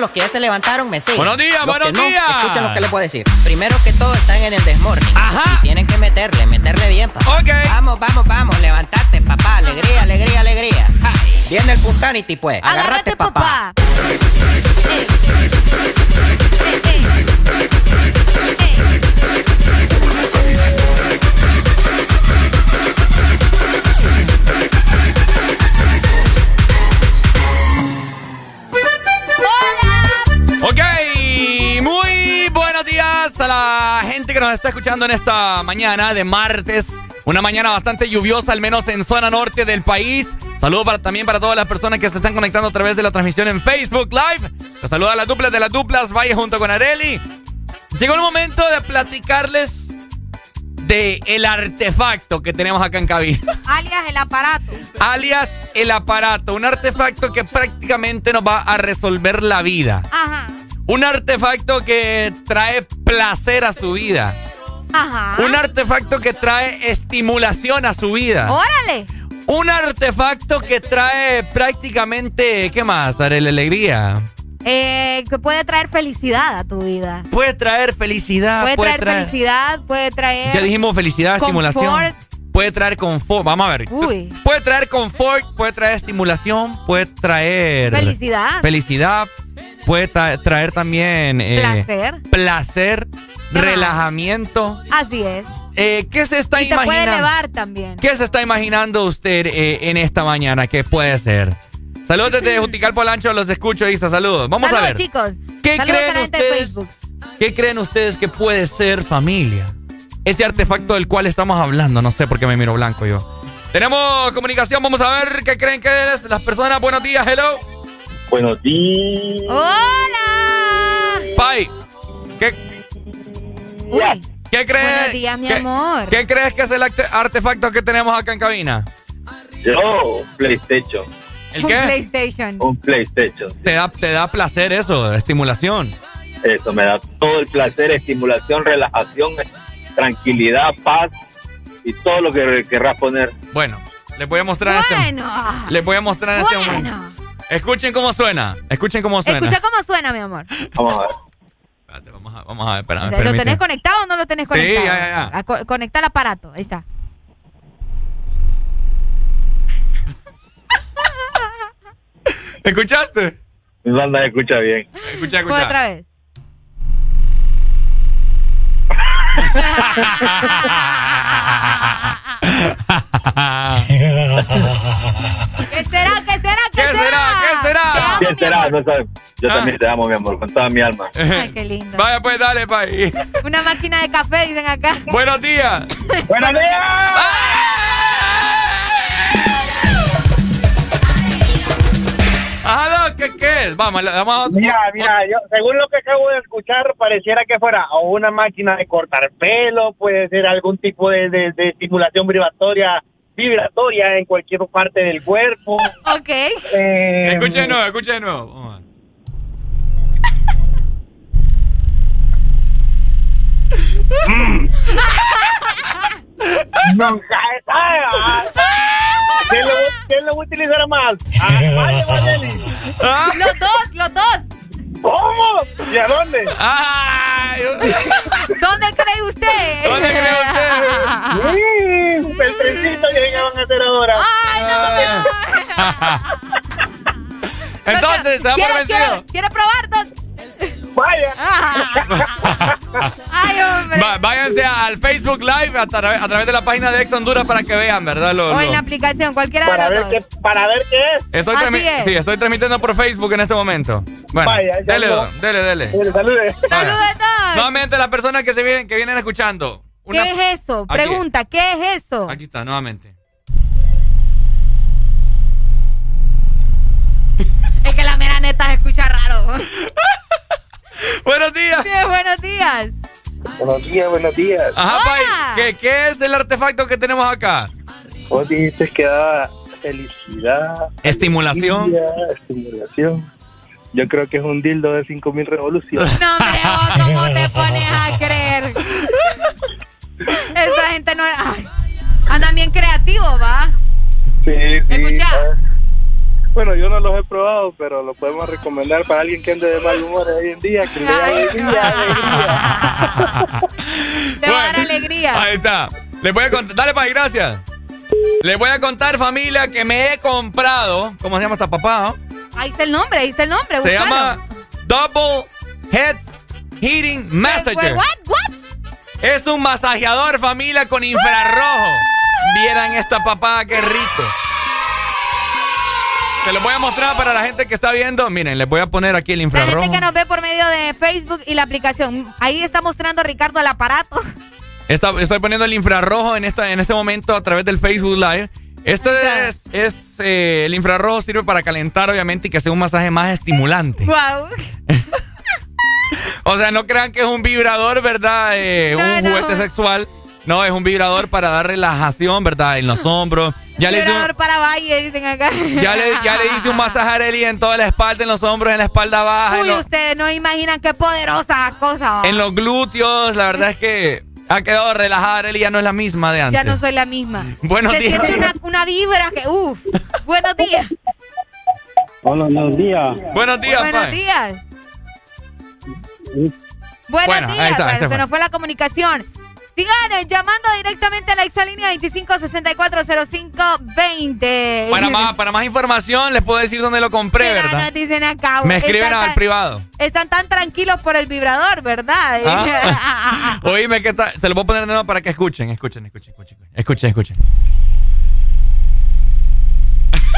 Los que ya se levantaron me siguen. Buenos días, Los buenos que no, días. Escuchen lo que les puedo decir. Primero que todo, están en el desmorning. Ajá. Y tienen que meterle, meterle bien, papá. Ok. Vamos, vamos, vamos. Levantate, papá. Alegría, alegría, alegría. Ja. Viene el puntanity, pues. Agárrate, papá. Gente que nos está escuchando en esta mañana de martes. Una mañana bastante lluviosa, al menos en zona norte del país. Saludos para, también para todas las personas que se están conectando a través de la transmisión en Facebook Live. Te saluda a las duplas de las duplas, Valle junto con Areli. Llegó el momento de platicarles de el artefacto que tenemos acá en cabina. Alias el aparato. Alias el aparato, un artefacto que prácticamente nos va a resolver la vida. Ajá. Un artefacto que trae placer a su vida. Ajá. Un artefacto que trae estimulación a su vida. Órale. Un artefacto que trae prácticamente, ¿qué más? Daré la alegría. Eh, que puede traer felicidad a tu vida. Puede traer felicidad. Puede, traer, felicidad, puede traer. Ya dijimos felicidad, confort. estimulación. Puede traer confort. Vamos a ver. Uy. Puede traer confort, puede traer estimulación, puede traer. Felicidad. Felicidad. Puede tra- traer también. eh, Placer. Placer. Relajamiento. Así es. Eh, ¿Qué se está y te puede imaginando? elevar también. ¿Qué se está imaginando usted eh, en esta mañana? ¿Qué puede ser? Saludos desde Juticalpo Lancho, los escucho, Isa, saludos. Vamos Saludos, a ver. chicos. ¿Qué Saludos creen a la gente de ustedes? Facebook. ¿Qué creen ustedes que puede ser familia? Ese artefacto del cual estamos hablando, no sé por qué me miro blanco yo. Tenemos comunicación, vamos a ver qué creen que es las personas. Buenos días, hello. Buenos días. ¡Hola! Pai, ¿qué, Uy. qué crees? Buenos días, mi qué- amor. ¿Qué crees que es el arte- artefacto que tenemos acá en cabina? Yo, PlayStation. ¿El Un qué? PlayStation. Un PlayStation. Te da, te da placer eso, estimulación. Eso me da todo el placer, estimulación, relajación, tranquilidad, paz y todo lo que querrás poner. Bueno, les voy a mostrar este Bueno. Les voy a mostrar este momento. Escuchen cómo suena. Escuchen cómo suena. Escucha cómo suena, mi amor. Vamos a ver. Espérate, vamos a, vamos a ver, espérame, ¿Lo tenés conectado o no lo tenés Sí, conectado? ya, ya, ya. A co- conecta el aparato. Ahí está. ¿Escuchaste? Mi banda escucha bien. Escucha, escucha. otra vez. ¿Qué será? ¿Qué será? ¿Qué, ¿Qué será? ¿Qué será? ¿Quién será? No sabes. Yo también te amo, mi amor, con toda mi alma. Ay, qué lindo. Vaya, pues dale, pai. Una máquina de café, dicen acá. Buenos días. ¡Buenos días! Ajá, no, ¿qué, qué es? Vamos, vamos a... Mira, mira, yo, según lo que acabo de escuchar, pareciera que fuera o una máquina de cortar pelo, puede ser algún tipo de, de, de estimulación vibratoria, vibratoria en cualquier parte del cuerpo. Ok. Eh, Escuche de nuevo, escuche de nuevo. Vamos a ver. Nunca ¿Quién lo, ¿Quién lo utilizará más? Ah, vale, vale. Los dos, los dos. ¿Cómo? ¿Y a dónde? ¡Ay! ¿Dónde cree usted? ¿Dónde cree usted? Mm, el trencito van a hacer ahora. Entonces, se da por ¿Quiere, vencido. quiere, ¿Quiere probar? Dos? Vaya. Ay, hombre. Va- váyanse al Facebook Live a, tra- a través de la página de Ex Honduras para que vean, ¿verdad? Lo- O en lo- la aplicación, cualquiera Para de ver los qué, dos. para ver qué es. Estoy, Así transmi- es. sí, estoy transmitiendo por Facebook en este momento. Bueno, Vaya, ya dele, no. don, dele, dele. Salude. Saludos a todos. Nuevamente las personas que se vienen, que vienen escuchando. Una- ¿Qué es eso? Aquí. Pregunta, ¿qué es eso? Aquí está, nuevamente. Es que la mera neta se escucha raro. Buenos días. Sí, buenos días. Buenos días, buenos días. Ajá, Pai, ¿qué, ¿qué es el artefacto que tenemos acá? Vos dijiste que da felicidad. Estimulación. alegría, estimulación. Yo creo que es un dildo de 5000 revoluciones. No, hombre, vos, ¿cómo te pones a creer? Esa gente no... Ay, andan bien creativos, ¿va? Sí, sí. Escucha. Bueno, yo no los he probado, pero lo podemos recomendar para alguien que ande de mal humor hoy en día, que le dé alegría, alegría. Te va a dar alegría. Ahí está. Les voy a contar. Dale, Pai, gracias. Les voy a contar, familia, que me he comprado. ¿Cómo se llama esta papá? no? Ahí está el nombre, ahí está el nombre. Se llama Double Head Heating Massager. What, what? Es un masajeador, familia, con infrarrojo. Vieran esta papá, qué rico. Te lo voy a mostrar para la gente que está viendo. Miren, les voy a poner aquí el La infrarrojo. gente que nos ve por medio de Facebook y la aplicación. Ahí está mostrando Ricardo el aparato. Está- estoy poniendo el infrarrojo en, esta, en este momento a través del Facebook Live. Esto es, es, eh, el infrarrojo sirve para calentar, obviamente, y que sea un masaje más estimulante. Wow. O sea, no crean que es un vibrador, ¿verdad? Eh, un no. juguete sexual. No, es un vibrador para dar relajación, ¿verdad? En los hombros. Ya le hice un, Vibrador para valle, dicen acá. ya le, ya le hice un masaje a Arely en toda la espalda, en los hombros, en la espalda baja, Uy, lo- ustedes no imaginan qué poderosa cosa. ¿va? en los glúteos. La verdad es que ha quedado relajada Arely, ya no es la misma de antes. Ya no soy la misma. Buenos Se días. siente una, una vibra que, uff. Buenos días. Hola, buenos días. Buenos días, Buenos Pai. días. Buenos Bueno, ahí días. está, ahí Bueno, está, se nos fue la comunicación. Sigan llamando directamente a la exalínea 25640520. Para más, para más información les puedo decir dónde lo compré, Mira, ¿verdad? nos dicen acá. Me escriben están al privado. Están tan tranquilos por el vibrador, ¿verdad? Ah. Oíme que está, se lo voy a poner de nuevo para que escuchen, escuchen, escuchen, escuchen, escuchen, escuchen.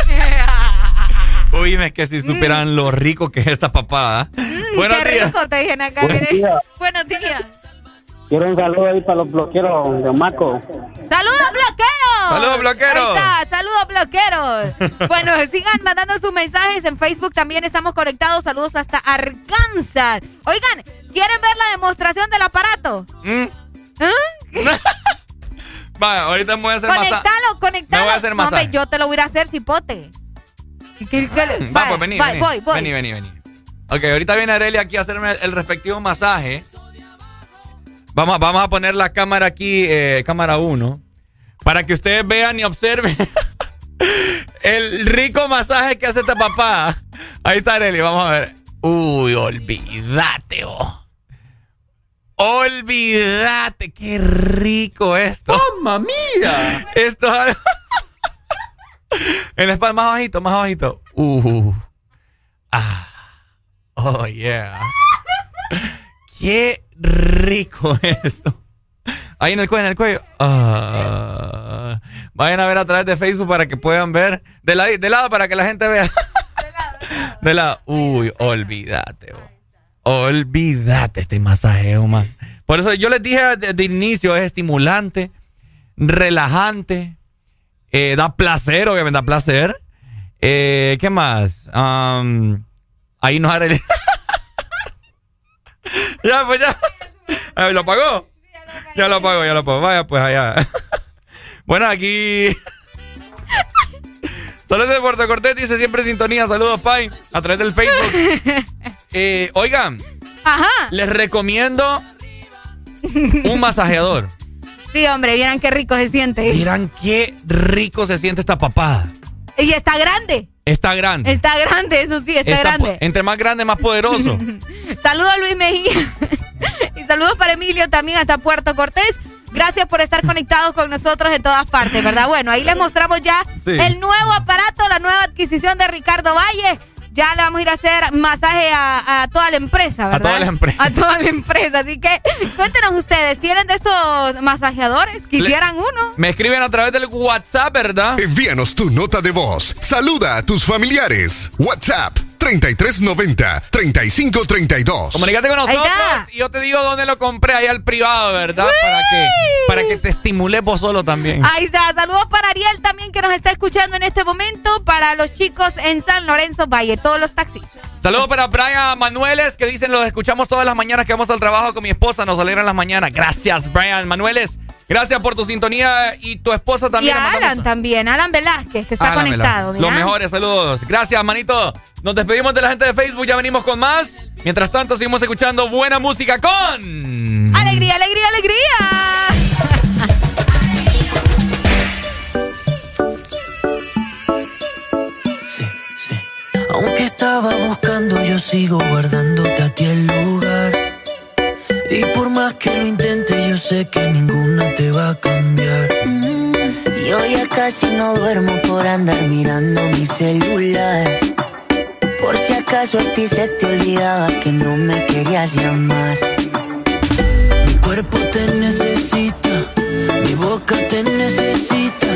Oíme que si supieran lo rico que es esta papada. Buenos Mm. Qué días. rico te dicen acá. Buenos días. Buenos días. Quiero un saludo ahí para los bloqueros de Maco. ¡Saludos, bloqueros! ¡Saludos, bloqueros! Ahí está, saludos, bloqueros. bueno, sigan mandando sus mensajes en Facebook. También estamos conectados. Saludos hasta Arkansas. Oigan, ¿quieren ver la demostración del aparato? Mm. ¿Ah? Va, ahorita me voy a hacer masaje. Conectalo, conectalo. Me voy a hacer No, hombre, masaje. yo te lo voy a hacer, cipote. ¿Qué- qué le- Va, Vaya, pues vení, voy, vení. voy, voy. Vení, vení, vení. Ok, ahorita viene Arely aquí a hacerme el respectivo masaje. Vamos, vamos a poner la cámara aquí, eh, cámara 1, para que ustedes vean y observen el rico masaje que hace esta papá. Ahí está Arely, vamos a ver. Uy, olvídate, vos. Olvídate, qué rico esto. ¡Mamma mía! Esto es la espalda, más bajito, más bajito. Uh. Ah. Oh, yeah. Qué rico esto. Ahí en el cuello, en el cuello. Ah. Vayan a ver a través de Facebook para que puedan ver. De, la- de lado para que la gente vea. De lado. Uy, olvídate. Olvídate este masajeo, man. Por eso yo les dije el inicio, es estimulante, relajante, eh, da placer, obviamente da placer. Eh, ¿Qué más? Ahí nos haré. ya, pues ya. ¿Lo pagó? Ya lo pagó, ya lo pagó. Vaya, pues allá. bueno, aquí. Saludos de Puerto Cortés, dice siempre sintonía. Saludos, Pai, a través del Facebook. Eh, oigan, Ajá. les recomiendo un masajeador. Sí, hombre, vieran qué rico se siente. Miran qué rico se siente esta papada. Y está grande. Está grande. Está grande, eso sí, está, grande. entre más grande, más poderoso. Saludos a Luis Mejía. y saludos para Emilio también hasta Puerto Cortés. Gracias por estar conectados con nosotros en todas partes, ¿verdad? Bueno, ahí les mostramos ya Sí. el nuevo aparato, la nueva adquisición de Ricardo Valle. Ya le vamos a ir a hacer masaje a, a toda la empresa, ¿verdad? toda la empresa. A toda la empresa. Así que cuéntenos ustedes, ¿tienen de estos masajeadores? ¿Quisieran uno? Me escriben a través del WhatsApp, ¿verdad? Envíanos tu nota de voz. Saluda a tus familiares. WhatsApp 3390-3532. Comunícate con nosotros y yo te digo dónde lo compré, ahí al privado, ¿verdad? Para que, para que te estimules vos solo también. Ahí está. Saludos para Ariel también que nos está escuchando en este momento. Para los chicos en San Lorenzo Valle, todos los taxistas. Saludos para Brian Manueles que dicen los escuchamos todas las mañanas que vamos al trabajo con mi esposa, nos alegran las mañanas. Gracias, Brian Manueles. Gracias por tu sintonía y tu esposa también. Y a Alan también, Alan Velázquez, que está Alan conectado. Los mejores saludos. Gracias, manito. Nos despedimos de la gente de Facebook, ya venimos con más. Mientras tanto, seguimos escuchando buena música con... Alegría, alegría, alegría. Aunque estaba buscando, yo sigo guardándote a ti el lugar. Y por más que lo intente, sé que ninguna te va a cambiar. Mm, Yo ya casi no duermo por andar mirando mi celular. Por si acaso a ti se te olvidaba que no me querías llamar. Mi cuerpo te necesita, mi boca te necesita.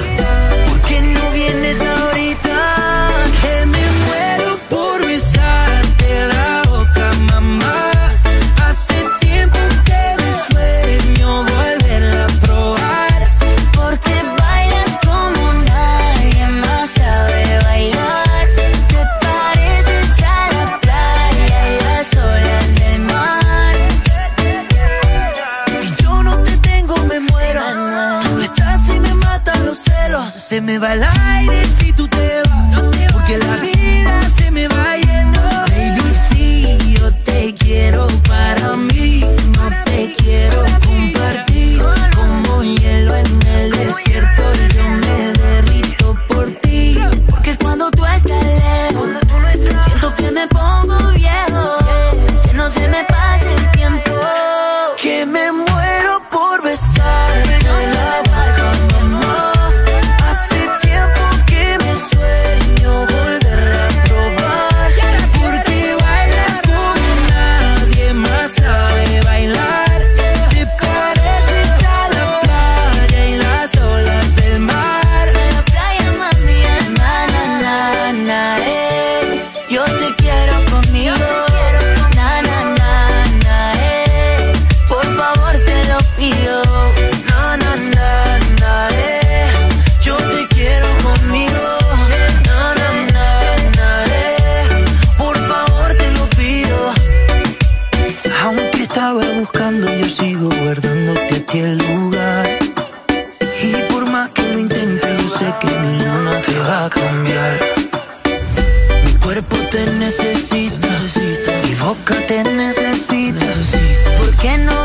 Te necesita, mi boca te necesita. ¿Por qué no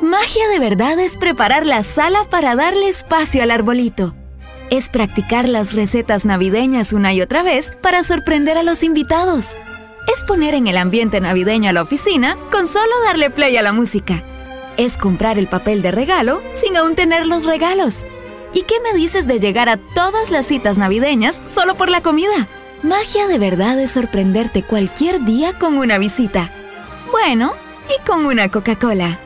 Magia de verdad es preparar la sala para darle espacio al arbolito. Es practicar las recetas navideñas una y otra vez para sorprender a los invitados. Es poner en el ambiente navideño a la oficina con solo darle play a la música. Es comprar el papel de regalo sin aún tener los regalos. ¿Y qué me dices de llegar a todas las citas navideñas solo por la comida? Magia de verdad es sorprenderte cualquier día con una visita. Bueno, y con una Coca-Cola.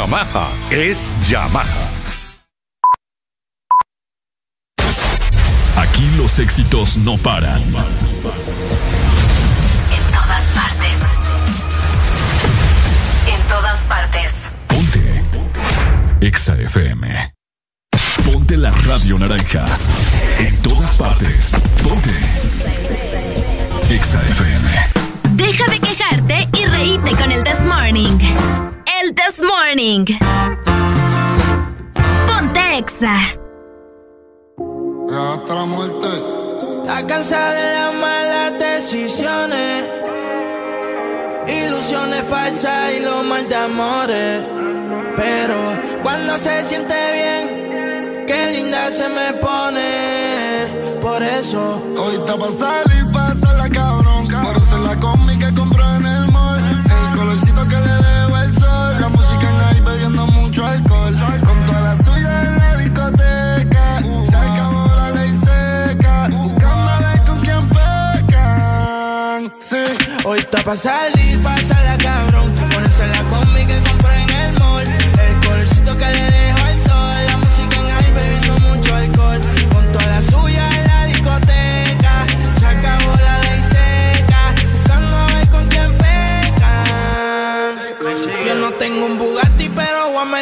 Yamaha es Yamaha. Aquí los éxitos no paran. En todas partes. En todas partes. Ponte. Exa FM. Ponte la radio naranja. En todas partes. Ponte. Exa FM. Deja de quejarte y reíte con el This Morning. El This Morning. Ponte Exa. Hasta la muerte. Está cansada de las malas decisiones, ilusiones falsas y los mal de amores. Pero cuando se siente bien, qué linda se me pone. Por eso, Hoy está pa' salir, pasa hoy está pa' salir, pasa la cabrón.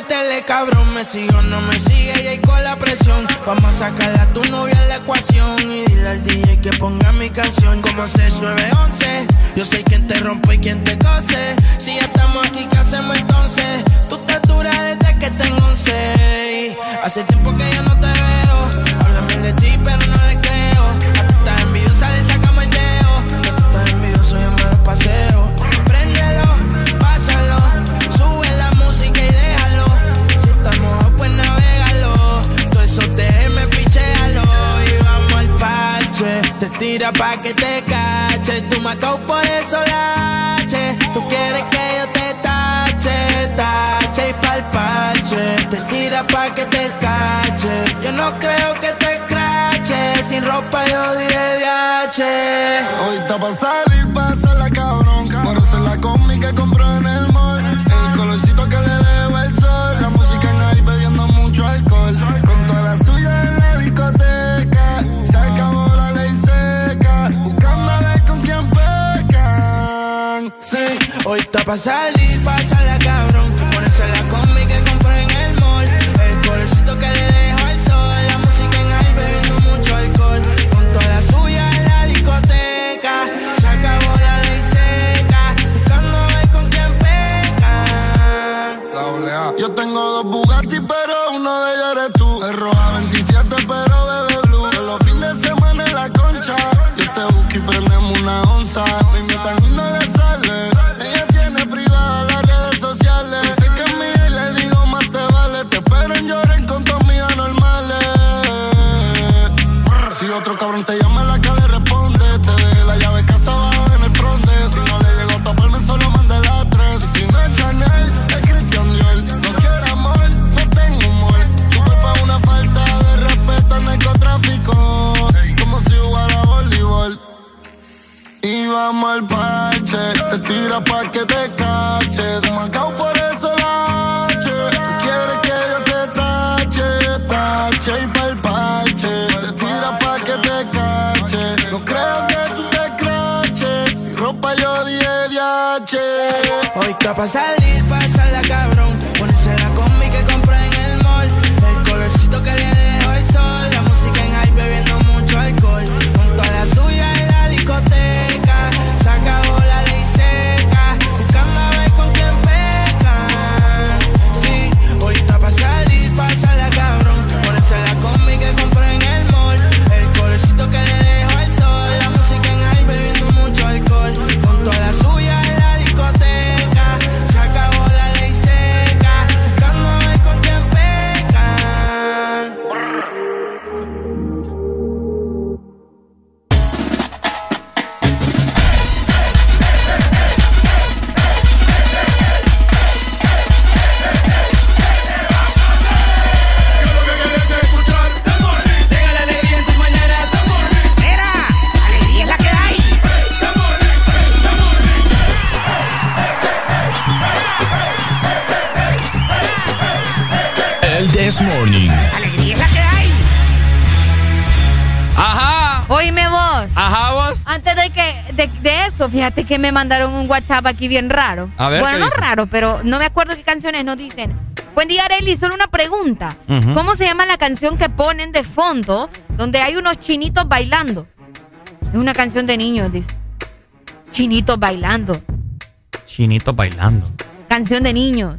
A meterle cabrón. Me sigo, no me sigue y ahí con la presión. Vamos a sacarle a tu novia en la ecuación. Y dile al DJ que ponga mi canción como 6911. Yo sé quién te rompe y quién te cose. Si ya estamos aquí, ¿qué hacemos entonces? Tú estás dura desde que tengo 11. Hace tiempo que yo no te veo. Háblame de ti, pero no le creo. A tú estás envidiosa, le sacamos el dedo. Que tú estás envidioso, yo me lo paseo. Tira pa' que te cache. Tú me acabo por eso lache. Tú quieres que yo te tache, tache y pa'l parche. Te tira pa' que te cache. Yo no creo que te crache. Sin ropa yo DH. Hoy está pa' salir, pasa la cabrón. Por eso la combi hoy está pa' salir, pasa la cabrón. Vamos al parche. Te tira pa' que te cache. De Macao por eso la H. Tú quieres que yo te tache, tache y pa'l parche. Te tira pa' que te cache. No creo que tú te craches. Si ropa yo di DH. Hoy está pa' salir, pasa la fíjate que me mandaron un WhatsApp aquí bien raro. A ver, bueno, ¿qué no dice? raro, pero no me acuerdo qué canciones nos dicen. Buen día, Arely, solo una pregunta. ¿Cómo se llama la canción que ponen de fondo donde hay unos chinitos bailando? Es una canción de niños, dice. Chinitos bailando. Chinito bailando. Canción de niños.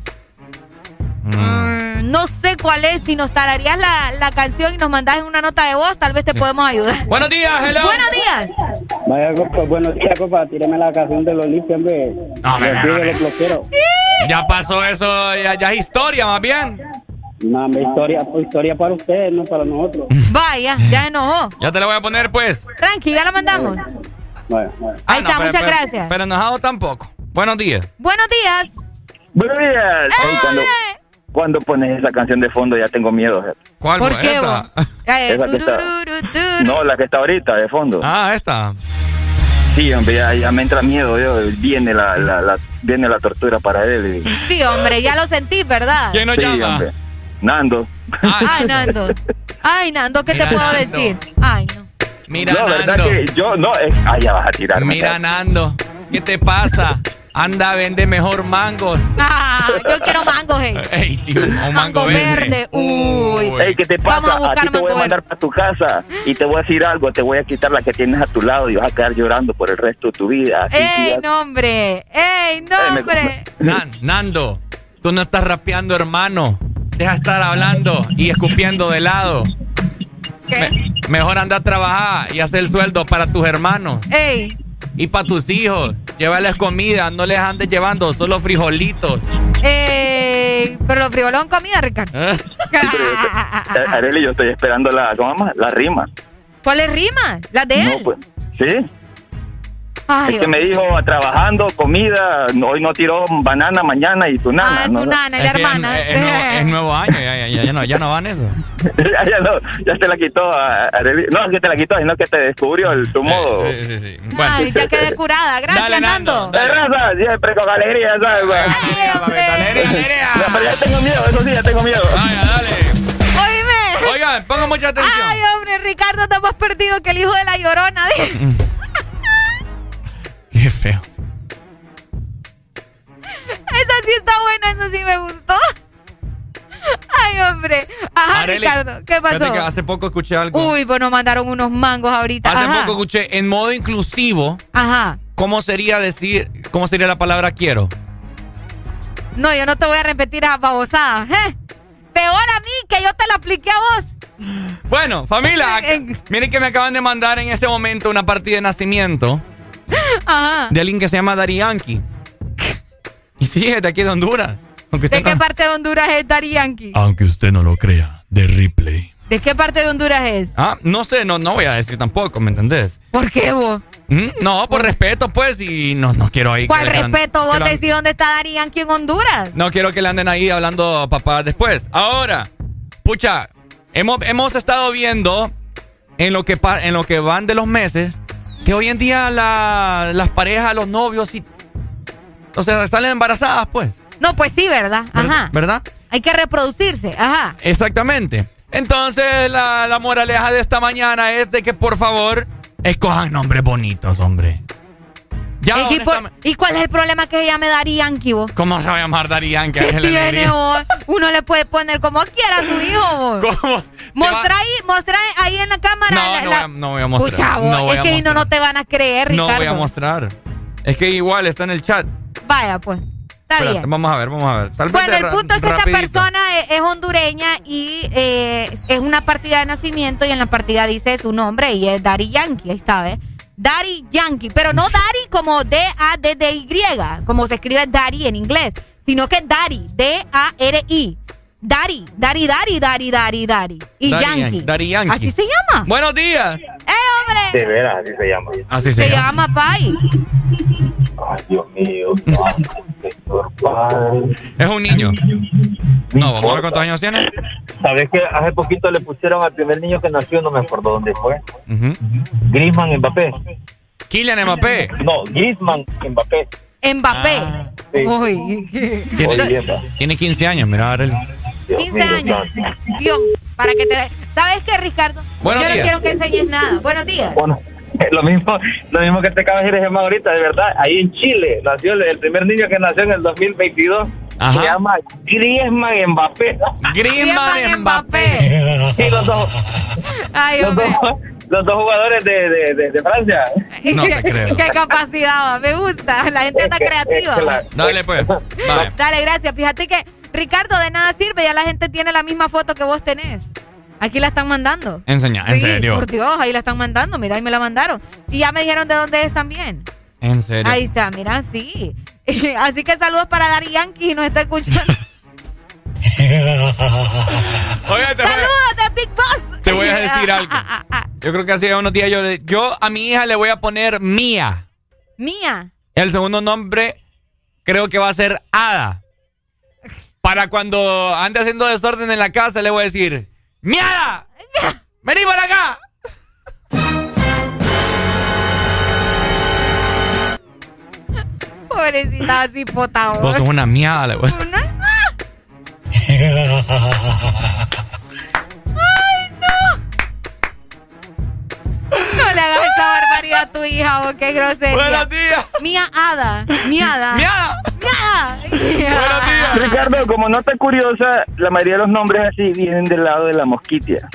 Mm. No sé cuál es. Si nos tararías la, la canción y nos mandas en una nota de voz, tal vez te podemos ayudar. Buenos días, hello. Buenos días. Vaya, compa, buenos días, compa. Tírame la canción de los Olimpia, hombre. No, quiero. Ya pasó eso, ya, ya es historia más bien. No, historia, historia para ustedes, no para nosotros. Vaya, ya enojó. Ya te la voy a poner pues. Tranqui, ya la mandamos. Bueno, bueno. Ah, Ahí está, pero- muchas pero- gracias. Pero enojado tampoco. Buenos días. Buenos días. Buenos días. Ey, cuando, pones esa canción de fondo ya tengo miedo. ¿Cuál ¿Por fue qué esta? Eh, Esa que está-. No, la que está ahorita de fondo. Ah, esta. Sí, hombre, ya, ya me entra miedo. yo. Viene la, la, la- viene la tortura para él. y- Sí, hombre, ya lo sentí, ¿verdad? ¿Quién nos sí, llama? hombre. Nando. Ay, Nando. Ay, Nando, ¿qué Mira, te puedo Nando. decir? Ay, no. Mira, no, verdad Nando. que yo no. Es, ah, ya vas a tirarme. Mira, Nando. ¿Qué te pasa? Anda, vende mejor mango. Ah, yo quiero mango, hey. Ey, sí, un, mango, Mango verde. Uy. Ey, ¿qué te pasa? Vamos a buscar ti te voy a mandar para tu casa y te voy a decir algo. Te voy a quitar la que tienes a tu lado y vas a quedar llorando por el resto de tu vida. Así ¡Ey, ya- no, hombre! ¡Ey, no, me- hombre! Nan- Nando, tú no estás rapeando, hermano. Deja de estar hablando y escupiendo de lado. Me- mejor anda a trabajar y hacer el sueldo para tus hermanos ¡Ey! Y para tus hijos. Llévales comida, no les andes llevando solo frijolitos. ¡Ey! Pero los frijoles son comida, Ricardo. ¿Eh? Eh, Arely, yo estoy esperando la, ¿cómo llama? La rima. ¿Cuáles rimas? ¿Las de él? No, pues, sí. Ay, es que me dijo trabajando, comida, hoy no tiró banana mañana y tu nana. Ah, ¿no? su nana y la hermana. Es, es nuevo, es nuevo año, ya, ya, ya, ya no, ya no van eso. ya, ya no, ya te la quitó a Arely. No, es que te la quitó, sino que te descubrió el, tu modo. Sí, sí, sí. Bueno, Ay, ya quedé curada. Gracias, Dale, Nando. De raza, siempre con alegría, ¿sabes? Ay, hombre. No, pero ya tengo miedo, eso sí, ya tengo miedo. vaya, dale. Oíme. Oigan, pongan mucha atención. Ay, hombre, Ricardo, te hemos perdido que el hijo de la llorona. Qué feo. Esa sí está buena, eso sí me gustó. Ay, hombre. Ajá, Arely, Ricardo, ¿qué pasó? que hace poco escuché algo. Uy, pues nos mandaron unos mangos ahorita. hace Ajá. poco escuché en modo inclusivo Ajá. cómo sería decir, cómo sería la palabra quiero. No, yo no te voy a repetir esa babosada. ¿eh? Peor a mí que yo te la apliqué a vos. Bueno, familia, miren que me acaban de mandar en este momento una partida de nacimiento Ajá. de alguien que se llama Dari Yankee. Y sí, es de aquí de Honduras. ¿De qué parte de Honduras es Daddy Yankee? aunque usted no lo crea, de Ripley. ¿De qué parte de Honduras es? Ah, no sé, no, no voy a decir tampoco, ¿me entendés? ¿Por qué vos? ¿Mm? No, por respeto, pues, y no, no quiero ahí. ¿Cuál respeto vos decís dónde está Daddy Yankee en Honduras? No quiero que le anden ahí hablando papá después. Ahora, pucha, hemos, hemos estado viendo en lo, que en lo que van de los meses que hoy en día la- las parejas, los novios, y, o sea, salen embarazadas, pues. No, pues sí, ¿verdad? Ajá. ¿Verdad? Hay que reproducirse. Ajá. Exactamente. Entonces, la, la moraleja de esta mañana es de que por favor escojan nombres bonitos, hombre. Ya, ¿Y, por- honestamente- ¿Y cuál es el problema que se llame Daddy Yankee vos? ¿Cómo se va a llamar Dari Yankee? ¿Qué Ángel tiene vos? Uno le puede poner como quiera a su hijo vos. ¿Cómo? Mostra ahí, mostra ahí en la cámara. No, la- no la- voy a- no voy a mostrar. Pucha, vos, No voy es a que no, no te van a creer, No Ricardo. voy a mostrar. Es que igual está en el chat. Vaya, pues. Está Espérate, bien. vamos a ver, vamos a ver. Tal vez Bueno, el punto es que esa rapidito. persona es, es hondureña y eh, es una partida de nacimiento y en la partida dice su nombre y es Dari Yankee, ahí está, ¿ves? Dari Yankee, pero no Dari como D-A-D-D-Y, como se escribe Dari en inglés, sino que Dari, D-A-R-I. Dari, Dari, Dari, Dari, Dari, Dari. Y Daddy Yankee. Yankee, Daddy Yankee. Así se llama. Buenos días. ¡Eh, hombre! De veras, así se llama. Así Se, llama Pai. Ay, Dios mío. Señor Padre. Es un niño. No, vamos a ver cuántos años tiene. ¿Sabes que hace poquito le pusieron al primer niño que nació, no me acuerdo dónde fue? Ujú. Griezmann Mbappé. Kylian Mbappé. No, Griezmann Mbappé. Mbappé. Sí. Uy. Tiene, tiene 15 años, mira, Arely. 15 años. Dios, para que te... ¿Sabes qué, Ricardo? Buenos Yo no días. quiero que enseñes nada. Buenos días. Bueno, lo mismo, lo mismo que te acabas de decir ahorita, de verdad. Ahí en Chile nació el, el primer niño que nació en el 2022. Se llama Griezmann Mbappé. Griezmann Mbappé. Sí, los dos. Ay, los, dos los dos jugadores de, de, de, de Francia. No te creo. Qué capacidad, va, me gusta. La gente está creativa. Dale, pues. Vale. Dale, gracias. Fíjate que, Ricardo, de nada sirve. Ya la gente tiene la misma foto que vos tenés. Aquí la están mandando. Enseña, en serio. Por Dios, ahí la están mandando. Mira, ahí me la mandaron. Y ya me dijeron de dónde es también. En serio. Ahí está, mira, sí. Así que saludos para Dari Yankee, nos está escuchando. Oye, te voy, ¡Saludos de Big Boss! te voy a decir algo. Yo creo que hace unos días yo, le- yo a mi hija le voy a poner Mía. Mía. El segundo nombre creo que va a ser Ada. Para cuando ande haciendo desorden en la casa le voy a decir, ¡Miada! ¡Vení para acá! Pobrecita así pota. Vos sos una miada, le voy a ¡Ay, no! No le hagas a tu hija, vos, qué grosería. Buenos días. Mía Ada. Miada. Miada. Miada. Ricardo, como nota curiosa, la mayoría de los nombres así vienen del lado de la mosquitia.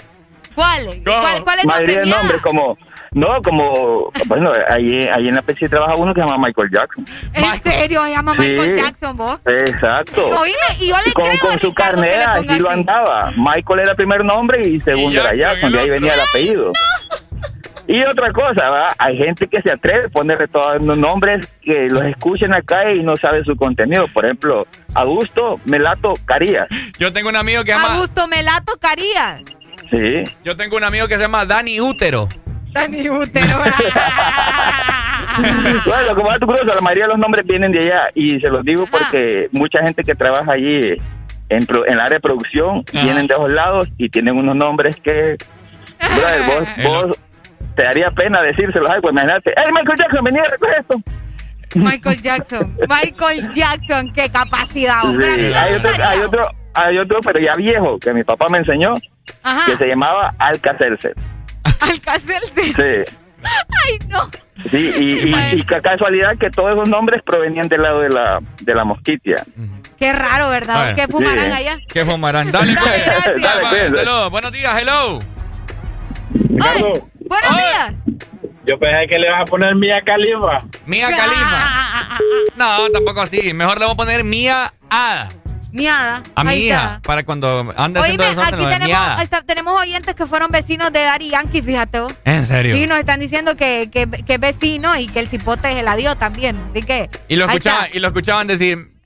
¿Cuál? ¿Cuál, cuál es mayoría nombre? de nombres como... No, como... Bueno, ahí, ahí en la PC trabaja uno que se llama Michael Jackson. ¿En serio? Se llama Sí. Michael Jackson, vos. Exacto. Oíme, y yo le con, creo con su carnera, así lo andaba. Michael era el primer nombre y segundo era Jackson, de ahí venía el apellido. Y otra cosa, hay gente que se atreve a ponerle todos los nombres que los escuchan acá y no sabe su contenido. Por ejemplo, Augusto Melato Carías. Yo tengo un amigo que se llama... Augusto Melato Carías. Sí. Yo tengo un amigo que se llama Dani Útero. Dani Útero. bueno, como dato curioso, la mayoría de los nombres vienen de allá y se los digo porque mucha gente que trabaja allí en, pro- en el área de producción vienen de esos lados y tienen unos nombres que, brother, vos, vos te daría pena decírselos. Ay, pues imagínate, ¡Hey, Michael Jackson, vení a recoger esto! Michael Jackson. Michael Jackson, qué capacidad. Sí, hay, otro, hay, otro, hay otro, pero ya viejo, que mi papá me enseñó, Ajá. que se llamaba Alcacerse. Alcacelce. Sí. Ay, no. Sí, y, y, y ca- casualidad que todos esos nombres provenían del lado de la, de la mosquitia. Qué raro, ¿verdad? Bueno, ¿Qué fumarán sí. allá? ¿Qué fumarán? Dale, Dale, pues. va, cuídense. hello. Buenos días, hello. Ricardo, Buenos días. yo pensé que le vas a poner Mía Califa. Mía Califa. No, tampoco así. Mejor le voy a poner Mía Ada. Miada. A mi hija. Para cuando Oíme, haciendo desorden. aquí tenemos, está- tenemos oyentes que fueron vecinos de Dari Yankee, fíjate vos. ¿En serio? Sí, nos están diciendo que, que, que es vecino y que el cipote se la dio también. Así que. Y lo está. y lo escuchaban decir,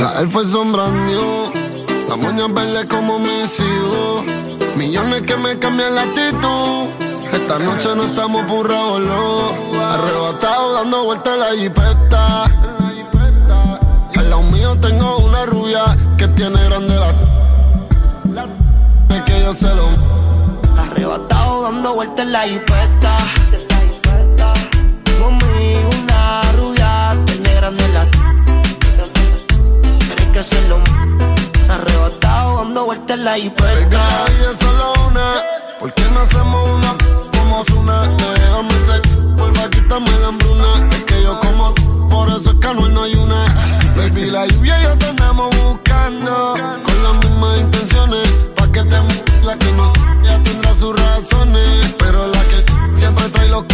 La él fue sombrando, la moña verde como hijos. Millones que me cambian la actitud. Esta noche no estamos burrados, Arrebatado dando vueltas en la jipeta. Al lado mío tengo una rubia que tiene grande la. Es que yo se lo. Arrebatado dando vueltas en la jipeta. Conmigo una rubia, tiene grande la. Arrebatado dando vueltas en la. La vida es solo una. ¿Por qué no hacemos una como Zuna? Déjame ser, porfa, quítame la hambruna. Es que yo como, por eso es que no hay una. Baby, la lluvia y yo te andamos buscando. Con las mismas intenciones. Pa' que te la que no ya tendrá sus razones. Pero la que siempre trae los.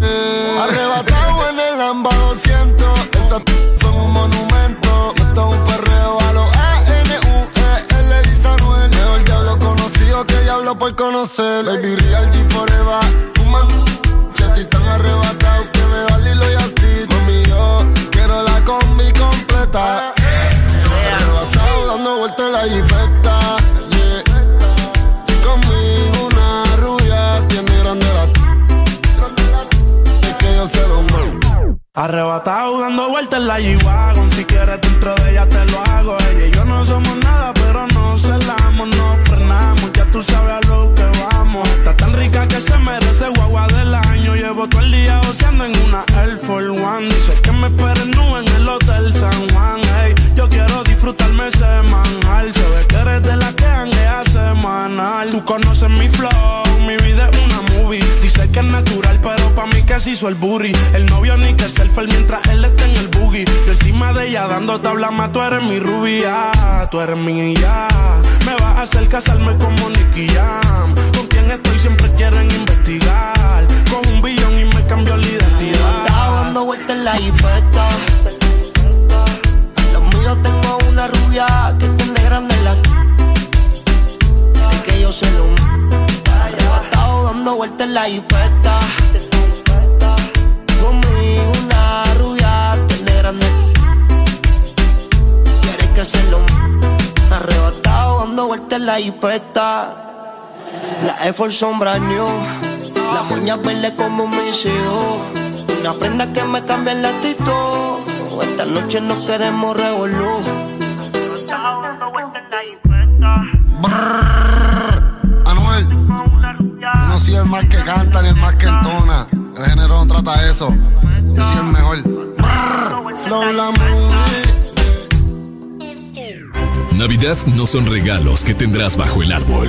Eh. Arrebatado en el Lamba 200. Esas son un monumento. Esto es un por conocer. Baby, real G forever. Fumando, ya te tan arrebatado que me da Lilo y así. Mami, quiero la combi completa. Arrebatado dando vueltas en la jipeta. Y conmigo una rubia tiene grande la... Es que yo se lo mando. Arrebatado dando vueltas en la G-Wagon. Si quieres dentro de ella te lo hago. Ella y yo no somos nada, pero no se la amo, no tú sabes a lo que vamos. Está tan rica que se merece guagua del año. Llevo todo el día oceando en una Air Force One. Dice que me esperen nube en el Hotel San Juan. Hey, Yo quiero disfrutarme semanal Se ve que eres de la que hace semanal. Tú conoces mi flow, mi vida es una movie Dice que es natural pero pa' mí que se hizo el booty El novio ni que se mientras él está en el boogie. Yo encima de ella dando tabla más, tú eres mi rubia, tú eres mi ya. Me vas a hacer casarme como Nicky Jam. Con quien estoy siempre quieren investigar. Con un billón y me cambió la identidad. Estaba dando vueltas en la jipeta. Los míos tengo una rubia que tiene grande la. Es que yo se lo. Estaba dando vueltas en la jipeta que hacerlo. Arrebatado dando vueltas en la hipeta. La Force sombra new. La moña verde como mis hijos. Una prenda que me cambia el latito. Esta noche no queremos revolú. El más que canta ni el más que entona. El género no trata eso. Yo soy el mejor. Flow la. Navidad no son regalos que tendrás bajo el árbol.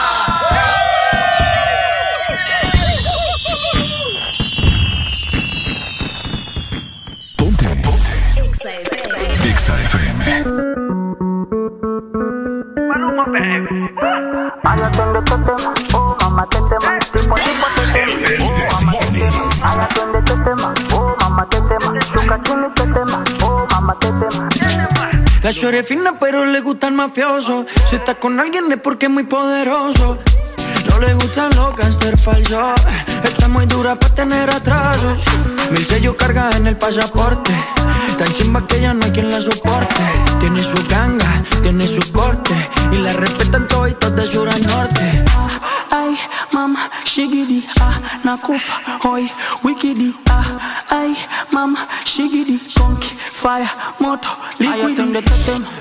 La chore fina, pero le gusta el mafioso. Si está con alguien es porque es muy poderoso. No le gustan los gangster falsos. Está muy dura para tener atrasos. Mil sellos carga en el pasaporte. Tan chimba que ya no hay quien la soporte. Tiene su ganga, tiene su corte. Y la respetan todos de sur a norte. Ay, mama, shigidi, ah, nakufa, hoy, wikidi, ay, mama, shigidi, conky, fire, moto, liquidi.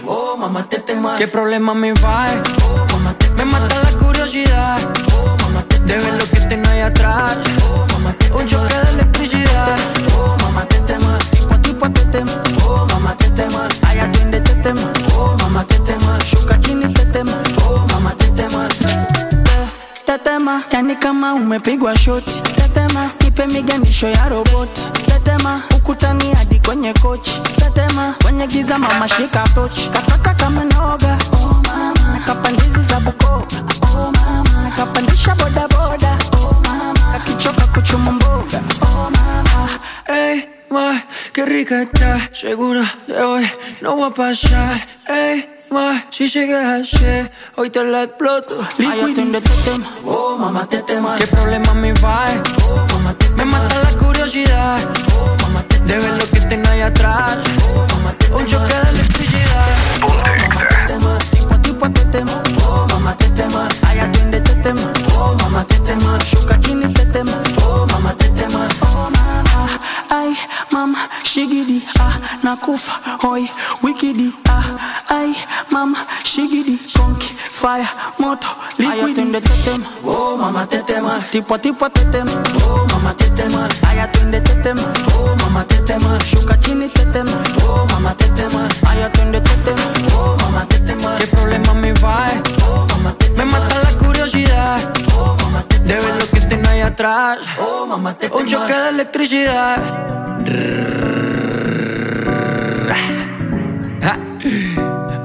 Oh, mamá, te tema. ¿Qué problema me va? Oh, mamá, te Me mata la curiosidad. Oh, mamá, te De ver lo que tengo ahí atrás. Oh, mamá, te Un choque de electricidad. Oh, mamá, te tema. Tipo a tipo te tema. Oh, mamá, te tema. Ay, atiende te tema. Oh, mamá, te tema. Shuka chini te tema. Oh, mamá, te tema tetema, yani kama umepigwa shoti tetema, nipe miganisho ya roboti tetema, ukutani hadi kwenye kochi. Tetema, kwenye giza mama shika tochi, kataka kama noga. Oh mama, za Bukoba oh mama, nakapandisha bodaboda oh akichoka kuchuma mboga. Oh hey, ma, qué rica está, segura de hoy no va a pasar, hey si llegas ayer, hoy te la exploto. Ay, te tema. Oh, mamá, te tema. ¿Qué problema me va? Oh, mamá, te Me mata la curiosidad. Oh, mamá, te De ver lo que tengo ahí atrás. Oh, mamá, te Un choque de electricidad. Ponte tema. Tipo a tipo te tema. Oh, mamá, te tema. Ay, atiende te tema. Oh, mamá, te tema. Shuka chini te tema. Oh, mamá, te tema. Oh, mamá. Ay, mamá, shigidi. Ah, nakufa. Hoy, wikidi. Ah, ay, mama, shigidi, conky, fire, moto, liquid. Ay, tetema, oh mama tetema, tipo tipo a tetema, oh mama tetema. Ay, atiende tetema, oh mama tetema, shuka chini tetema, oh mama tetema. Ay, atiende tetema, oh mama tetema. ¿Qué problema me va? Oh mama tetema. Me mata la curiosidad, oh mama tetema. De ver lo que tengo ahí atrás, oh mama tetema. Un choque de electricidad.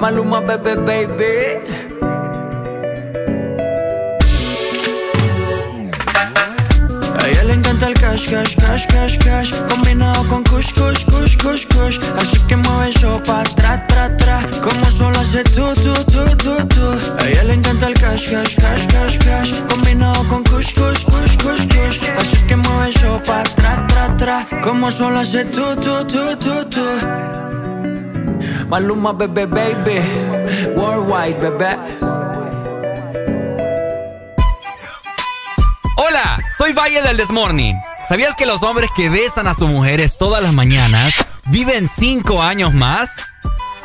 Maluma, bebé, baby. Le encanta el cash, cash, cash, cash, cash. Combinado con kush, kush, kush, kush, kush. Así que mueve eso pa' tra, tra, tra. Como solo hace tú, tú, tú, tú, tú. A ella le encanta el cash, cash, cash, cash, cash. Combinado con kush, kush, kush, kush, kush. Así que mueve eso pa' tra, tra, tra. Como solo hace tú, tú, tú, tú, tú. Maluma, bebé, baby. Worldwide, bebé. Hola, soy Valle del Desmorning. ¿Sabías que los hombres que besan a sus mujeres todas las mañanas viven cinco años más?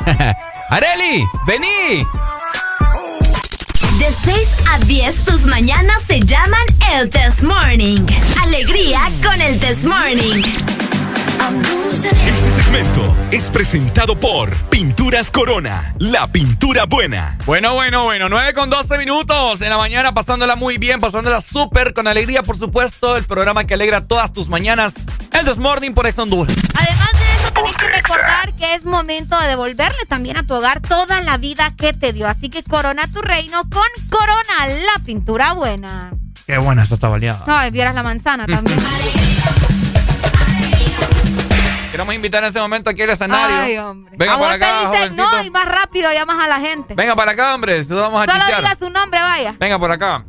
¡Areli! ¡Vení! De 6 a 10, tus mañanas se llaman el Test Morning. Alegría con el Test Morning. Este segmento es presentado por Pinturas Corona, la pintura buena. Bueno, bueno, bueno, 9 con 12 minutos en la mañana, pasándola muy bien, pasándola súper, con alegría, por supuesto, el programa que alegra todas tus mañanas, el Desmorning por Ex Honduras. Además de eso, tenés que recordar que es momento de devolverle también a tu hogar toda la vida que te dio. Así que corona tu reino con Corona, la pintura buena. Qué buena, esto está baleada. No, vieras la manzana también. Queremos invitar en este momento aquí al escenario. Ay, hombre. Venga para acá, te dicen, jovencito. no, y más rápido llamas a la gente. Venga para acá, hombre. Te vamos a Solo chichar. diga su nombre, vaya. Venga por acá.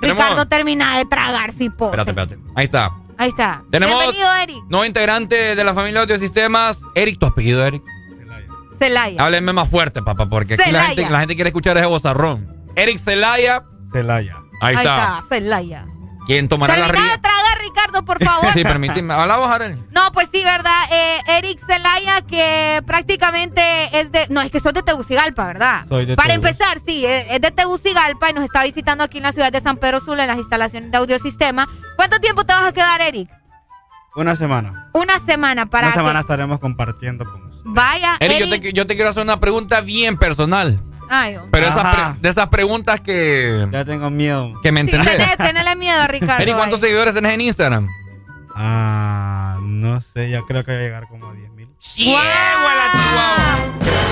Tenemos- Ricardo termina de tragar, cipo. Espérate, espérate. Ahí está. Ahí está. Tenemos Bienvenido, Eric. nuevo integrante de la familia de Audiosistemas. Eric, tu apellido, Eric. Celaya. Hábleme más fuerte, papá, porque aquí la Celaya. gente, la gente quiere escuchar ese bozarrón. Eric Celaya. Celaya. Ahí está. Celaya. ¿Quién tomará la tragar, Ricardo, por favor. sí, permíteme. Habla vos, Arely. No, pues sí, ¿verdad? Eh, Eric Zelaya, que prácticamente es de. No, es que sos de Tegucigalpa, ¿verdad? Soy de Para empezar, sí, es es de Tegucigalpa y nos está visitando aquí en la ciudad de San Pedro Sula en las instalaciones de audiosistema. ¿Cuánto tiempo te vas a quedar, Eric? Una semana. Una semana para. Una semana que- estaremos compartiendo con Vaya, Eric, Eric. yo te, yo te quiero hacer una pregunta bien personal. Ay, hombre. Pero esas de esas preguntas que. Ya tengo miedo. Que me Sí, entendés. tenés- tenele miedo a Ricardo. Eric, ¿cuántos vaya. seguidores tenés en Instagram? Ah, no sé, ya creo que voy a llegar como a 10 mil. ¡Guau!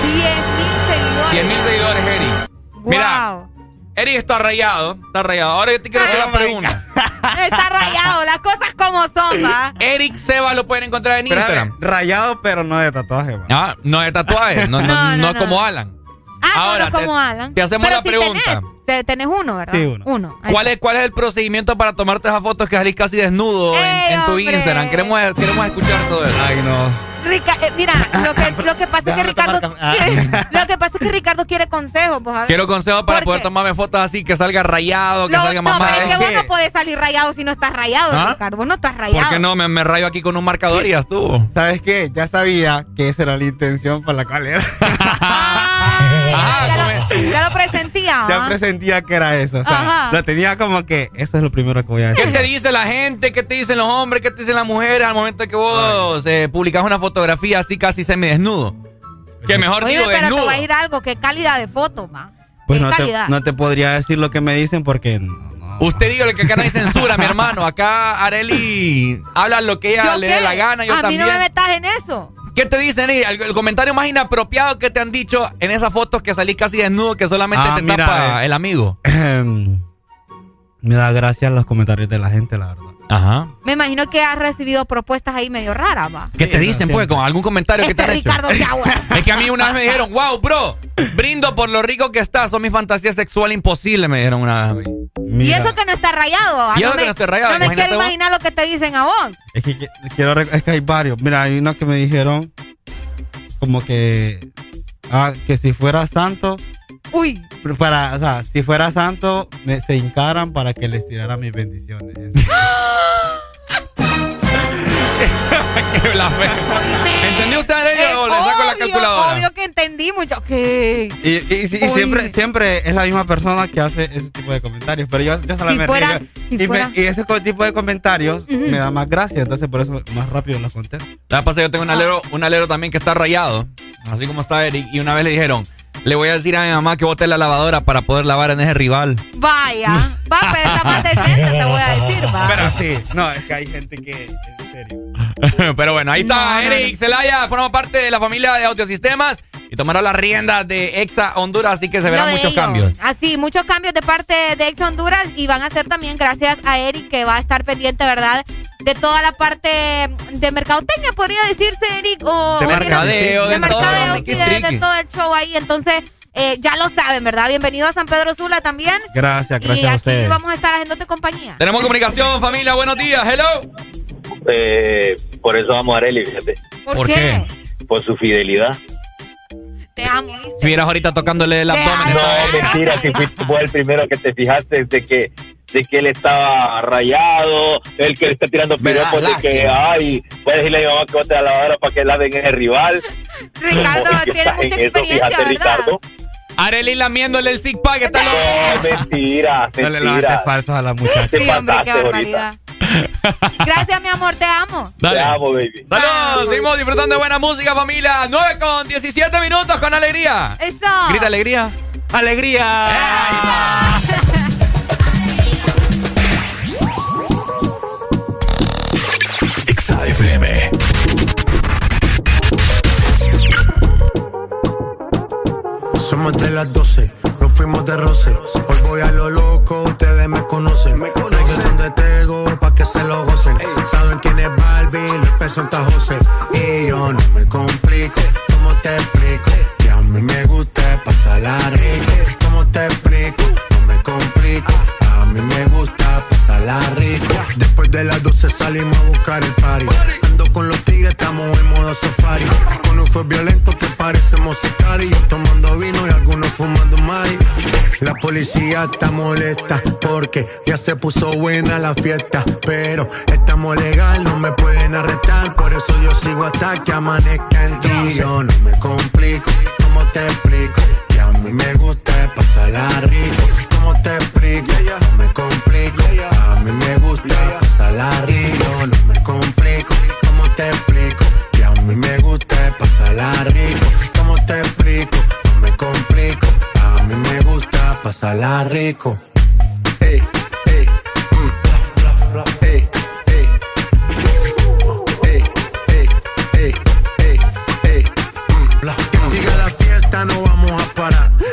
10 mil seguidores. 10 mil seguidores, Eric. Mira, Guau. Eric está rayado. Está rayado. Ahora yo te quiero hacer la pregunta. Está rayado, las cosas como son, va. Eric Seba lo pueden encontrar en Instagram. Rayado, pero no de tatuaje. va. Ah, no de tatuaje, no, no, No, no, no, es no. como Alan. Ah, Ahora, no, no como te- Alan. te hacemos Pero la pregunta. Tenés, te- tenés uno, ¿verdad? Sí, uno. Uno. ¿Cuál es, ¿Cuál es el procedimiento para tomarte esas fotos que salís casi desnudo en, ¡Ey, en tu! Instagram? Queremos, queremos escuchar todo eso. Ay, no. Rica- eh, mira, lo que, lo que pasa es que Ricardo. café. lo que pasa es que Ricardo quiere consejos, pues a ver. Quiero consejos para ¿Por poder qué? tomarme fotos así, que salga rayado, que Lo- salga no, mamá. pero es que vos no podés salir rayado si no estás rayado, ¿Ah? Ricardo. Vos no estás rayado. ¿Por qué no? Me, me rayo aquí con un marcador y ya estuvo. ¿Sabes qué? Ya sabía que esa era la intención por la cual era. Ya, lo, ya lo presentía. ya presentía que era eso. O sea, Ajá. lo tenía como que eso es lo primero que voy a ¿Qué decir. te dice la gente? ¿Qué te dicen los hombres? ¿Qué te dicen las mujeres al momento que vos eh, publicas una fotografía así casi semidesnudo? Que mejor Oye, digo pero te desnudo. voy a decir algo. Qué calidad de foto, ma. Pues Qué no te, no te podría decir lo que me dicen porque no, no. Usted dígale que acá no hay censura, mi hermano. Acá Areli habla lo que ella ¿Yo le qué? dé la gana, yo a también. mí no me metas en eso. ¿Qué te dicen? Eri? El, el comentario más inapropiado que te han dicho en esas fotos que salís casi desnudo que solamente Ah, te mira, tapa eh. el amigo. me da gracia los comentarios de la gente, la verdad. Ajá. Me imagino que has recibido propuestas ahí medio raras, va. ¿Qué te dicen, pues? ¿Con algún comentario que Este te han Ricardo hecho? Es que a mí una vez me dijeron, wow, bro, brindo por lo rico que estás, son mi fantasía sexual imposible, me dijeron una vez. a mí. Y eso que no está rayado. ¿va? Y eso no que me, no está rayado, No me quiero vos. imaginar lo que te dicen a vos. es que, que- quiero es que hay varios. Mira, hay uno que me dijeron como que ah, que si fuera santo Uy. para, o sea, si fuera santo me, se hincaran para que les tirara mis bendiciones. Qué blasfemo. ¿Entendió usted, Arely, o le saco la Obvio, calculadora? Obvio que entendí mucho. ¿Qué? Y, y- y- y siempre, siempre es la misma persona que hace ese tipo de comentarios. Pero yo, yo solamente fuera- río. si y, me- fuera- y ese tipo de comentarios Ujú. me da más gracia. Entonces por eso más rápido los contesto. La pasada yo tengo un alero, un alero también que está rayado, así como está Eric, y una vez le dijeron, le voy a decir a mi mamá que bote la lavadora para poder lavar en ese rival. Vaya. Va, pero está más decente, te voy a decir, va. Pero sí, no, es que hay gente que, en serio. Pero bueno, ahí está No, no, Eric Celaya, forma parte de la familia de Autosistemas. Y tomará la rienda de Exa Honduras, así que se verán muchos cambios. Así, muchos cambios de parte de Exa Honduras y van a ser también gracias a Eric que va a estar pendiente, ¿verdad? De toda la parte de mercadotecnia, podría decirse, Eric, o de mercadeo, de, mercadeo, de, todo el show ahí. Entonces, eh, ya lo saben, ¿verdad? Bienvenido a San Pedro Sula también. Gracias, gracias y a ustedes. Y vamos a estar haciéndote compañía. Tenemos comunicación, familia. Buenos días. Hello. Eh, por eso vamos a Areli, fíjate. ¿Por, qué? Por su fidelidad. Te amo. Si vieras ahorita tocándole el abdomen. No, mentira, si fuiste el primero que te fijaste de que de que él estaba rayado, el que le está tirando piropos de que, ay, voy a decirle a mi mamá que bote a la hora para que la den en el rival. Ricardo, tiene mucha experiencia, fíjate, Ricardo. Arely lamiéndole el zig pack, está loco. No, mentira, mentira. No le falsos a la muchacha. Sí, hombre, qué barbaridad. Gracias, mi amor, te amo. Te amo, baby. Saludos, seguimos disfrutando de buena música, familia. 9 con 17 minutos con alegría. Eso. Grita alegría. Alegría. FM. Somos de las 12, nos fuimos de roce. Hoy voy a lo loco, ustedes me conocen. Me conocen de Tego, pa' que se lo gocen. Saben quién es Barbie, les presenta José. Y yo no me complico, ¿cómo te explico? Que a mí me gusta pasarla rico. ¿Cómo te explico? No me complico, mí me gusta pasarla rico. Después de las 12 salimos a buscar el party. Ando con los tigres, estamos en modo safari. Uno fue violento que parecemos y Tomando vino y algunos fumando más. La policía está molesta porque ya se puso buena la fiesta. Pero estamos legal, no me pueden arrestar. Por eso yo sigo hasta que amanezca en ti. Yo no me complico, ¿cómo te explico? Mí me gusta pasarla rico. ¿Cómo te explico? No me complico, a mí me gusta pasarla rico. No me complico, ¿cómo te explico? Que a mí me gusta pasarla rico. ¿Cómo te explico? No me complico, a mí me gusta pasarla rico.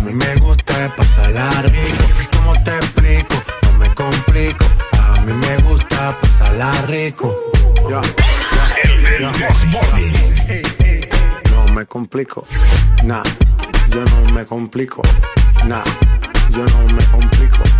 A mí me gusta pasarla rico. ¿Cómo te explico? No me complico. A mí me gusta pasarla rico. No me complico, nah, yo no me complico, nah, yo no me complico.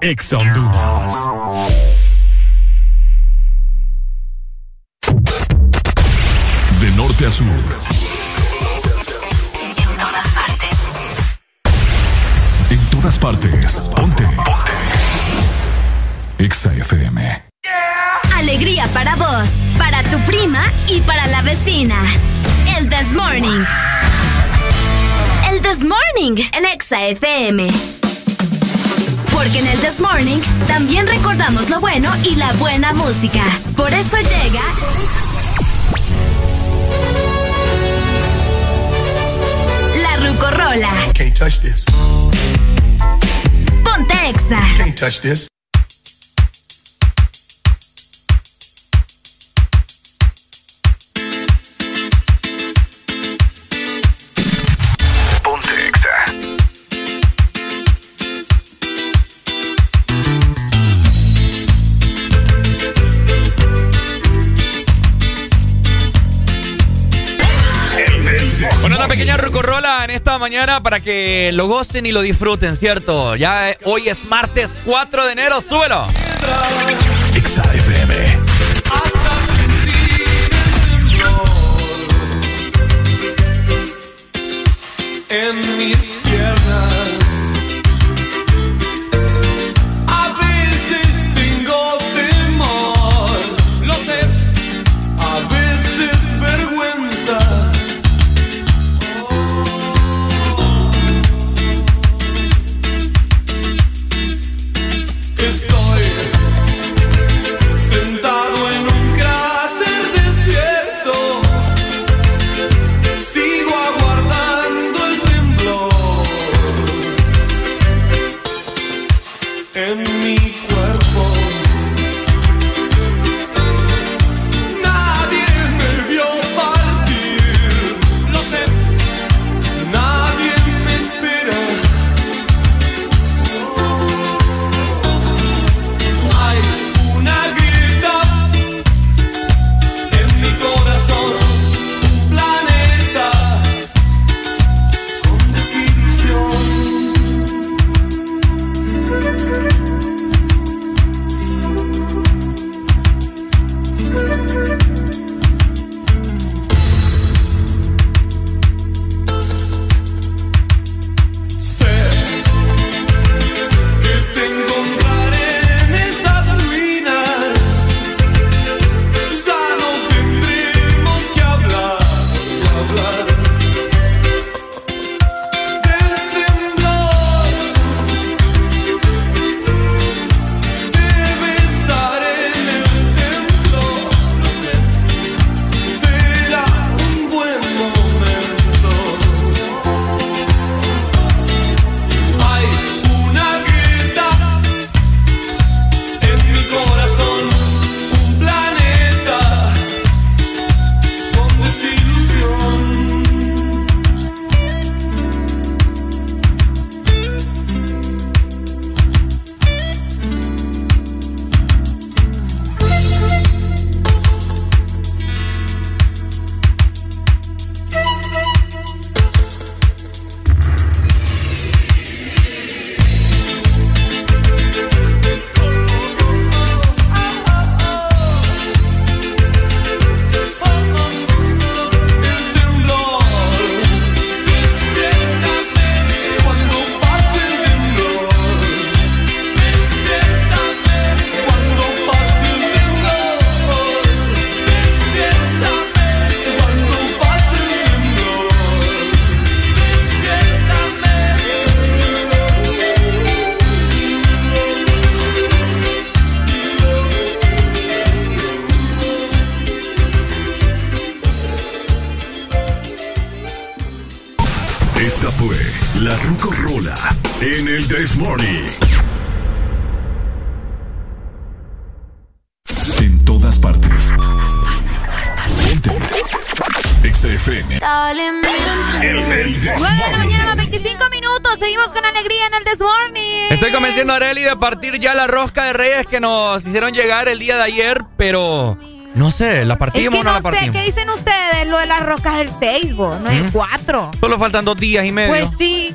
Ex Honduras. De norte a sur. En todas partes. En todas partes. Ponte. Exa FM. Alegría para vos, para tu prima y para la vecina. El This Morning. This Morning en Exa FM. Porque en el This Morning también recordamos lo bueno y la buena música. Por eso llega. La Rucorola. Ponte Exa. Can't touch this. una pequeña rucorrola en esta mañana para que lo gocen y lo disfruten, ¿cierto? Ya eh, hoy es martes 4 de enero, súbelo. En mis piernas. nos hicieron llegar el día de ayer, pero no sé, ¿la partimos es que o no, la partimos? Sé, ¿Qué dicen ustedes? Lo de las rocas del Facebook, no es cuatro. Solo faltan dos días y medio. Pues sí.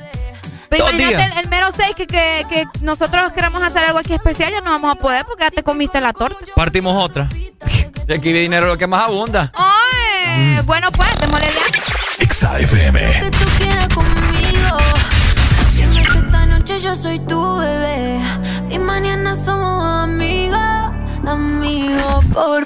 Pero imagínate días. El, mero 6 que, que, que, nosotros queremos hacer algo aquí especial, ya no vamos a poder porque ya te comiste la torta. Partimos otra. y aquí viene dinero lo que más abunda. Mm. Bueno, pues, démosle ya. XAFM. Por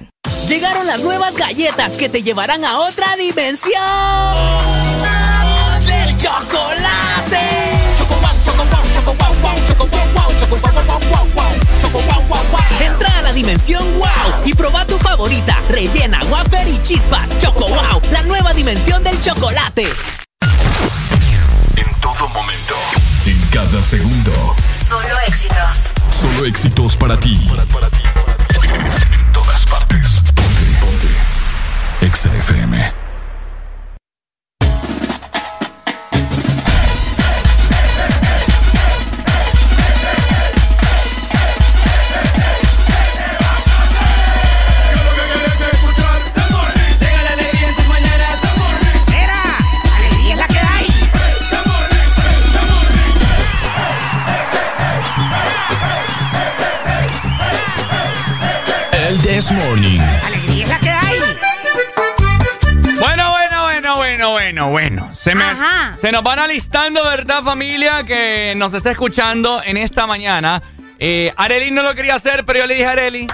Llegaron las nuevas galletas que te llevarán a otra dimensión del chocolate. Entra a la dimensión wow y proba tu favorita, rellena, wafer y chispas. Choco wow, la nueva dimensión del chocolate. En todo momento. En cada segundo. Solo éxitos. Solo éxitos para ti. En FM. Se, me, Ajá. se nos van alistando, ¿verdad, familia? Que nos está escuchando en esta mañana. Eh, Arely no lo quería hacer, pero yo le dije a Arely,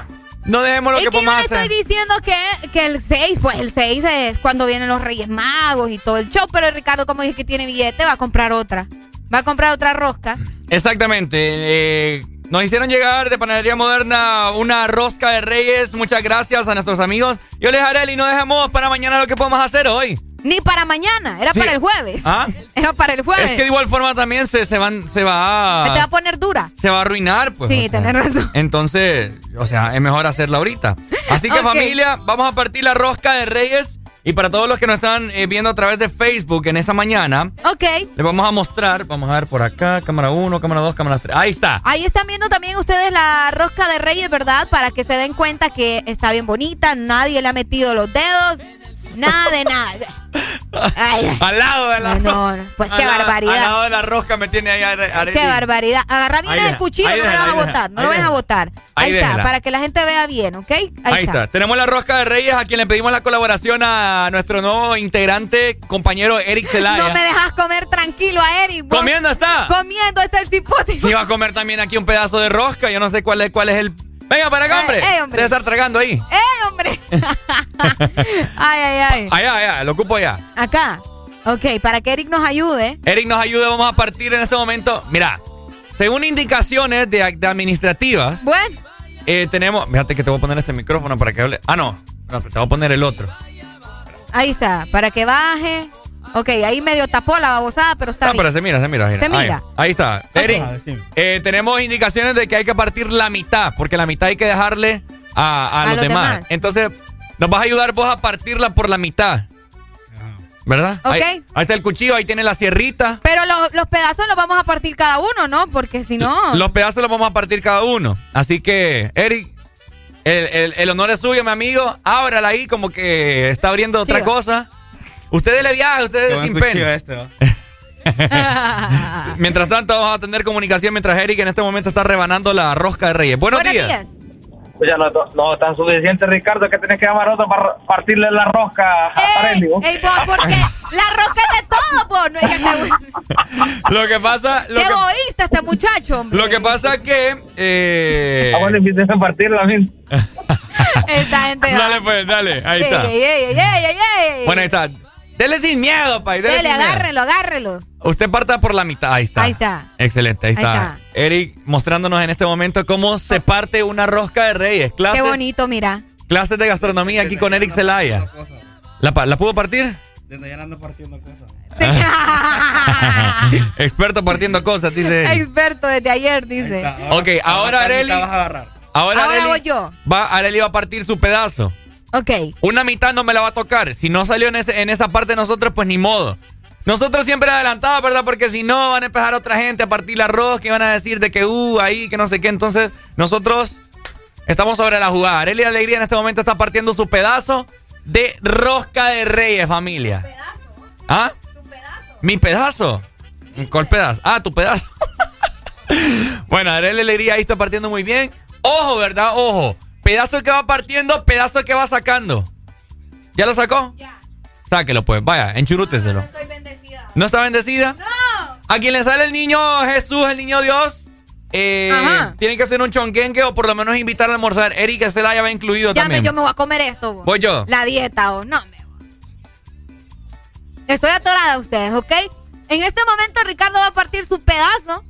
no dejemos lo Es que que yo le estoy diciendo que, que el 6, pues el 6 es cuando vienen los Reyes Magos y todo el show, pero Ricardo, como dije que tiene billete, va a comprar otra. Va a comprar otra rosca. Exactamente. eh, nos hicieron llegar de Panadería Moderna una rosca de reyes. Muchas gracias a nuestros amigos. Yo les haré y no dejemos para mañana lo que podemos hacer hoy. Ni para mañana, era Sí. para el jueves. ¿Ah? Era para el jueves. Es que de igual forma también se, se, van, se va Se te va a a, poner dura. se va a arruinar. Pues, sí, sea. tenés razón. Entonces, o sea, es mejor hacerla ahorita. Así que familia, vamos a partir la rosca de reyes. Y para todos los que nos están eh, viendo a través de Facebook en esta mañana, Ok. les vamos a mostrar, vamos a ver por acá, cámara 1, cámara 2, cámara 3. Ahí está. Ahí están viendo también ustedes la rosca de Reyes, ¿verdad? Para que se den cuenta que está bien bonita, nadie le ha metido los dedos, nada de nada. Ay, ay. Al lado de la no, rosca. pues qué barbaridad. Al lado de la rosca me tiene ahí Are-. Qué barbaridad. Agarra bien el cuchillo, ahí no me lo vas a botar. No lo vas a botar. Ahí, Ahí está, déjala. para que la gente vea bien, ¿ok? Ahí, Ahí está. Tenemos la rosca de Reyes a quien le pedimos la colaboración a nuestro nuevo integrante, compañero Eric Zelaya. No me dejas comer tranquilo a Eric. vos. ¿Comiendo está? Comiendo está el cipote. Si va a comer también aquí un pedazo de rosca, yo no sé cuál es, cuál es el... Venga, para acá, hombre. eh, hombre. Debe estar tragando ahí. ¡Eh, hombre! ay, ay, ay. Allá, allá, lo ocupo allá. Acá. Ok, para que Eric nos ayude. Eric nos ayuda, vamos a partir en este momento. Mira, según indicaciones de, de administrativas, Bueno, eh, tenemos... Fíjate que te voy a poner este micrófono para que hable... Ah, no, no, te voy a poner el otro. ahí está. Para que baje. Ok, ahí medio tapó la babosada, pero está Ah, bien. pero se mira, se mira. Se Ahí, mira. ahí está. Eric, eh, tenemos indicaciones de que hay que partir la mitad, porque la mitad hay que dejarle a, a A los, los demás. demás. Entonces, nos vas a ayudar vos a partirla por la mitad. ¿Verdad? Ok. Ahí, ahí está el cuchillo, ahí tiene la sierrita. Pero los, los pedazos los vamos a partir cada uno, ¿no? Porque si no. Los pedazos los vamos a partir cada uno. Así que, Eric, el, el- el honor es suyo, mi amigo. Ábrala ahí como que está abriendo otra cosa. Ustedes le viajan, ustedes sin pena. este. Mientras tanto, vamos a tener comunicación mientras Eric en este momento está rebanando la rosca de Reyes. Buenos, Buenos días. días. Pues ya no, no está suficiente, Ricardo, que tenés que llamar a otro para partirle la rosca a ¿no? Ey, vos, porque la rosca es de todo, po. No es que te... Lo que pasa. Lo Qué que, egoísta este muchacho, hombre. lo que pasa que. Eh, Ah, bueno, empiecen a partir la misma. Esta gente. dale, pues, dale. Ahí está. Ey, ey, ey, ey, ey, ey. Bueno, ahí está. Dele sin miedo, pay. Dele, Dele, sin miedo. agárrelo, agárrelo. Usted parta por la mitad. Ahí está. Ahí está. Excelente, ahí, Ahí está. está. Eric mostrándonos en este momento cómo se parte una rosca de reyes. Qué bonito, mira. clases de gastronomía aquí con Eric Zelaya. ¿La, pa- ¿La pudo partir? Desde allá ando partiendo cosas. Experto partiendo cosas, dice. Experto desde ayer, dice. Ok, ahora Areli. vas a agarrar. Ahora, Ahora Areli voy yo. Va, Areli va a partir su pedazo. Ok. Una mitad no me la va a tocar. Si no salió en, ese- en esa parte de nosotros, pues ni modo. Nosotros siempre adelantados, ¿verdad? Porque si no, van a empezar otra gente a partir la rosca y van a decir de que, uh, ahí, que no sé qué. Entonces, nosotros estamos sobre la jugada. Arely Alegría en este momento está partiendo su pedazo de rosca de reyes, familia. ¿Ah? ¿Mi pedazo? ¿Cuál pedazo? Ah, tu pedazo. bueno, Arely Alegría ahí está partiendo muy bien. Ojo, ¿verdad? Ojo. Pedazo que va partiendo, pedazo que va sacando. ¿Ya lo sacó? Ya. Sáquelo, pues. Vaya, enchurúteselo. ¿No está bendecida? No. A quien le sale el niño Jesús, el niño Dios, eh, Ajá. tienen que hacer un chonquenque o por lo menos invitar a almorzar. Eric se la ya va incluido Ya me, también. yo me voy a comer esto. bo. Voy yo. La dieta, o no me Estoy atorada a ustedes, ¿ok? En este momento Ricardo va a partir su pedazo.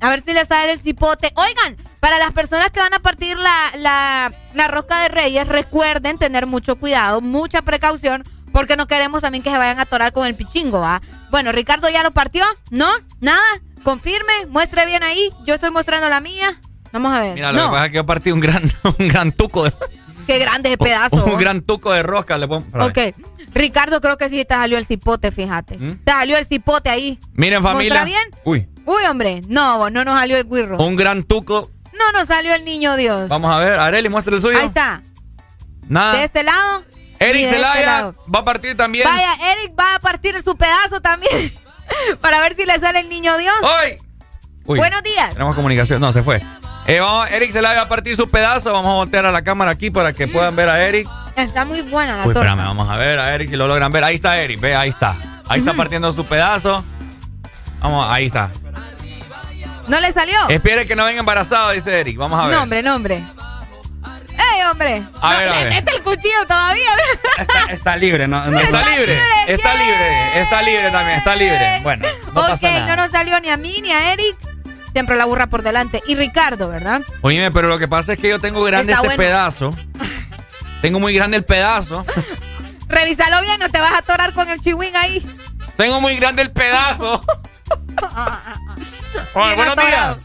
A ver si le sale el cipote. Oigan, para las personas que van a partir la, la, la rosca de reyes, recuerden tener mucho cuidado, mucha precaución, porque no queremos también que se vayan a atorar con el pichingo, ¿va? Bueno, Ricardo ya lo partió, ¿no? Nada, confirme, muestre bien ahí. Yo estoy mostrando la mía. Vamos a ver. Mira, lo no, que pasa es que yo partí un gran, un gran tuco de, qué grande ese pedazo. un vos. gran tuco de rosca. Le pongo- Ok. Ricardo, creo que sí te salió el cipote, fíjate. Te salió el cipote ahí. Miren, familia. ¿Muestra bien? Uy, Uy, hombre. No, no nos salió el guirro. un gran tuco. No nos salió el niño Dios. Vamos a ver, Areli, muestra el suyo. Ahí está. Nada. De este lado. Eric este Zelaya lado. va a partir también. Vaya, Eric va a partir su pedazo también. para ver si le sale el niño Dios. ¡Hoy! Uy, Buenos días. Tenemos comunicación. No, se fue. Eh, vamos, Eric Zelaya va a partir su pedazo. Vamos a voltear a la cámara aquí para que puedan ver a Eric. Está muy buena la Uy, torta. espérame, vamos a ver a Eric si lo logran ver. Ahí está Eric, ve, ahí está. Ahí está partiendo su pedazo. Vamos, ahí está. ¿No le salió? Espere que no venga embarazado, dice Eric. Vamos a ver. No, hombre, no, hombre. ¡Ey, hombre! A No, ver, a ver. el cuchillo todavía. Está, está libre, ¿no? no- Está libre, está libre, está libre también, está libre. Bueno, no ok, pasa no nada. nos salió ni a mí ni a Eric. Siempre la burra por delante. Y Ricardo, ¿verdad? Oye, pero lo que pasa es que yo tengo grande Está este bueno. pedazo. Tengo muy grande el pedazo. Revísalo bien, no te vas a atorar con el chihuín ahí. Tengo muy grande el pedazo. Oye, buenos días.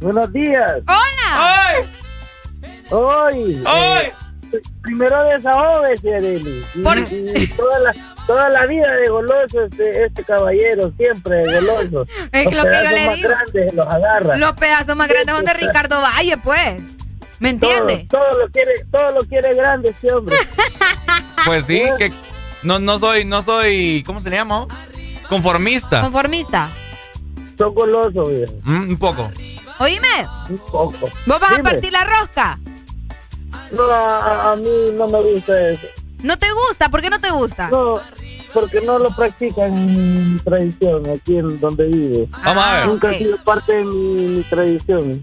Buenos días. ¡Hola! ¡Ay! Hoy. ¡Ay! primero desahógese, Arely. Y, Por- y toda, la, toda la vida de goloso este, este caballero, siempre de goloso. Es los lo que yo pedazos le más digo. grandes los agarra. Los pedazos más grandes son de Ricardo Valle, pues. ¿Me todo, entiendes? todo lo quiere, todo lo quiere grande este hombre. Pues sí, que no, no soy, no soy, ¿cómo se le llama? Conformista. Conformista. Son golosos, viejo. Mm, un poco. Oíme, Un poco. ¿vos vas Dime. a partir la rosca? No, a, a mí no me gusta eso. ¿No te gusta? ¿Por qué no te gusta? No, porque no lo practican en mi tradición, aquí en donde vivo. Vamos a ver. Nunca ok. ha sido parte de mi, mi tradición.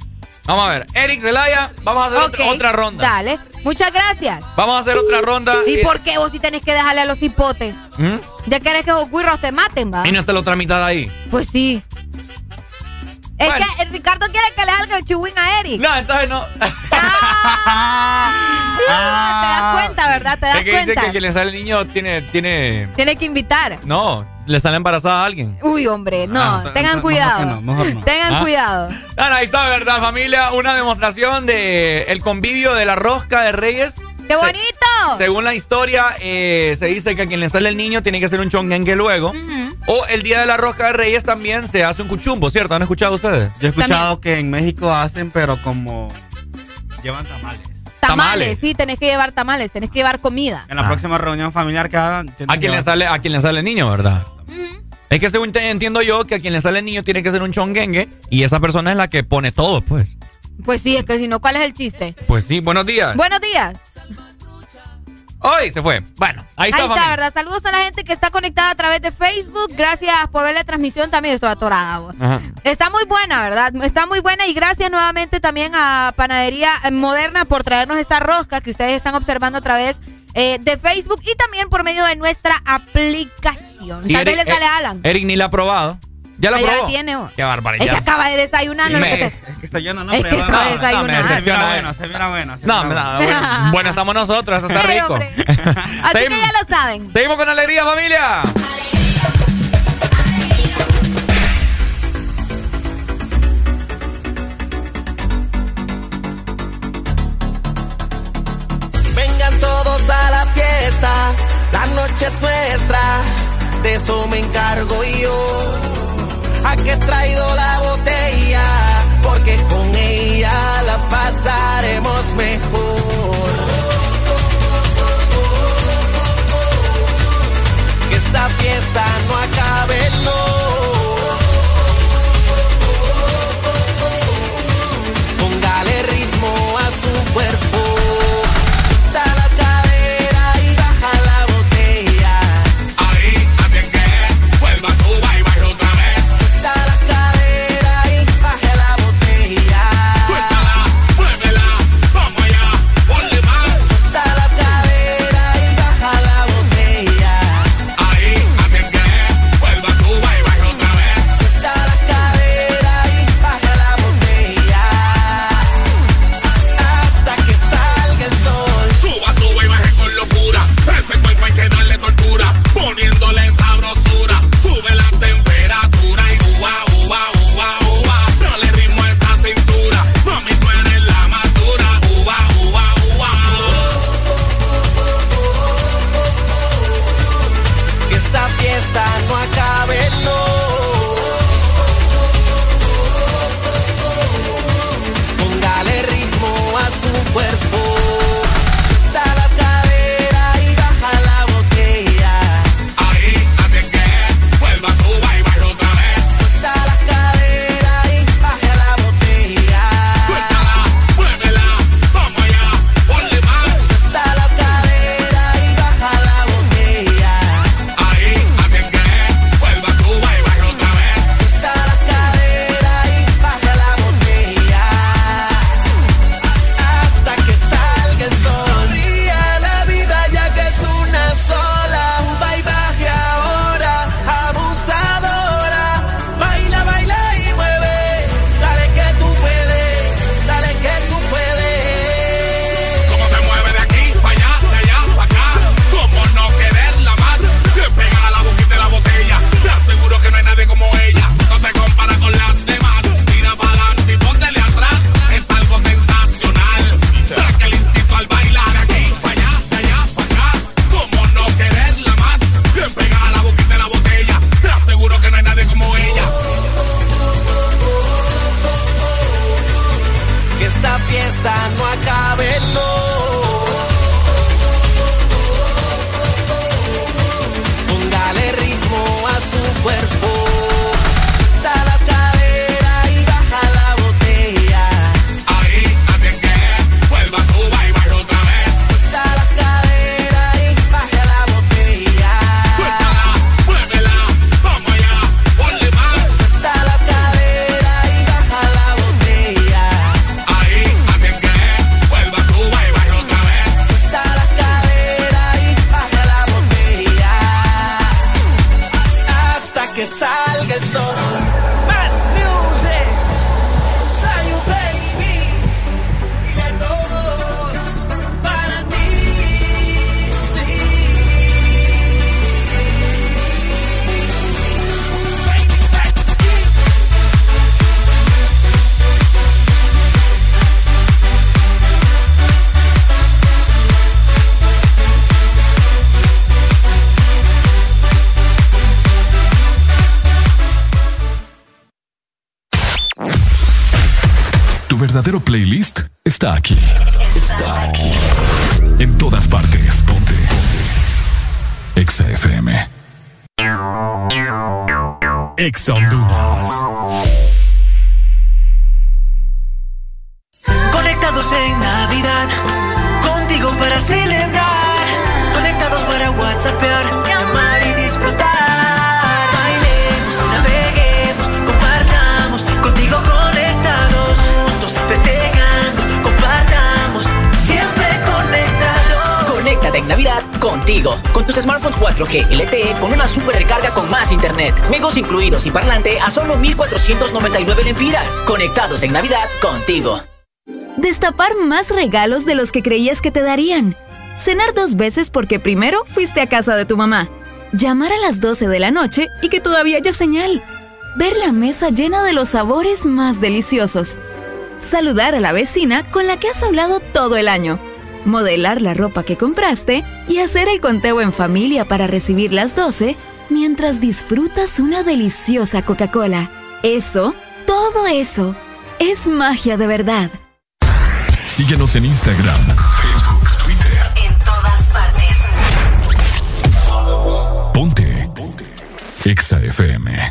Vamos a ver. Eric Zelaya, vamos a hacer otra, ronda. Dale. Muchas gracias. Vamos a hacer otra ronda. ¿Y Eh, por qué vos si tenés que dejarle a los hipotes? ¿Mm? ¿Ya querés que los guirros te maten, va? Y no está la otra mitad ahí. Pues sí. Es Bueno. que el Ricardo quiere que le salga el chihuín a Eric. No, entonces no. Ah, te das cuenta, ¿verdad? Te das es que dice cuenta. que quien le sale el niño tiene, tiene. Tiene que invitar. No, le sale embarazada a alguien. Uy, hombre, no. Ah, tengan mejor cuidado. que no, mejor no. Tengan Ah. cuidado. Ah, no, ahí está, ¿verdad, familia? Una demostración de el convivio de la rosca de Reyes. ¡Qué Se- bonito! Según la historia, eh, se dice que a quien le sale el niño tiene que hacer un chongengue luego. O el día de la rosca de Reyes también se hace un cuchumbo, ¿cierto? ¿Han escuchado ustedes? Yo he escuchado que en México hacen, pero como llevan tamales. Tamales. Tamales. sí, tenés que llevar tamales, tenés que llevar comida. En la Ah. próxima reunión familiar que hagan, A que quien le sale, a quien le sale el niño, ¿verdad? Es que según te- entiendo yo que a quien le sale el niño tiene que hacer un chongengue y esa persona es la que pone todo, pues. Pues sí, es que si no, ¿cuál es el chiste? Pues sí, buenos días. Buenos días. Hoy se fue. Bueno, ahí está. Ahí está, ¿verdad? Saludos a la gente que está conectada a través de Facebook. Gracias por ver la transmisión. También estoy atorada. Está muy buena, ¿verdad? Está muy buena y gracias nuevamente también a Panadería Moderna por traernos esta rosca que ustedes están observando a través eh, de Facebook y también por medio de nuestra aplicación. Y le sale eh, Alan. Eric ni la ha probado. Ya lo probó. Ya tiene. Qué barbaridad. Es que acaba de desayunar. No me... Es que estoy lleno, no, es que acaba de desayunar. No, se mira bueno, se mira bueno. Se no, mira bueno. bueno. bueno. estamos nosotros, eso está rico. Sí, Así Seguimos. que ya lo saben. Seguimos con alegría, familia. Vengan todos a la fiesta, la noche es nuestra, de eso me encargo yo a que he traído la botella, porque con ella la pasaremos mejor. Que esta fiesta no acabe, no. fiesta no acabe, no. A solo 1499 lempiras. Conectados en Navidad contigo. Destapar más regalos de los que creías que te darían. Cenar dos veces porque primero fuiste a casa de tu mamá. Llamar a las 12 de la noche y que todavía haya señal. Ver la mesa llena de los sabores más deliciosos. Saludar a la vecina con la que has hablado todo el año modelar la ropa que compraste y hacer el conteo en familia para recibir las 12 mientras disfrutas una deliciosa Coca-Cola. Eso, todo eso, es magia de verdad. Síguenos en Instagram, Facebook, Twitter. En todas partes. Ponte. Ponte. Exa FM.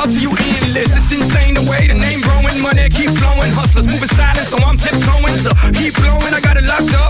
Love to you endless. It's insane the way the name growing, money keep flowing. Hustlers moving silent, so I'm tiptoeing. Keep blowing, I got it locked up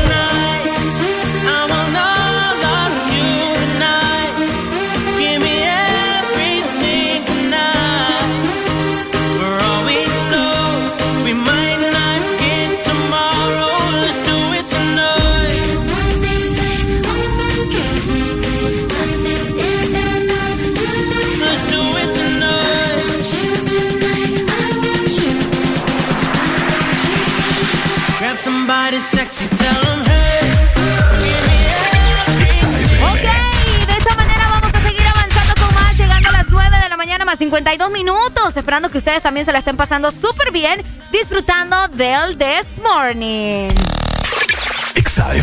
52 minutos, esperando que ustedes también se la estén pasando súper bien, disfrutando del This Morning. Exa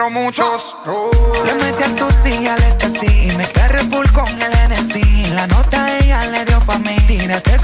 pero muchos. Oh. Le metí a tu silla al ecstasy, me carré con el NC. La nota ella le dio pa' mí, tírate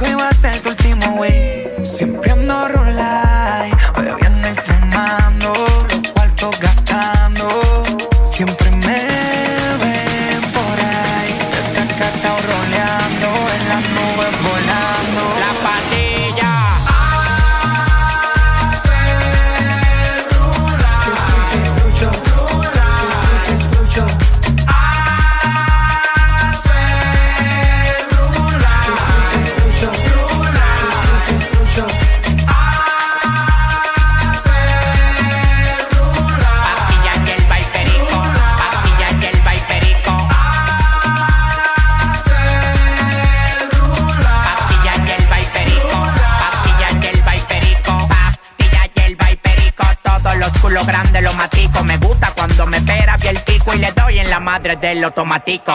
el automático,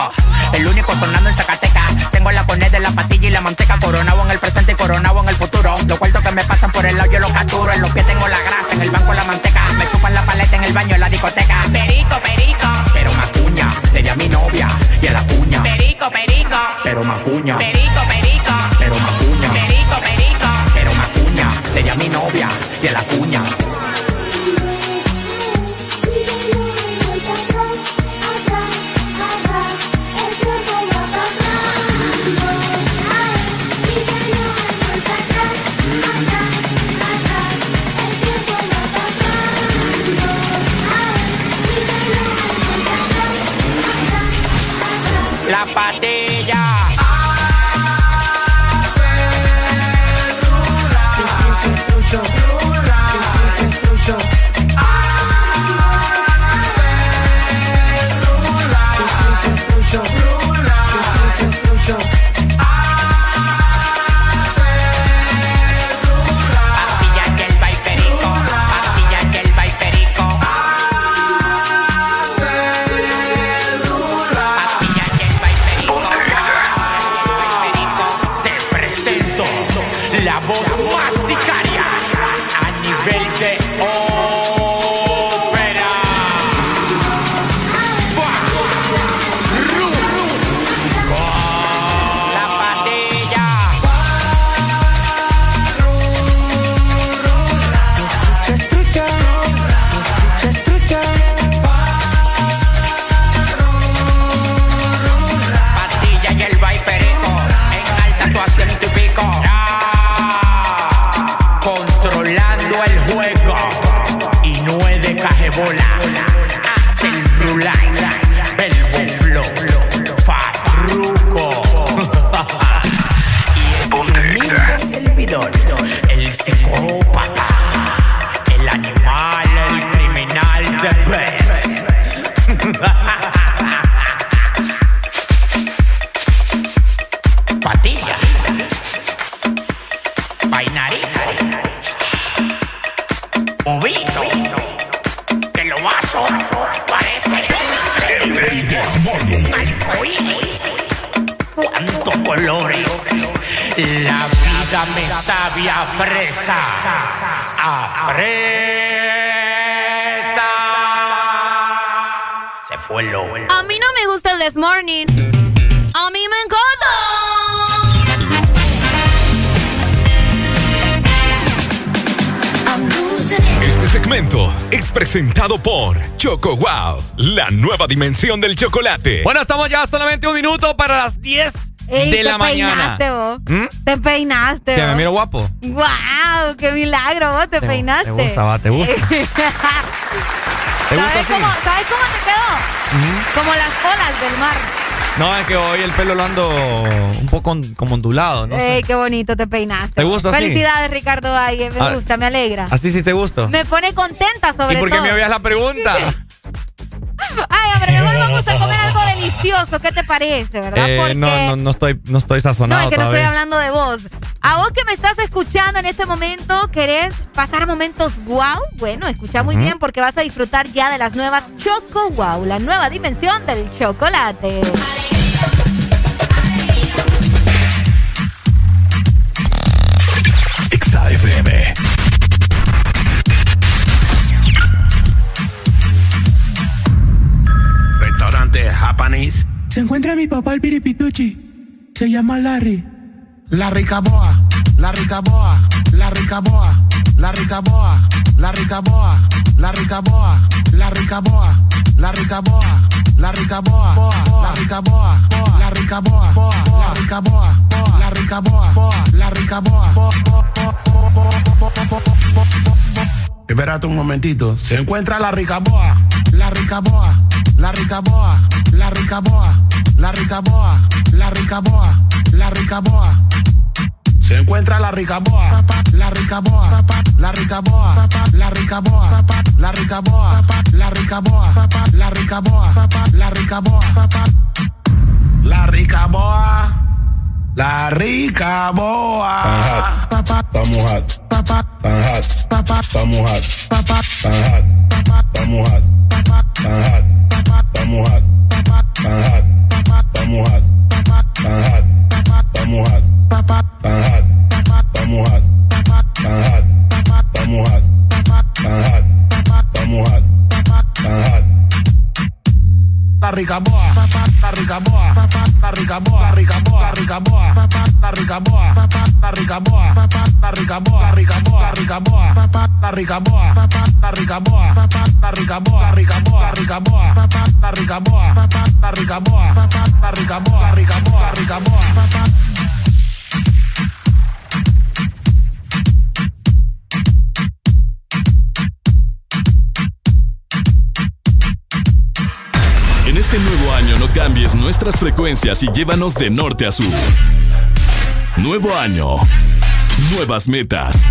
El único tornando en Zacatecas dimensión del chocolate. Bueno, estamos ya solamente un minuto para las 10 de la mañana. Te peinaste vos. ¿Mm? Te peinaste. Que me miro guapo. ¡Wow! ¡Qué milagro! Vos te, peinaste. Te gusta, va, te gusta. ¿Te gusta ¿Sabes así? cómo, ¿Sabes cómo te quedó? Como las olas del mar. No, es que hoy el pelo lo ando un poco on- como ondulado, ¿no? Ey, qué bonito te peinaste. ¿Te gusta así? Felicidades, Ricardo Valle. Me Ah. gusta, me alegra. Así sí te gusta. Me pone contenta sobre ¿Y por qué todo. me obvias la pregunta? Parece, verdad? Eh, Porque... no, no, no estoy, no estoy No, sazonado es que no estoy hablando de vos. A vos que me estás escuchando en este momento, ¿querés pasar momentos wow? Bueno, escucha muy bien porque vas a disfrutar ya de las nuevas Choco Wow, la nueva dimensión del chocolate. Papá el piripituchi. Se llama Larry. La Ricaboa, la Ricaboa, la Ricaboa, la Ricaboa, la Ricaboa, la Ricaboa, la Ricaboa, la Ricaboa, la Ricaboa, la Ricaboa, la Ricaboa, la Ricaboa, la Ricaboa, la Ricaboa. Espérate un momentito. Se encuentra la Ricaboa, la Ricaboa, la Ricaboa, la Ricaboa, la rica boa, la rica boa, la rica boa. Se encuentra la rica boa, papá, la rica boa, papá, la rica boa, papá, la rica boa, papá, la rica boa, papá, la rica boa, papá, la rica boa, papá, la rica boa, papá. La rica boa. La rica boa. Tan hot. Tan hot. Hot. Tan hot. Hot. Hot. rica boa, rica boa, rica boa, papá, la rica boa, papá, la rica boa, papá, la rica boa, rica boa, rica boa, papá, la rica boa, papá, la rica boa, papá, la rica boa, rica boa, rica boa, papá. En este nuevo año no cambies nuestras frecuencias y llévanos de norte a sur. Nuevo año. Nuevas metas.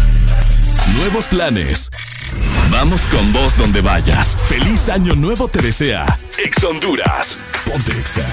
Nuevos planes. Vamos con vos donde vayas. Feliz año nuevo te desea. Ex Honduras. Ponte Exa.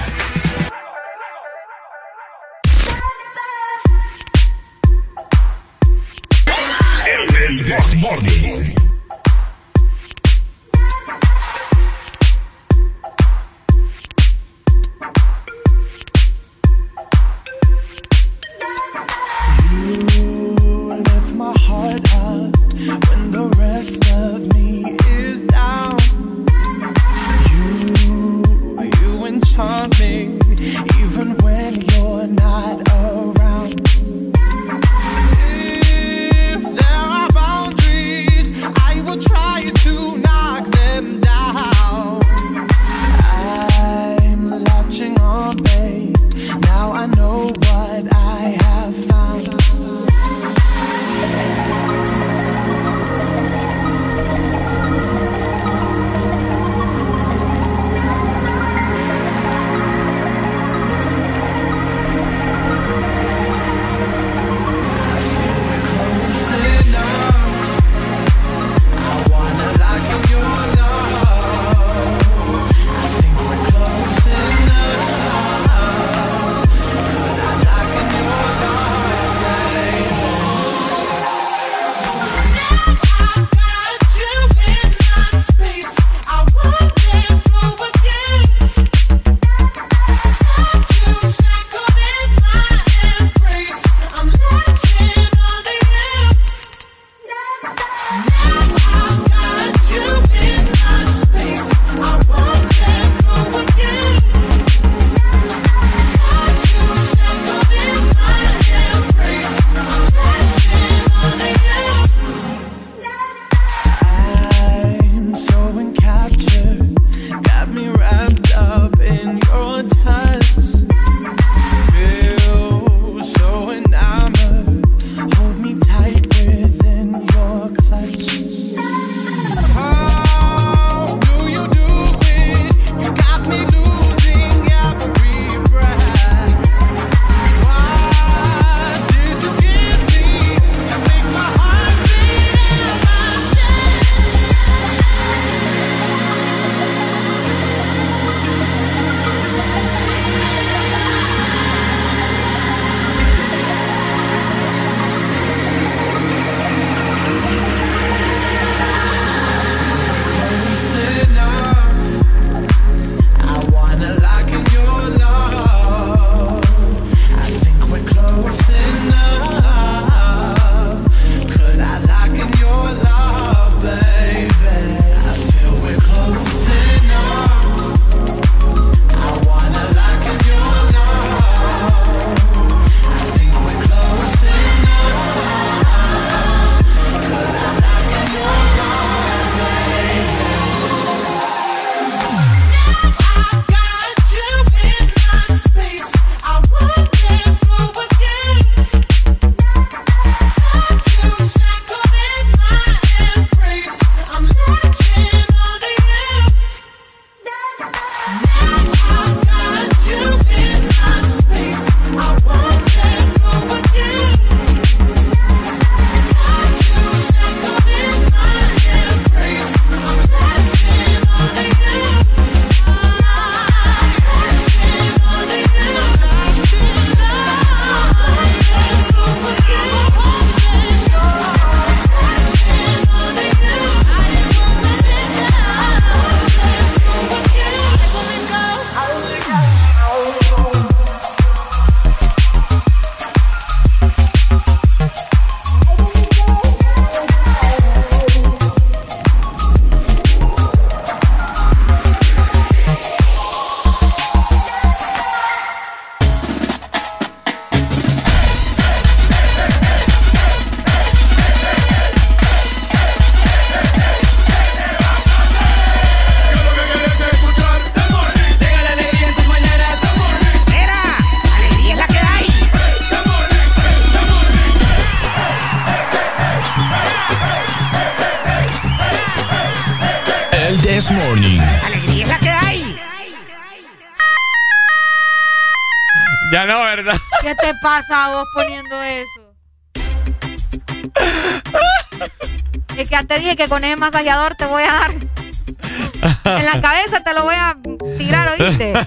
Que con ese masajeador te voy a dar. En la cabeza te lo voy a tirar, ¿oíste?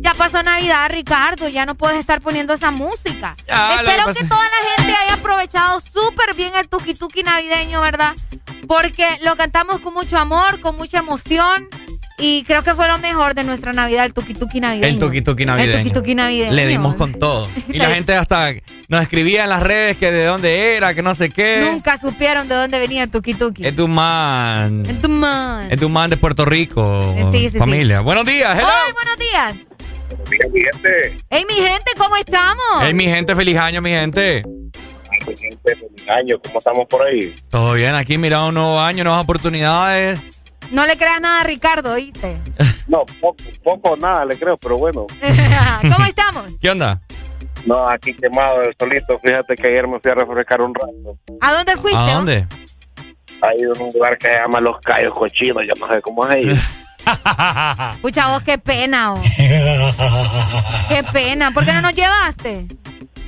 Ya pasó Navidad, Ricardo. Ya no puedes estar poniendo esa música. Espero que, toda la gente haya aprovechado súper bien el tuki tuki navideño, ¿verdad? Porque lo cantamos con mucho amor, con mucha emoción. Y creo que fue lo mejor de nuestra Navidad, el tuki tuki navideño. El tuki tuki navideño. El tuki tuki navideño. Le dimos con todo. Y la gente hasta nos escribía en las redes que de dónde era, que no sé qué. Nunca supieron de dónde venía tuki tuki. Es tu man. Es tu man. Es tu man de Puerto Rico. Sí, sí, familia. Buenos días, hello. Ay, buenos días. Buenos días, mi gente. Hey, mi gente, ¿cómo estamos? Hey, mi gente, feliz año, mi gente. Mi gente, feliz año. ¿Cómo estamos por ahí? Todo bien, aquí mira un nuevo año, nuevas oportunidades. No le creas nada a Ricardo, ¿oíste? No, poco, poco nada le creo, pero bueno. ¿Cómo estamos? ¿Qué onda? No, aquí quemado del solito. Fíjate que ayer me fui a refrescar un rato. ¿A dónde fuiste? ¿A dónde? Hay un lugar que se llama Los Cayos Cochinos, yo no sé cómo es ahí. Pucha, vos, qué pena, oh. Qué pena. ¿Por qué no nos llevaste?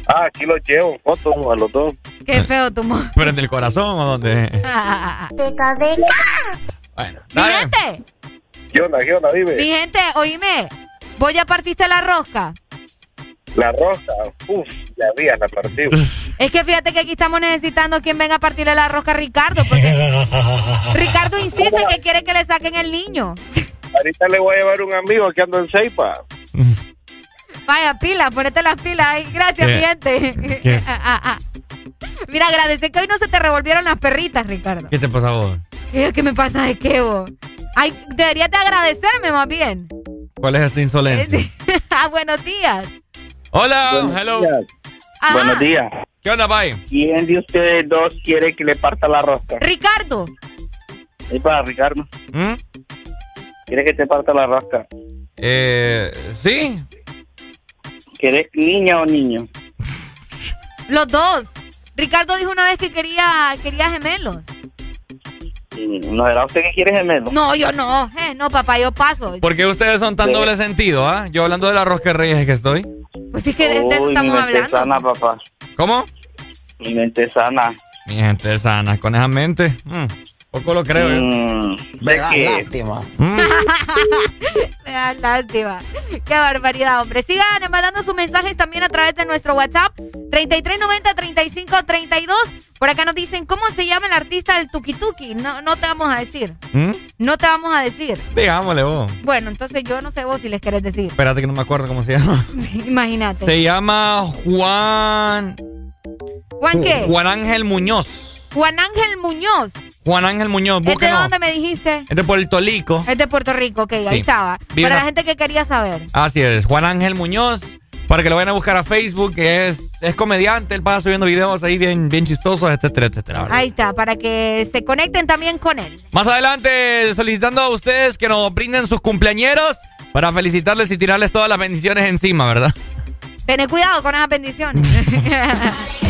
Ah, aquí los llevo, fotos a los dos. Qué feo tu mo- ¿Pero en el corazón o dónde? Beca, beca. Bueno, Mi gente, ¿Qué onda, qué onda, vive? mi gente, oíme. ¿Vos ya partiste la rosca? La rosa, uff, ya había la partida. Es que fíjate que aquí estamos necesitando quien venga a partirle la rosca a Ricardo, porque Ricardo insiste que quiere que le saquen el niño. Ahorita le voy a llevar un amigo que anda en Seipa. Vaya, pila, ponete las pilas ahí. Gracias, ¿Qué? mi gente. ¿Qué? Ah, ah, ah. Mira, agradece que hoy no se te revolvieron las perritas, Ricardo. ¿Qué te pasa a vos? ¿Qué, qué me pasa de qué, vos? Ay, deberías de agradecerme más bien. ¿Cuál es esta insolencia? Ah, Buenos días. Hola, hello. Ajá. Buenos días. ¿Qué onda, Pai? ¿Quién de ustedes dos quiere que le parta la rosca? Ricardo. Es para Ricardo. ¿Mm? ¿Quiere que te parta la rosca? Eh, sí. ¿Quieres niña o niño? Los dos. Ricardo dijo una vez que quería, quería gemelos. ¿No era usted que quiere gemelo? No, yo no. Eh, no, papá, yo paso. ¿Por qué ustedes son tan doble sentido, ah? Yo hablando de la rosca de reyes que estoy. Pues sí que de, de eso Uy, estamos mi mente hablando. sana, papá. ¿Cómo? Mi mente sana. Mi gente sana, con esa mente. mm, poco lo creo yo. Mm, Me da lástima. Me da lástima. Qué barbaridad, hombre. Sigan mandando sus mensajes también a través de nuestro WhatsApp 3390-3532. Por acá nos dicen cómo se llama el artista del Tuki Tuki. No, no te vamos a decir. ¿Mm? No te vamos a decir. Digámosle vos. Bueno, entonces yo no sé vos si les querés decir. Espérate que no me acuerdo cómo se llama. Imagínate. Se llama Juan. ¿Juan qué? Juan Ángel Muñoz. Juan Ángel Muñoz. Juan Ángel Muñoz, ¿Es de dónde me dijiste? Es de Puerto Rico. Es de Puerto Rico, ok, ahí Sí. estaba. Vive Para la la- gente que quería saber. Así es, Juan Ángel Muñoz. Para que lo vayan a buscar a Facebook, que es, es comediante, él pasa subiendo videos ahí bien, bien chistosos, etcétera, etcétera. Ahí está, para que se conecten también con él. Más adelante, solicitando a ustedes que nos brinden sus cumpleañeros para felicitarles y tirarles todas las bendiciones encima, ¿verdad? Tené cuidado con esas bendiciones.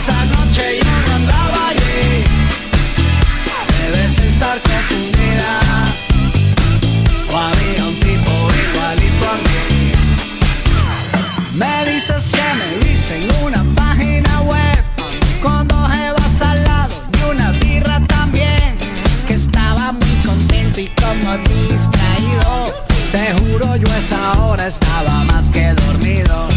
esa noche yo no andaba allí. Debes estar confundida. O había un tipo igualito a mí. Me dices que me viste en una página web. Con dos jevas al lado y una birra también. Que estaba muy contento y como distraído. Te juro, yo esa hora estaba más que dormido.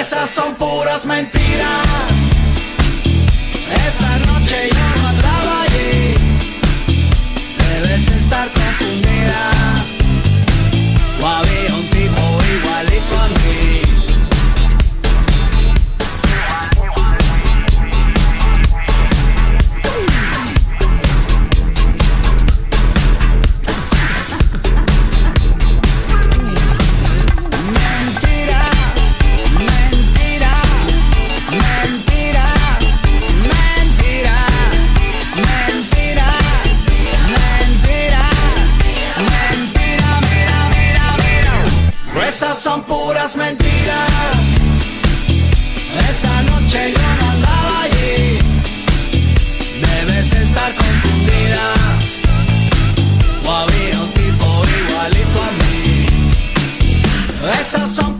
Esas son puras mentiras. saw something.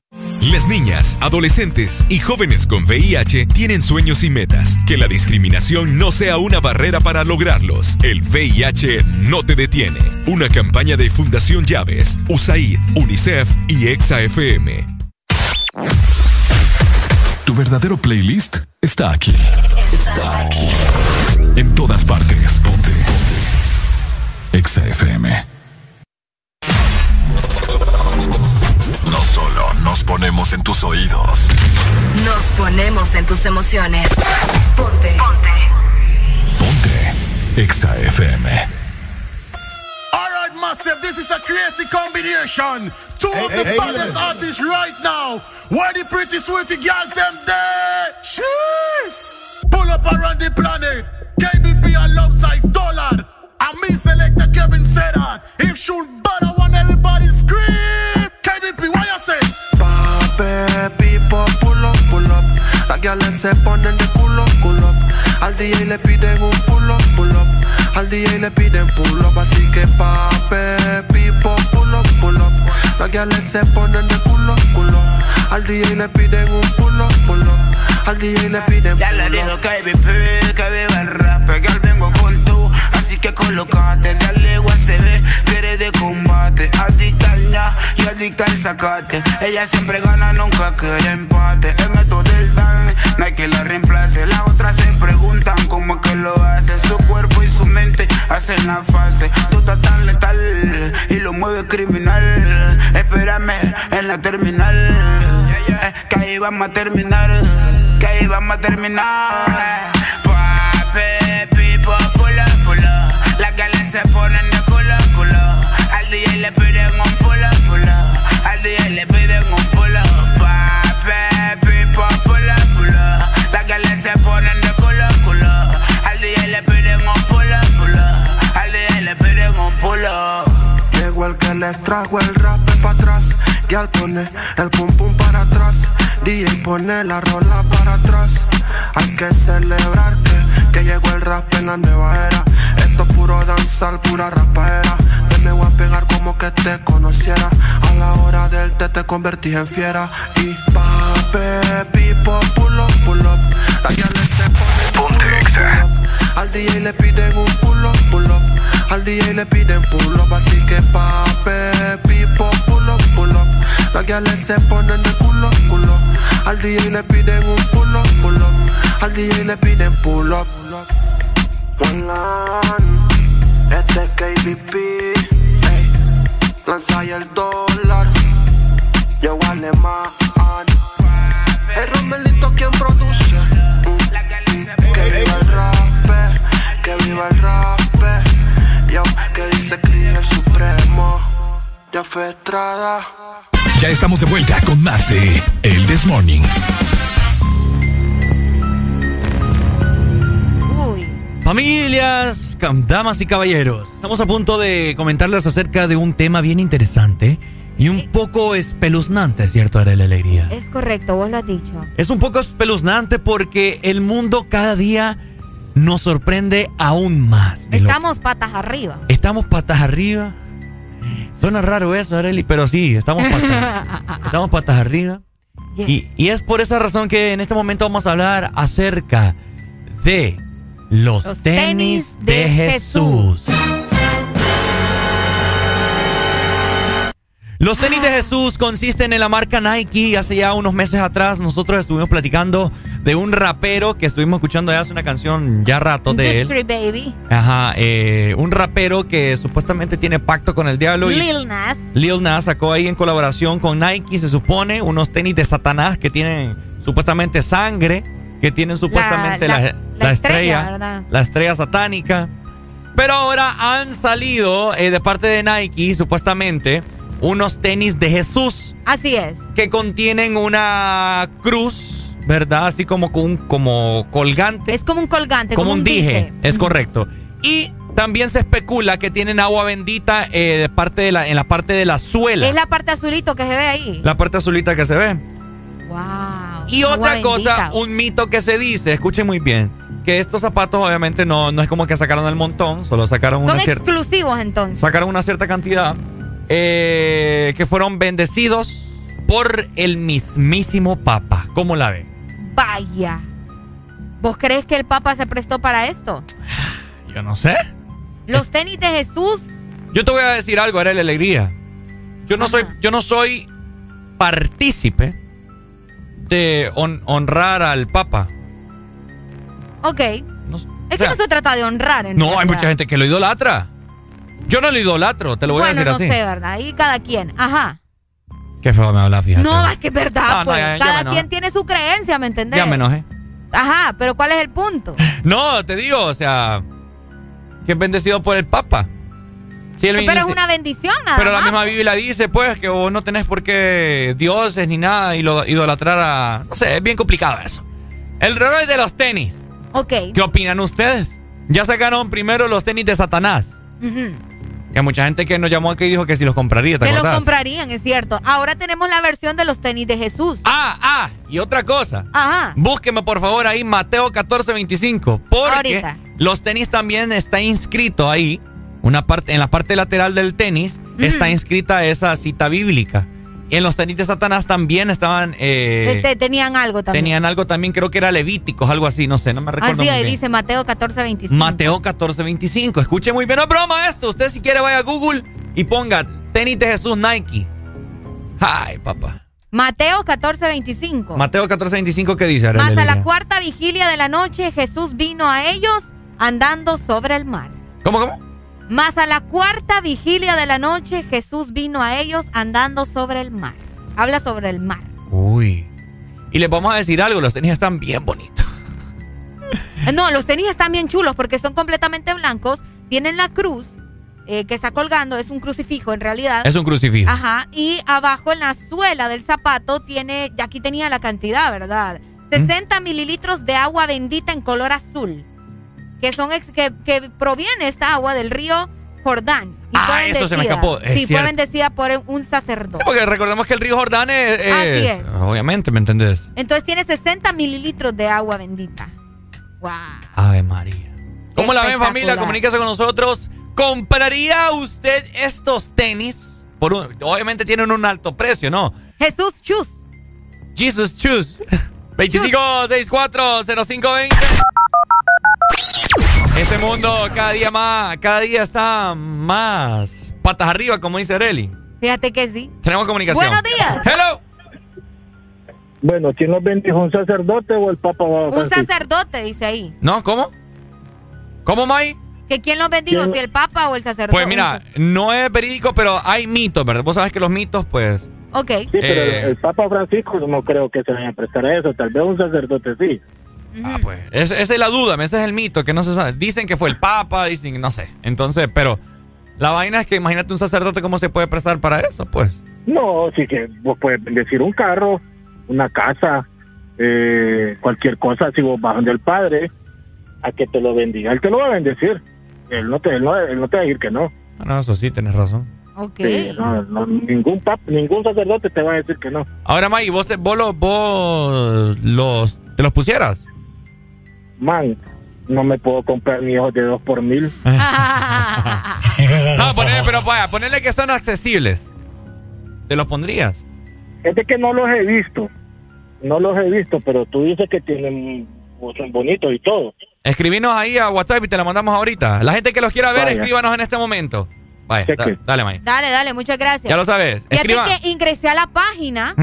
Las niñas, adolescentes y jóvenes con VIH tienen sueños y metas. Que la discriminación no sea una barrera para lograrlos. El VIH no te detiene. Una campaña de Fundación Llaves, USAID, UNICEF y EXA-FM. Tu verdadero playlist está aquí. Está aquí. En todas partes. Ponte. Ponte. Exa ponemos en tus oídos. Nos ponemos en tus emociones. Ponte. Ponte. Ponte. Exa FM. Alright, massive, this is a crazy combination. Two of the hey, baddest hey. artists right now. Where the pretty sweetie girls them there? Cheers! Pull up around the planet. Pull up, así que pape, people, pull up, pull up. Las gales se ponen de culo, culo up. Al DJ le piden un pull up, pull up. Al DJ le piden Ya le pull dijo up. KBP que viva el rap, que al vengo con tú, así que colocate, dale USB, quiere de combate, adicta al ña y adicta al sacate, ella siempre gana, nunca quiere empate, en esto del dan, no hay que la reemplace, las otras se preguntan cómo es que lo hace, su cuerpo y su mente hacen la fase, tú estás tan letal y lo mueve criminal, espérame en la terminal, eh, que ahí vamos a terminar, que ahí vamos a terminar. Pape, pipo, pull up. Las galas se ponen de culo, culo. Al DJ le piden un up. Al DJ le pull. Llegó el que les trajo el rap para atrás. Y al pone el pum pum para atrás. DJ pone la rola para atrás. Hay que celebrar que, que llegó el rap en la nueva era. Esto es puro danzar, pura rapaera. Te me voy a pegar como que te conociera. A la hora del té te convertí en fiera. Y pape, pipo, pull up, pull up. La guiales se pone Ponte Al DJ le piden un pull up, pull up. Al DJ le piden pull up, así que pape, pipo, pull up, pull up. Las guiales se ponen de culo, culo. Al DJ le piden un pull up, pull up. Al DJ le piden pull up. Line, este es KBP, ey. Lanza el dólar, yo alemán. El Romelito quien produce. Mm. Que viva el rap, que viva el rap. Yo, que dice el Supremo. Ya fue Estrada. Ya estamos de vuelta con más de El This Morning. Familias, cam- damas y caballeros, estamos a punto de comentarles acerca de un tema bien interesante y un poco espeluznante, ¿cierto, Arela Alegría? Es correcto, vos lo has dicho. Es un poco espeluznante porque el mundo cada día nos sorprende aún más. Estamos patas arriba. Estamos patas arriba. Suena raro eso, Areli, pero sí, estamos patas, estamos patas arriba. Y, y es por esa razón que en este momento vamos a hablar acerca de los, Los tenis, tenis de, de Jesús. Los tenis de Jesús consisten en la marca Nike. Hace ya unos meses atrás nosotros estuvimos platicando de un rapero que estuvimos escuchando ya hace una canción ya rato de Industry Baby. Ajá, eh, un rapero que supuestamente tiene pacto con el diablo. y Lil Nas. Lil Nas sacó ahí en colaboración con Nike, se supone, unos tenis de Satanás que tienen supuestamente sangre, que tienen supuestamente la, la- la la estrella, la estrella satánica. Pero ahora han salido eh, de parte de Nike, supuestamente, unos tenis de Jesús Así es. que contienen una cruz, ¿verdad? Así como un como colgante. Es como un colgante. como un dije, es correcto. Y también se especula que tienen agua bendita eh, de parte de la, en la parte de la suela. Es la parte azulito que se ve ahí. La parte azulita que se ve. Wow. Y otra cosa, bendita. un mito que se dice, escuchen muy bien, que estos zapatos obviamente no, no es como que sacaron el montón, solo sacaron Son una cierta, exclusivos entonces. sacaron una cierta cantidad eh, que fueron bendecidos por el mismísimo Papa. ¿Cómo la ve? Vaya. ¿Vos crees que el Papa se prestó para esto? Yo no sé. Los tenis de Jesús. Yo te voy a decir algo, era la alegría. Yo no soy, yo no soy partícipe de hon- honrar al Papa. Ok. es o que no se trata de honrar. En No, hay mucha gente que lo idolatra. Yo no lo idolatro, te lo voy bueno, a decir no así. sé, ¿verdad? Ahí cada quien. Ajá. Qué feo me habla, fíjate. No, es que es verdad, No, no, pues. ya- ya me cada quien tiene su creencia, ¿me entendés? Ya me enojé. Ajá, pero ¿cuál es el punto? No, te digo, o sea, que es bendecido por el Papa. Sí, pero es una bendición, nada Pero la misma Biblia dice, pues, que vos no tenés por qué dioses ni nada y lo idolatrar a... No sé, es bien complicado eso. El revés de los tenis. Ok. ¿Qué opinan ustedes? Ya sacaron primero los tenis de Satanás. Ujú. Que mucha gente que nos llamó aquí dijo que si los compraría, ¿te Que los comprarían, es cierto. Ahora tenemos la versión de los tenis de Jesús. Ah, ah, y otra cosa. Ajá. Búsqueme por favor ahí Mateo 1425. Porque Ahorita. los tenis también está inscrito ahí. Una parte, en la parte lateral del tenis está inscrita esa cita bíblica. Y en los tenis de Satanás también estaban. eh, Este, tenían algo también. tenían algo también, creo que era Levíticos, algo así, no sé, no me recuerdo Así ahí dice Mateo 14:25. Mateo 1425. Escuche muy bien, no es broma esto. Usted si quiere vaya a Google y ponga tenis de Jesús Nike. Ay, papá. Mateo 14:25. Mateo 1425, ¿qué dice? Más a la cuarta vigilia de la noche, Jesús vino a ellos andando sobre el mar. ¿Cómo, cómo? Más a la cuarta vigilia de la noche, Jesús vino a ellos andando sobre el mar. Habla sobre el mar. Uy. Y les vamos a decir algo, los tenis están bien bonitos. No, los tenis están bien chulos porque son completamente blancos. Tienen la cruz eh, que está colgando, es un crucifijo en realidad. Es un crucifijo. Ajá. Y abajo en la suela del zapato tiene, ya aquí tenía la cantidad, ¿verdad? 60 mililitros de agua bendita en color azul. Que son ex- que, que proviene esta agua del río Jordán. Y fue Ah, esto se me escapó, es Sí, fue bendecida por un sacerdote. Porque recordemos que el río Jordán es... es- Así es. Obviamente, ¿me entendés? Entonces tiene 60 mililitros de agua bendita. Wow. Ave María. ¿Cómo la ven familia? Comuníquese con nosotros. ¿Compraría usted estos tenis? Por un- obviamente tienen un alto precio, ¿no? Jesús Chus. Jesus Choose. 25640520. Este mundo cada día más, cada día está más patas arriba, como dice Areli. Fíjate que sí. Tenemos comunicación. Buenos días. Hello. Bueno, ¿quién los bendijo? ¿Un sacerdote o el Papa Un sacerdote, dice ahí. ¿No? ¿Cómo? ¿Cómo, May? ¿Que quién los bendijo? ¿Quién? ¿Si el Papa o el sacerdote? Pues mira, no es verídico, pero hay mitos, ¿verdad? Vos sabés que los mitos, pues... Ok. Sí, pero Eh. el Papa Francisco no creo que se vaya a prestar a eso. Tal vez un sacerdote sí. Ah, pues. Es- esa es la duda, ese es el mito, que no se sabe. Dicen que fue el Papa, dicen, no sé. Entonces, pero la vaina es que imagínate un sacerdote cómo se puede prestar para eso, pues. No, sí que vos puedes bendecir un carro, una casa, eh, cualquier cosa. Si vos vas donde el Padre, a que te lo bendiga, Él te lo va a bendecir. Él no te, él no, él no te va a decir que no. Ah, no, eso sí, tenés razón. Ok. Sí, no, no, ningún pap, ningún sacerdote te va a decir que no. Ahora, May, ¿vos, te- vos, los, vos los, te los pusieras? Man, no me puedo comprar ni hijos de dos por mil. No, ponele, pero vaya, ponele que son accesibles. ¿Te los pondrías? Es de que no los he visto. No los he visto, pero tú dices que tienen, pues, son bonitos y todo. Escribinos ahí a WhatsApp y te la mandamos ahorita. La gente que los quiera ver, Vaya. escríbanos en este momento. Vaya, dale, May. Dale, dale, muchas gracias. Ya lo sabes. Fíjate que ingresé a la página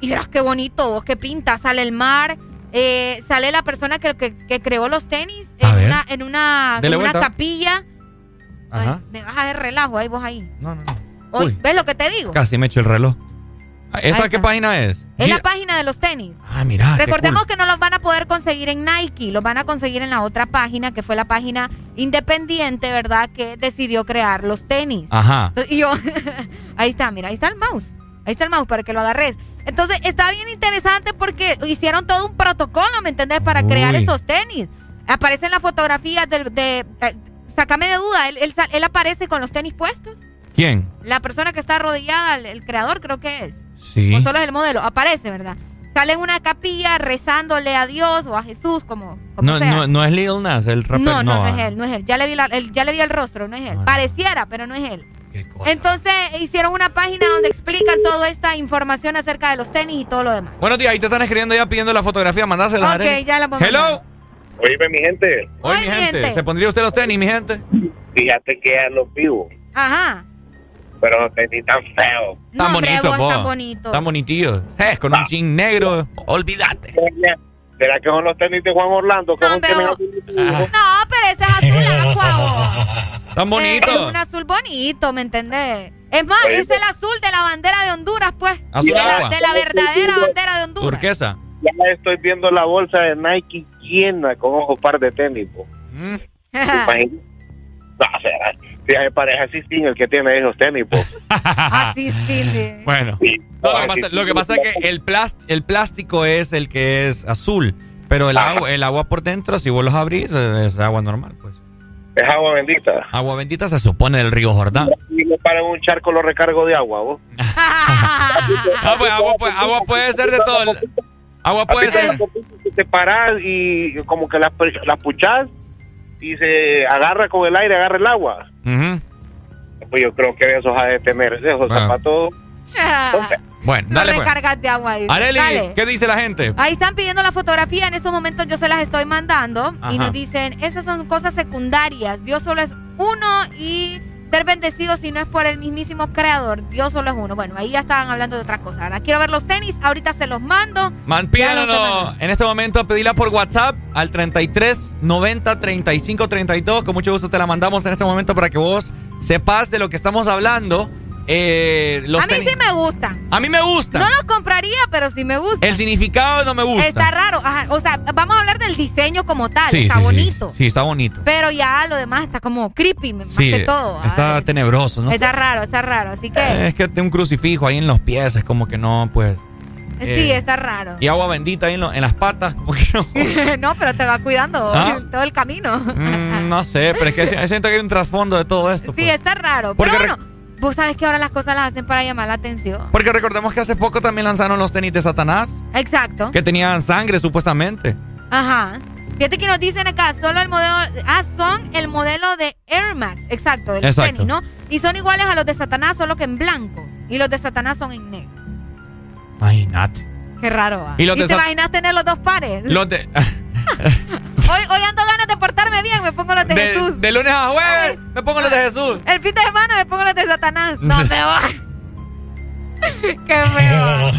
y verás qué bonito, qué pinta. Sale el mar, eh, sale la persona que, que, creó los tenis en una, en una, en una capilla. Ajá. me vas a de relajo ahí vos ahí. No, no, no. ¿Ves lo que te digo? Casi me echo el reloj. ¿Esta qué página es? Es la página de los tenis. Ah, mira. Recordemos que no los van a poder conseguir en Nike, los van a conseguir en la otra página, que fue la página independiente, ¿verdad? Que decidió crear los tenis. Ajá. Y yo, ahí está, mira, ahí está el mouse. Ahí está el mouse para que lo agarres. Entonces, está bien interesante porque hicieron todo un protocolo, ¿me entendés? Para crear estos tenis. Aparecen las fotografías de... de, eh, sácame de duda, él, él, aparece con los tenis puestos. ¿Quién? La persona que está arrodillada, el creador creo que es. Sí. O solo es el modelo. Aparece, ¿verdad? Sale en una capilla rezándole a Dios o a Jesús, como, no, No, no es Lil Nas, el rapero. No, no, no, es él, no es él. Ya le vi, el, ya le vi el rostro, no es él. Pareciera, pero no es él. Entonces hicieron una página donde explican toda esta información acerca de los tenis y todo lo demás. Buenos días, ahí te están escribiendo ya pidiendo la fotografía, mandásela. Ok, ya la pongo. Hello. Oíme, mi gente. Oye, mi gente. ¿Se pondría usted los tenis, mi gente? Fíjate que ya los vivo. Ajá pero no tenis tan feo. Tan bonito, po. Tan bonito. Tan bonitillo. Eh, con un jean negro, olvídate. ¿Será que son los tenis de Juan Orlando? No, pero... no, pero ese es azul agua. Tan bonito. Es, un azul bonito, ¿me entendés? Es más, es el azul de la bandera de Honduras, pues. Azul de, agua. La, de la verdadera bandera de Honduras. Turquesa. Ya estoy viendo la bolsa de Nike llena con ojos par de tenis, po. Mm. No, será viaje pareja sin el que tiene esos tenis, Así sí. Bueno, lo, que pasa, es que el, el plástico es el que es azul, pero el agua, el agua por dentro, si vos los abrís, es, agua normal, pues. Es agua bendita. Agua bendita se supone del río Jordán. Y me para un charco lo recargo de agua, vos. Ah, pues, agua, agua, puede ser de todo. Agua puede ser. Te paras y como que la, la puchás y se agarra con el aire, agarra el agua. Pues yo creo que esos ha de tener esos zapatos. bueno, dale. No pues. de agua. Areli, ¿qué dice la gente? Ahí están pidiendo la fotografía. En estos momentos yo se las estoy mandando. Y nos dicen, esas son cosas secundarias. Dios solo es uno y ser bendecido si no es por el mismísimo creador. Dios solo es uno. Bueno, ahí ya estaban hablando de otra cosa. Ahora quiero ver los tenis, ahorita se los mando. Man, en este momento, pedila por WhatsApp al 33 90 35 32. Con mucho gusto te la mandamos en este momento para que vos sepas de lo que estamos hablando. Eh, a mí sí me gustan. A mí me gustan. No los compraría, pero sí me gustan. El significado no me gusta. Está raro. O sea, vamos a hablar del diseño como tal. está bonito. Sí, está bonito. Pero ya lo demás está como creepy, más que todo. Está tenebroso, ¿no? Está raro, está raro. Así que. Eh, es que un crucifijo ahí en los pies. Es como que no, pues. sí, eh, está raro. Y agua bendita ahí en, las patas, como que no. no, pero te va cuidando ¿Ah? todo el camino. Mm, no sé, pero es que siento que hay un trasfondo de todo esto. Sí, pues. está raro. pero bueno. Vos sabes que ahora las cosas las hacen para llamar la atención. Porque recordemos que hace poco también lanzaron los tenis de Satanás. Exacto. Que tenían sangre supuestamente. Ajá. Fíjate que nos dicen acá, solo el modelo. Ah, son el modelo de Air Max. Exacto, del tenis, ¿no? Y son iguales a los de Satanás, solo que en blanco. Y los de Satanás son en negro. Imagínate. Qué raro. ¿Y, ¿Y te imaginas tener los dos pares? Los de. hoy, hoy ando ganas de portarme bien, me pongo los de, Jesús. De lunes a jueves, me pongo los de Jesús. El fin de semana me pongo los de Satanás. No me voy. Qué feo.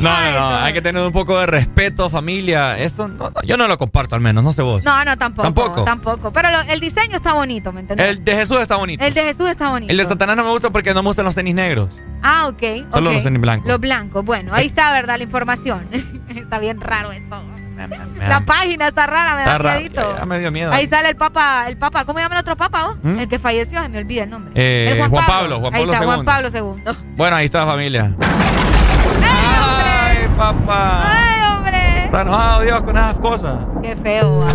No, no, no, hay que tener un poco de respeto, familia. Esto no, yo no lo comparto al menos, no sé vos. No, no, tampoco. Tampoco. Tampoco. Pero el diseño está bonito, ¿me entiendes? El de Jesús está bonito. El de Jesús está bonito. El de Satanás no me gusta porque no me gustan los tenis negros. Ah, ok. Solo los tenis blancos. Los blancos. Bueno, ahí está, ¿verdad? La información. está bien raro esto la página está rara, me da me miedo. Ahí sale el papa, el papa, ¿cómo llama el otro papa? Oh? ¿Mm? El que falleció, se me olvida el nombre. Eh, Juan, Pablo. Juan Pablo, ahí está, Juan Pablo II. Bueno, ahí está familia. ¡Ay, papá! ¡Ay, hombre! Está enojado Dios con esas cosas. Qué feo,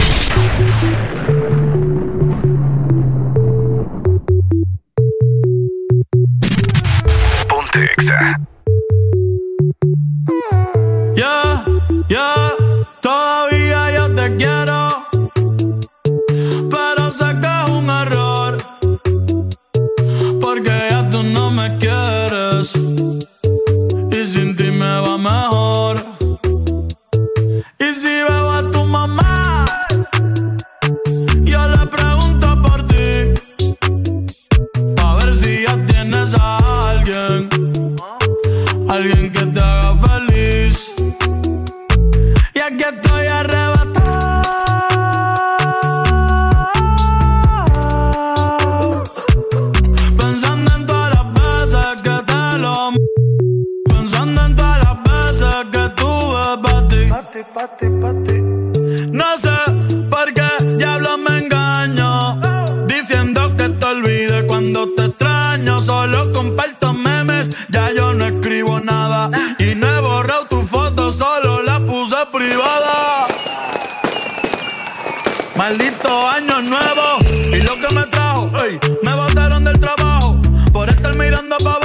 Ponte exa. No sé por qué diablo me engaño. Diciendo que te olvide cuando te extraño. Solo comparto memes, ya yo no escribo nada. Y no he borrado tu foto, solo la puse privada. Maldito año nuevo. Y lo que me trajo, ey, me botaron del trabajo. Por estar mirando para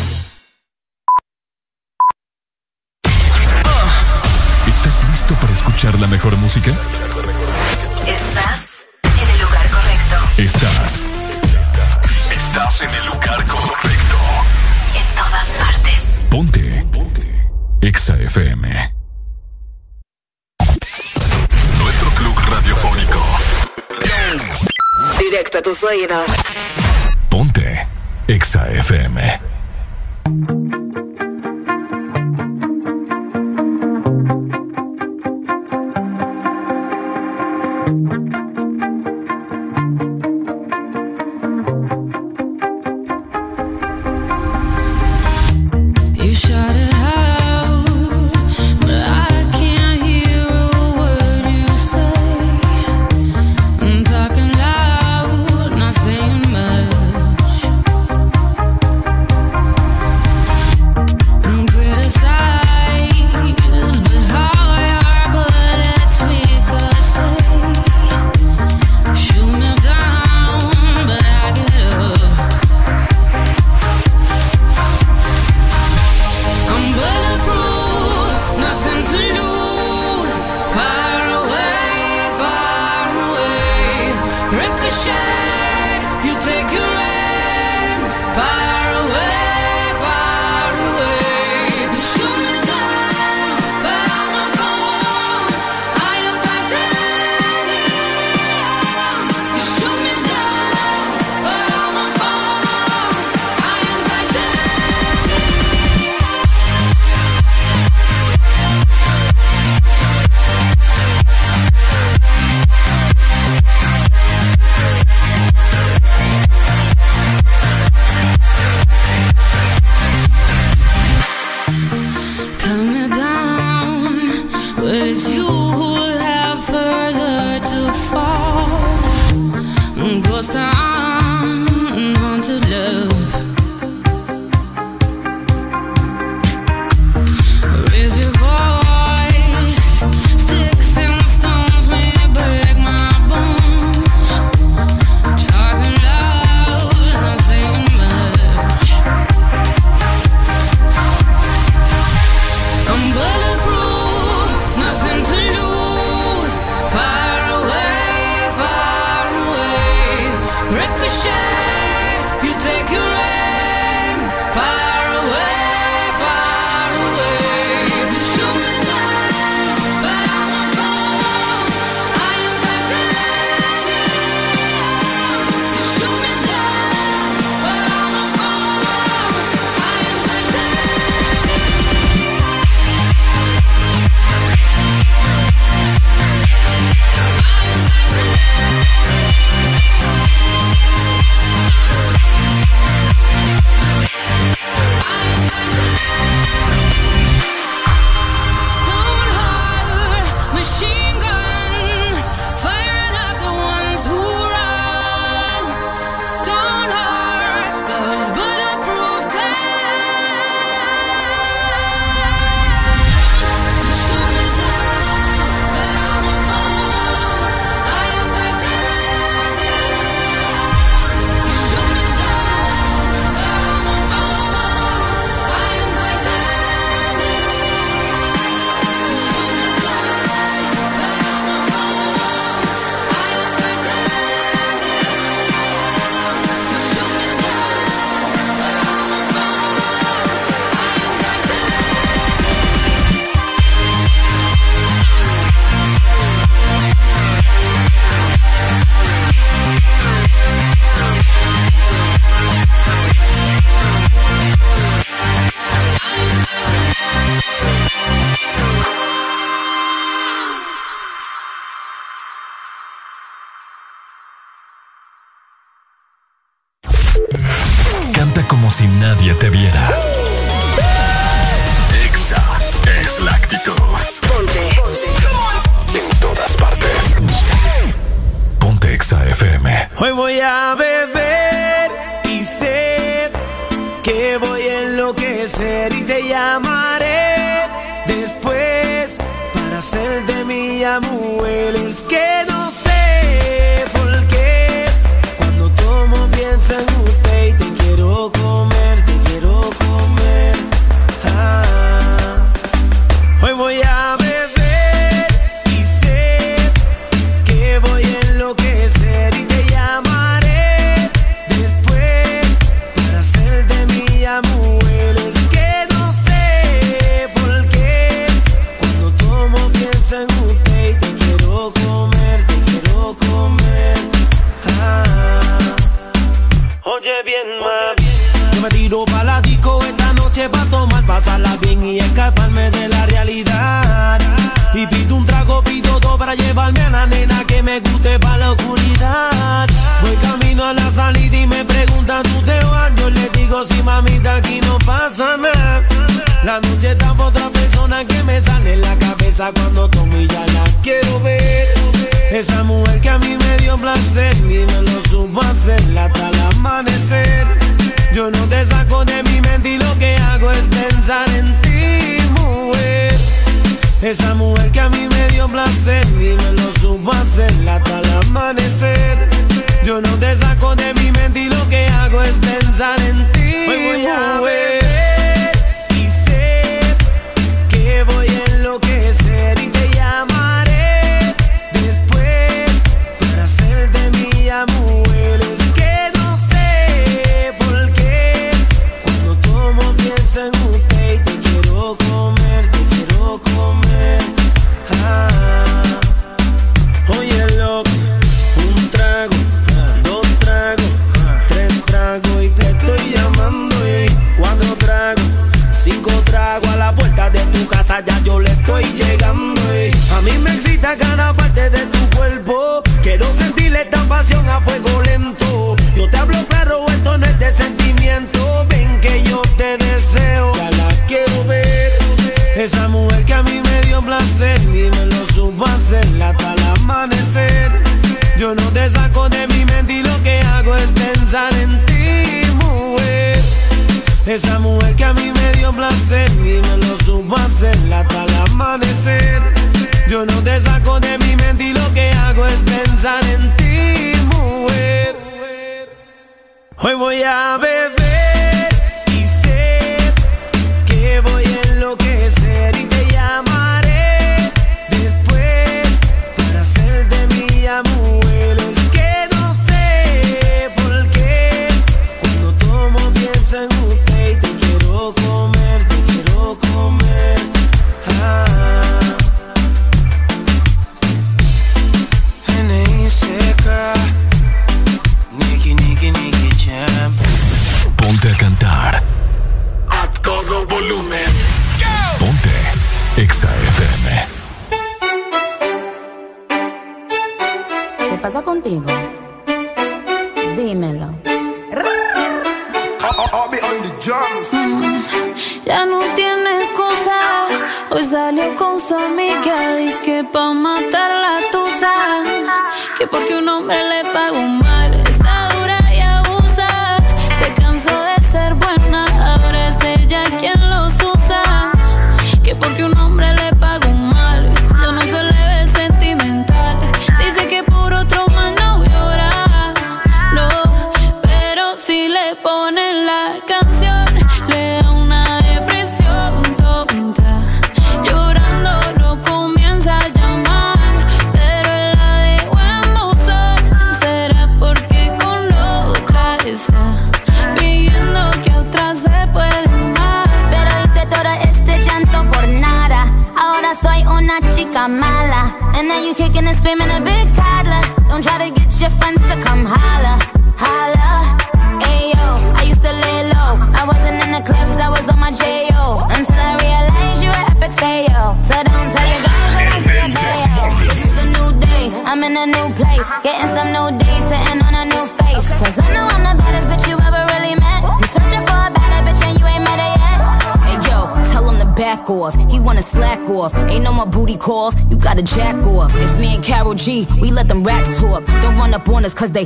Escuchar la mejor música? Estás en el lugar correcto. Estás. Estás en el lugar correcto. En todas partes. Ponte. Ponte. Exa FM. Nuestro club radiofónico. Directo a tus oídos. Ponte. Exa FM. cause they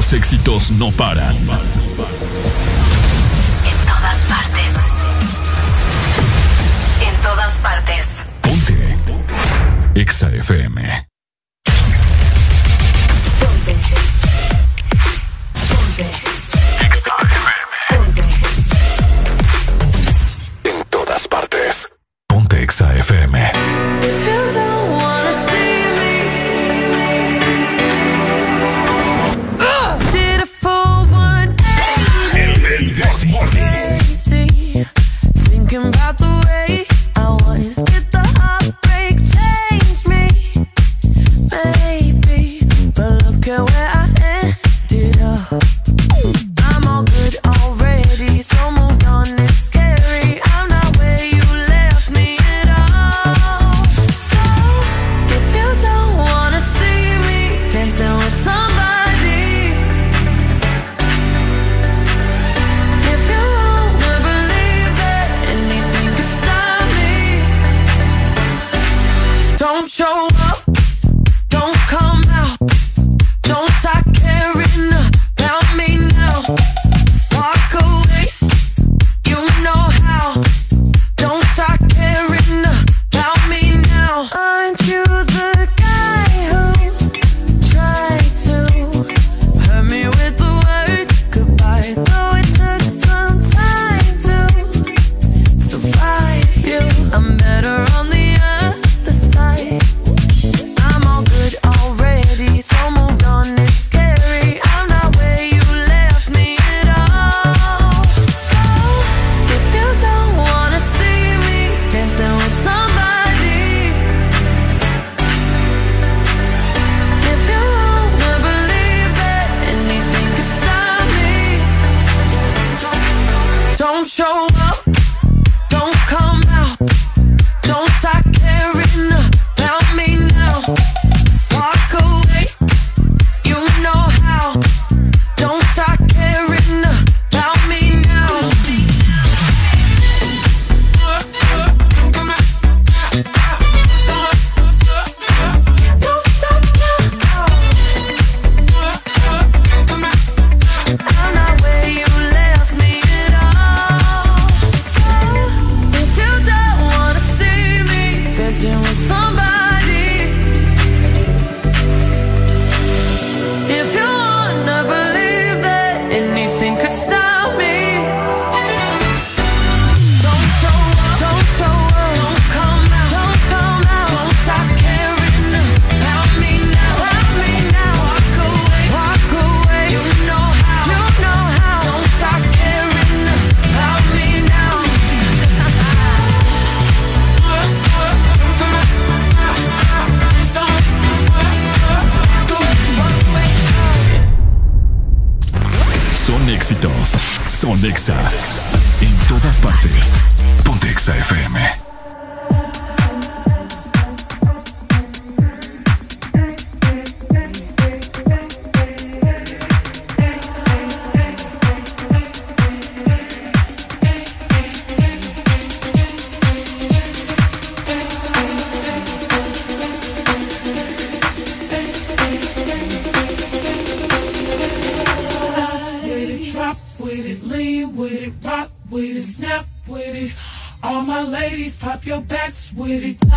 Los éxitos no paran. En todas partes. En todas partes. Ponte. Ponte. Exa FM. Pontexa. En todas partes. Pontexa FM. your backs with it.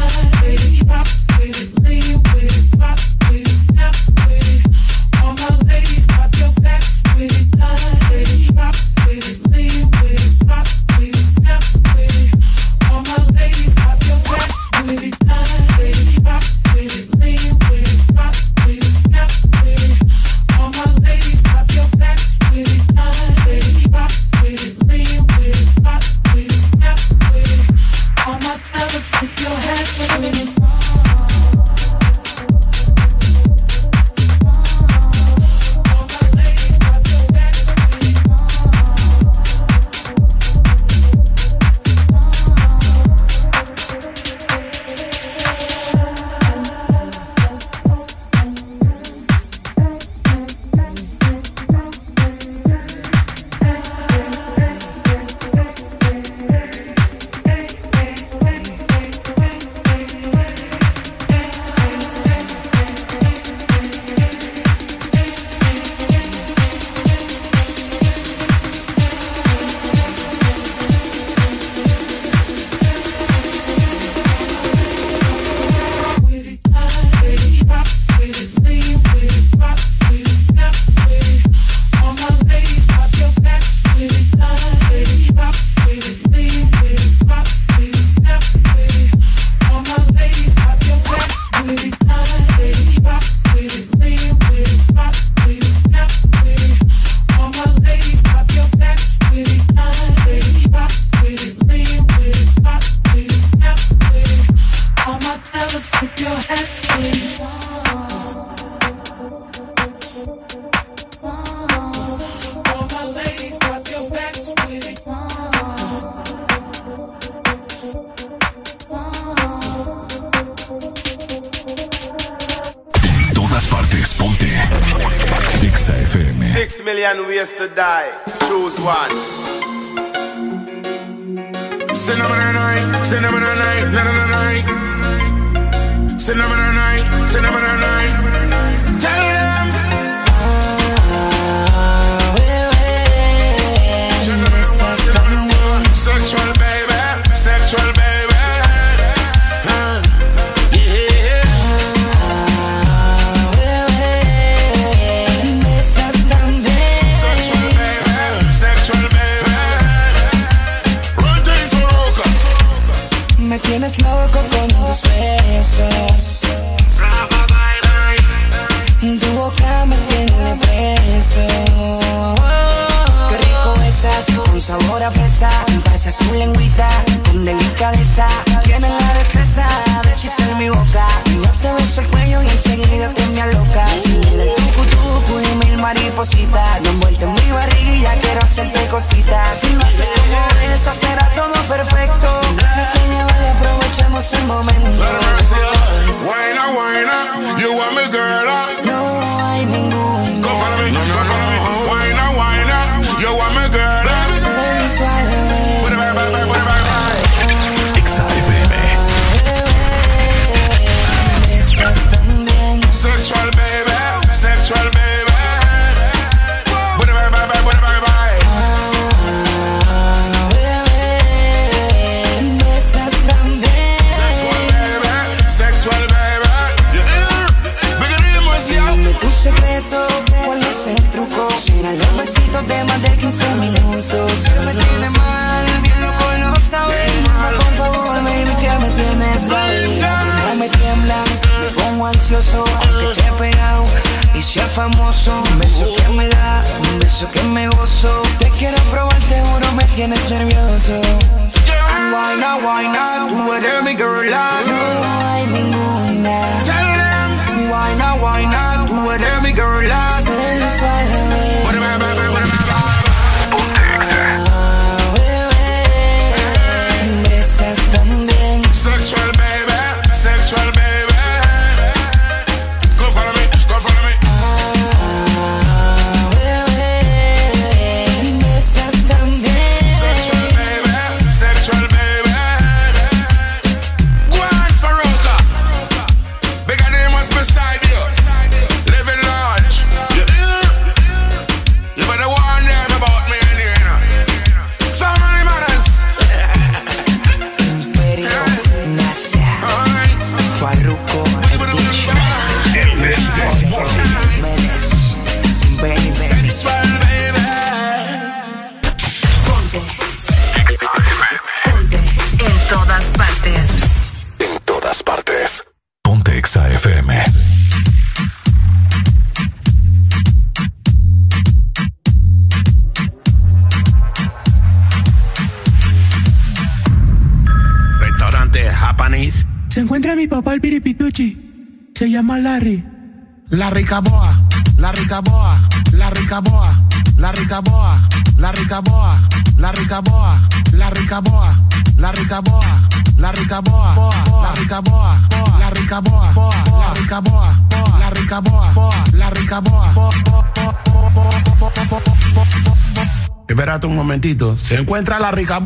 Se encuentra la rica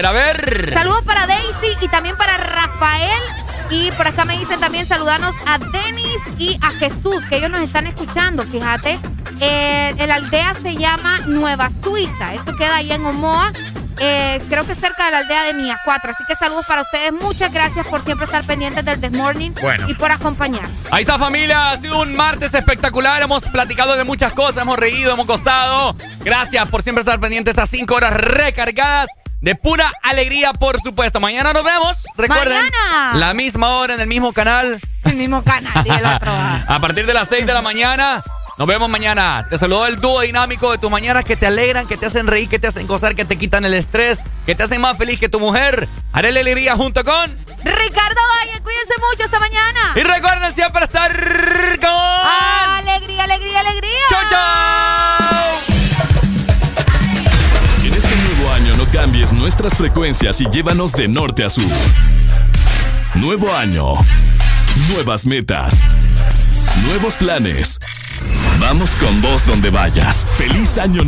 ver, a ver. Saludos para Daisy y también para Rafael. Y por acá me dicen también saludarnos a Denis y a Jesús, que ellos nos están escuchando, fíjate. Eh, la aldea se llama Nueva Suiza. Esto queda ahí en Omoa. Eh, creo que cerca de la aldea de Mía 4. Así que saludos para ustedes. Muchas gracias por siempre estar pendientes del This Morning Bueno. y por acompañar. Ahí está familia, ha sido un martes espectacular, hemos platicado de muchas cosas, hemos reído, hemos gozado. Gracias por siempre estar pendientes estas cinco horas recargadas de pura alegría, por supuesto. Mañana nos vemos, recuerden. Mañana. La misma hora en el mismo canal. El mismo canal y el otro. A partir de las 6 de la mañana. Nos vemos mañana. Te saludo el dúo dinámico de tus mañanas que te alegran, que te hacen reír, que te hacen gozar, que te quitan el estrés, que te hacen más feliz que tu mujer. Haré la alegría junto con. Ricardo Valle, cuídense mucho esta mañana. Y recuerden siempre nuestras frecuencias y llévanos de norte a sur. Nuevo año. Nuevas metas. Nuevos planes. Vamos con vos donde vayas. Feliz año